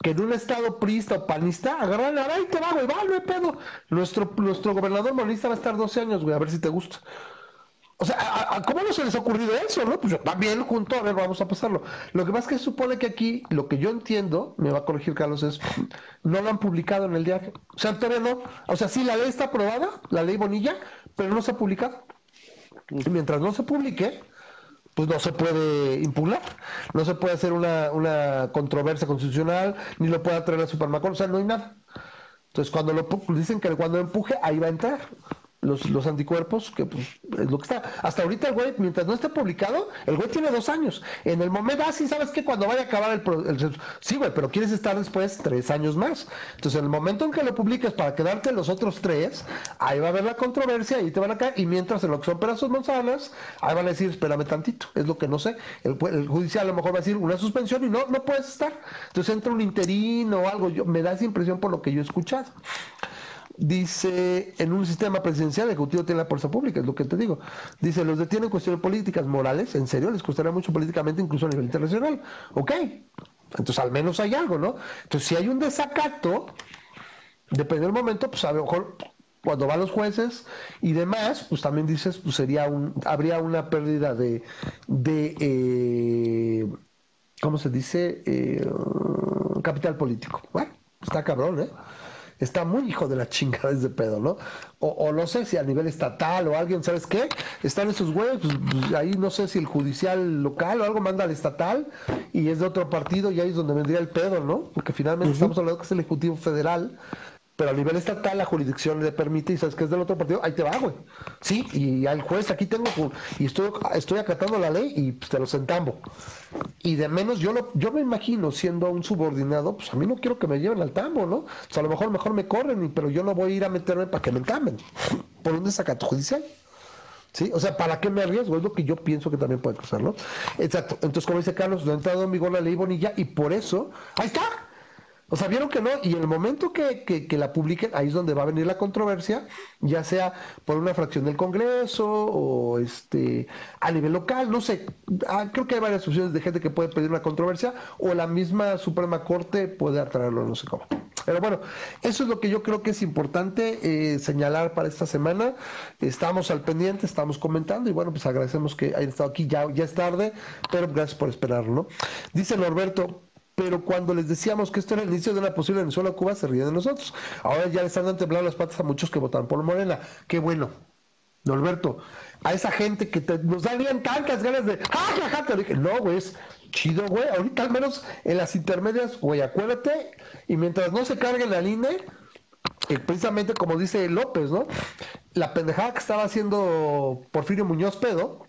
que en un estado priista o panista agarran a ahí te va, güey, va, no hay pedo. Nuestro, nuestro gobernador monista va a estar 12 años, güey, a ver si te gusta. O sea, ¿a, cómo no se les ha ocurrido eso, no? Pues también junto, a ver, vamos a pasarlo. Lo que pasa es que supone que aquí, lo que yo entiendo, me va a corregir Carlos, es, no lo han publicado en el diario. O sea, todavía no. O sea, sí, la ley está aprobada, la ley Bonilla, pero no se ha publicado. Y mientras no se publique, pues no se puede impugnar, no se puede hacer una, una controversia constitucional, ni lo puede traer a Supermacón, o sea, no hay nada. Entonces, cuando lo dicen que cuando empuje, ahí va a entrar los, los anticuerpos, que pues es lo que está. Hasta ahorita el güey, mientras no esté publicado, el güey tiene dos años. En el momento, ah, sí, ¿sabes qué? Cuando vaya a acabar el, Sí, güey, pero quieres estar después tres años más. Entonces, en el momento en que lo publiques para quedarte los otros tres, ahí va a haber la controversia, ahí te van a caer, y mientras en lo que son pedazos manzanas, ahí van a decir, espérame tantito, es lo que no sé. El, el judicial a lo mejor va a decir una suspensión y no, no puedes estar. Entonces entra un interino o algo, yo, me da esa impresión por lo que yo he escuchado dice, en un sistema presidencial, el Ejecutivo tiene la fuerza pública, es lo que te digo. Dice, los detienen cuestiones políticas, morales, en serio, les costaría mucho políticamente, incluso a nivel internacional. Ok, entonces al menos hay algo, ¿no? Entonces, si hay un desacato, depende del momento, pues a lo mejor cuando van los jueces y demás, pues también dices, pues sería un, habría una pérdida de, de eh, ¿cómo se dice? Eh, capital político. Bueno, está cabrón, ¿eh? Está muy hijo de la chingada ese pedo, ¿no? O, no sé si a nivel estatal o alguien, ¿sabes qué? Están esos güeyes, pues, pues, ahí no sé si el judicial local o algo manda al estatal y es de otro partido y ahí es donde vendría el pedo, ¿no? Porque finalmente estamos hablando que es el Ejecutivo Federal pero a nivel estatal la jurisdicción le permite y sabes que es del otro partido, ahí te va, güey. Sí, y al juez aquí tengo, y estoy, estoy acatando la ley y pues, te lo sentambo. Y de menos yo lo, yo me imagino siendo un subordinado, pues a mí no quiero que me lleven al tambo, ¿no? O sea, a lo mejor mejor me corren, pero yo no voy a ir a meterme para que me entamben por un desacato judicial. ¿Sí? O sea, ¿para qué me arriesgo? Es lo que yo pienso que también puede cruzar, ¿no? Exacto. Entonces, como dice Carlos, no ha entrado en vigor la ley Bonilla y por eso, ahí está, o sea, vieron que no, y en el momento que, que, la publiquen, ahí es donde va a venir la controversia, ya sea por una fracción del Congreso o este a nivel local, no sé, ah, creo que hay varias opciones de gente que puede pedir una controversia, o la misma Suprema Corte puede atraerlo, no sé cómo. Pero bueno, eso es lo que yo creo que es importante eh, señalar para esta semana. Estamos al pendiente, estamos comentando, y bueno, pues agradecemos que hayan estado aquí, ya, ya es tarde, pero gracias por esperarlo, ¿no? Dice Norberto, pero cuando les decíamos que esto era el inicio de una posible Venezuela-Cuba, se ríen de nosotros. Ahora ya le están dando temblando las patas a muchos que votaron por Morena. Qué bueno. Norberto, a esa gente que nos darían tantas ganas de ¡ah, Te dije, no, güey, es chido, güey. Ahorita al menos en las intermedias, güey, acuérdate. Y mientras no se cargue la línea, eh, precisamente como dice López, ¿no? La pendejada que estaba haciendo Porfirio Muñoz Pedo,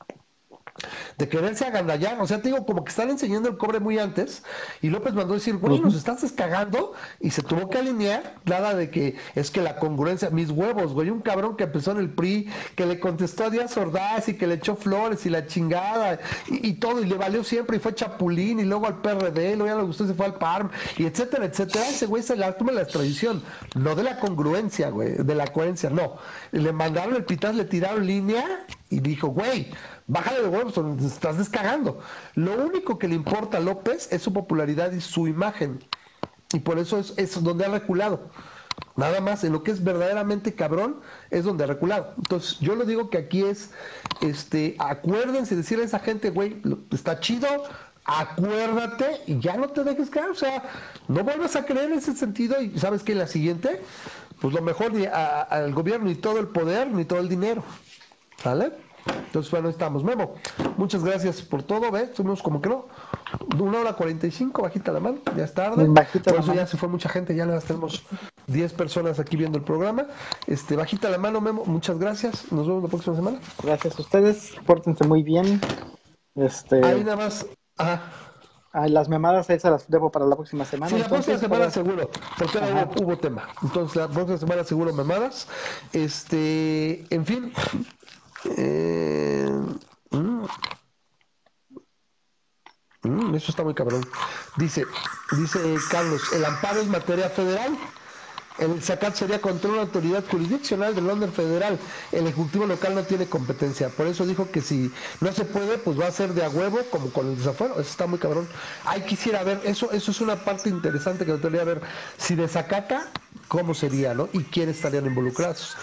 de quererse agandallar. O sea, te digo, como que están enseñando el cobre muy antes. Y López mandó a decir, güey, nos estás descagando. Y se tuvo que alinear, nada de que es que la congruencia, mis huevos, güey, un cabrón que empezó en el PRI, que le contestó a Díaz Ordaz y que le echó flores y la chingada y, todo, y le valió siempre, y fue Chapulín, y luego al PRD, luego ya le gustó, se fue al PARM, y etcétera, etcétera. Ese güey se la toma la extradición, no de la congruencia, güey, de la coherencia, no. Le mandaron el pitazo, le tiraron línea y dijo, güey, bájale de huevos, estás descagando. Lo único que le importa a López es su popularidad y su imagen. Y por eso es, donde ha reculado. Nada más, en lo que es verdaderamente cabrón es donde ha reculado. Entonces, yo lo digo que aquí es, este, acuérdense, decirle a esa gente, güey, está chido, acuérdate y ya no te dejes caer. O sea, no vuelvas a creer en ese sentido y sabes que en la siguiente, pues lo mejor ni al gobierno ni todo el poder ni todo el dinero. ¿Sale? Entonces, bueno, estamos. Memo, muchas gracias por todo, ¿ves? Fuimos como que no, una hora cuarenta y cinco, bajita la mano, ya es tarde. Bajita por la eso mano. ya se fue mucha gente, ya más tenemos 10 personas aquí viendo el programa. Este, bajita la mano, Memo, muchas gracias. Nos vemos la próxima semana. Gracias a ustedes, pórtense muy bien. Este, Ahí nada más. Ajá. ay, las memadas se las debo para la próxima semana. Sí, la próxima entonces, semana para- seguro, porque hubo, hubo tema. Entonces, la próxima semana seguro memadas. Este, en fin. Eh, mm. Mm, eso está muy cabrón. Dice, dice Carlos, el amparo es materia federal. El SACAT sería contra una autoridad jurisdiccional del orden federal. El Ejecutivo local no tiene competencia. Por eso dijo que si no se puede, pues va a ser de a huevo, como con el desafuero. Eso está muy cabrón. Ahí quisiera ver, eso, eso es una parte interesante que me gustaría ver. Si desacata, ¿cómo sería, no? Y quiénes estarían involucrados.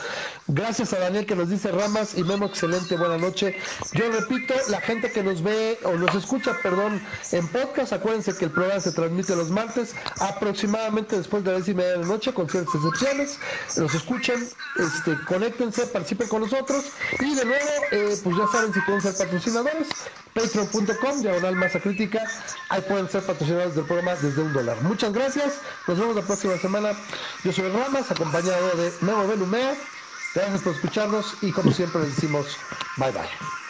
Gracias a Daniel que nos dice Ramas y Memo, excelente, buena noche. Yo repito, la gente que nos ve o nos escucha, perdón, en podcast, acuérdense que el programa se transmite los martes, aproximadamente después de las diez y media de la noche, con ciertas excepciones. Nos escuchen, este, conéctense, participen con nosotros. Y de nuevo, eh, pues ya saben si quieren ser patrocinadores, patreon.com, diagonal masa crítica, ahí pueden ser patrocinadores del programa desde un dólar. Muchas gracias, nos vemos la próxima semana. Yo soy Ramas, acompañado de Memo Belumea. Gracias por escucharnos y como siempre les decimos bye bye.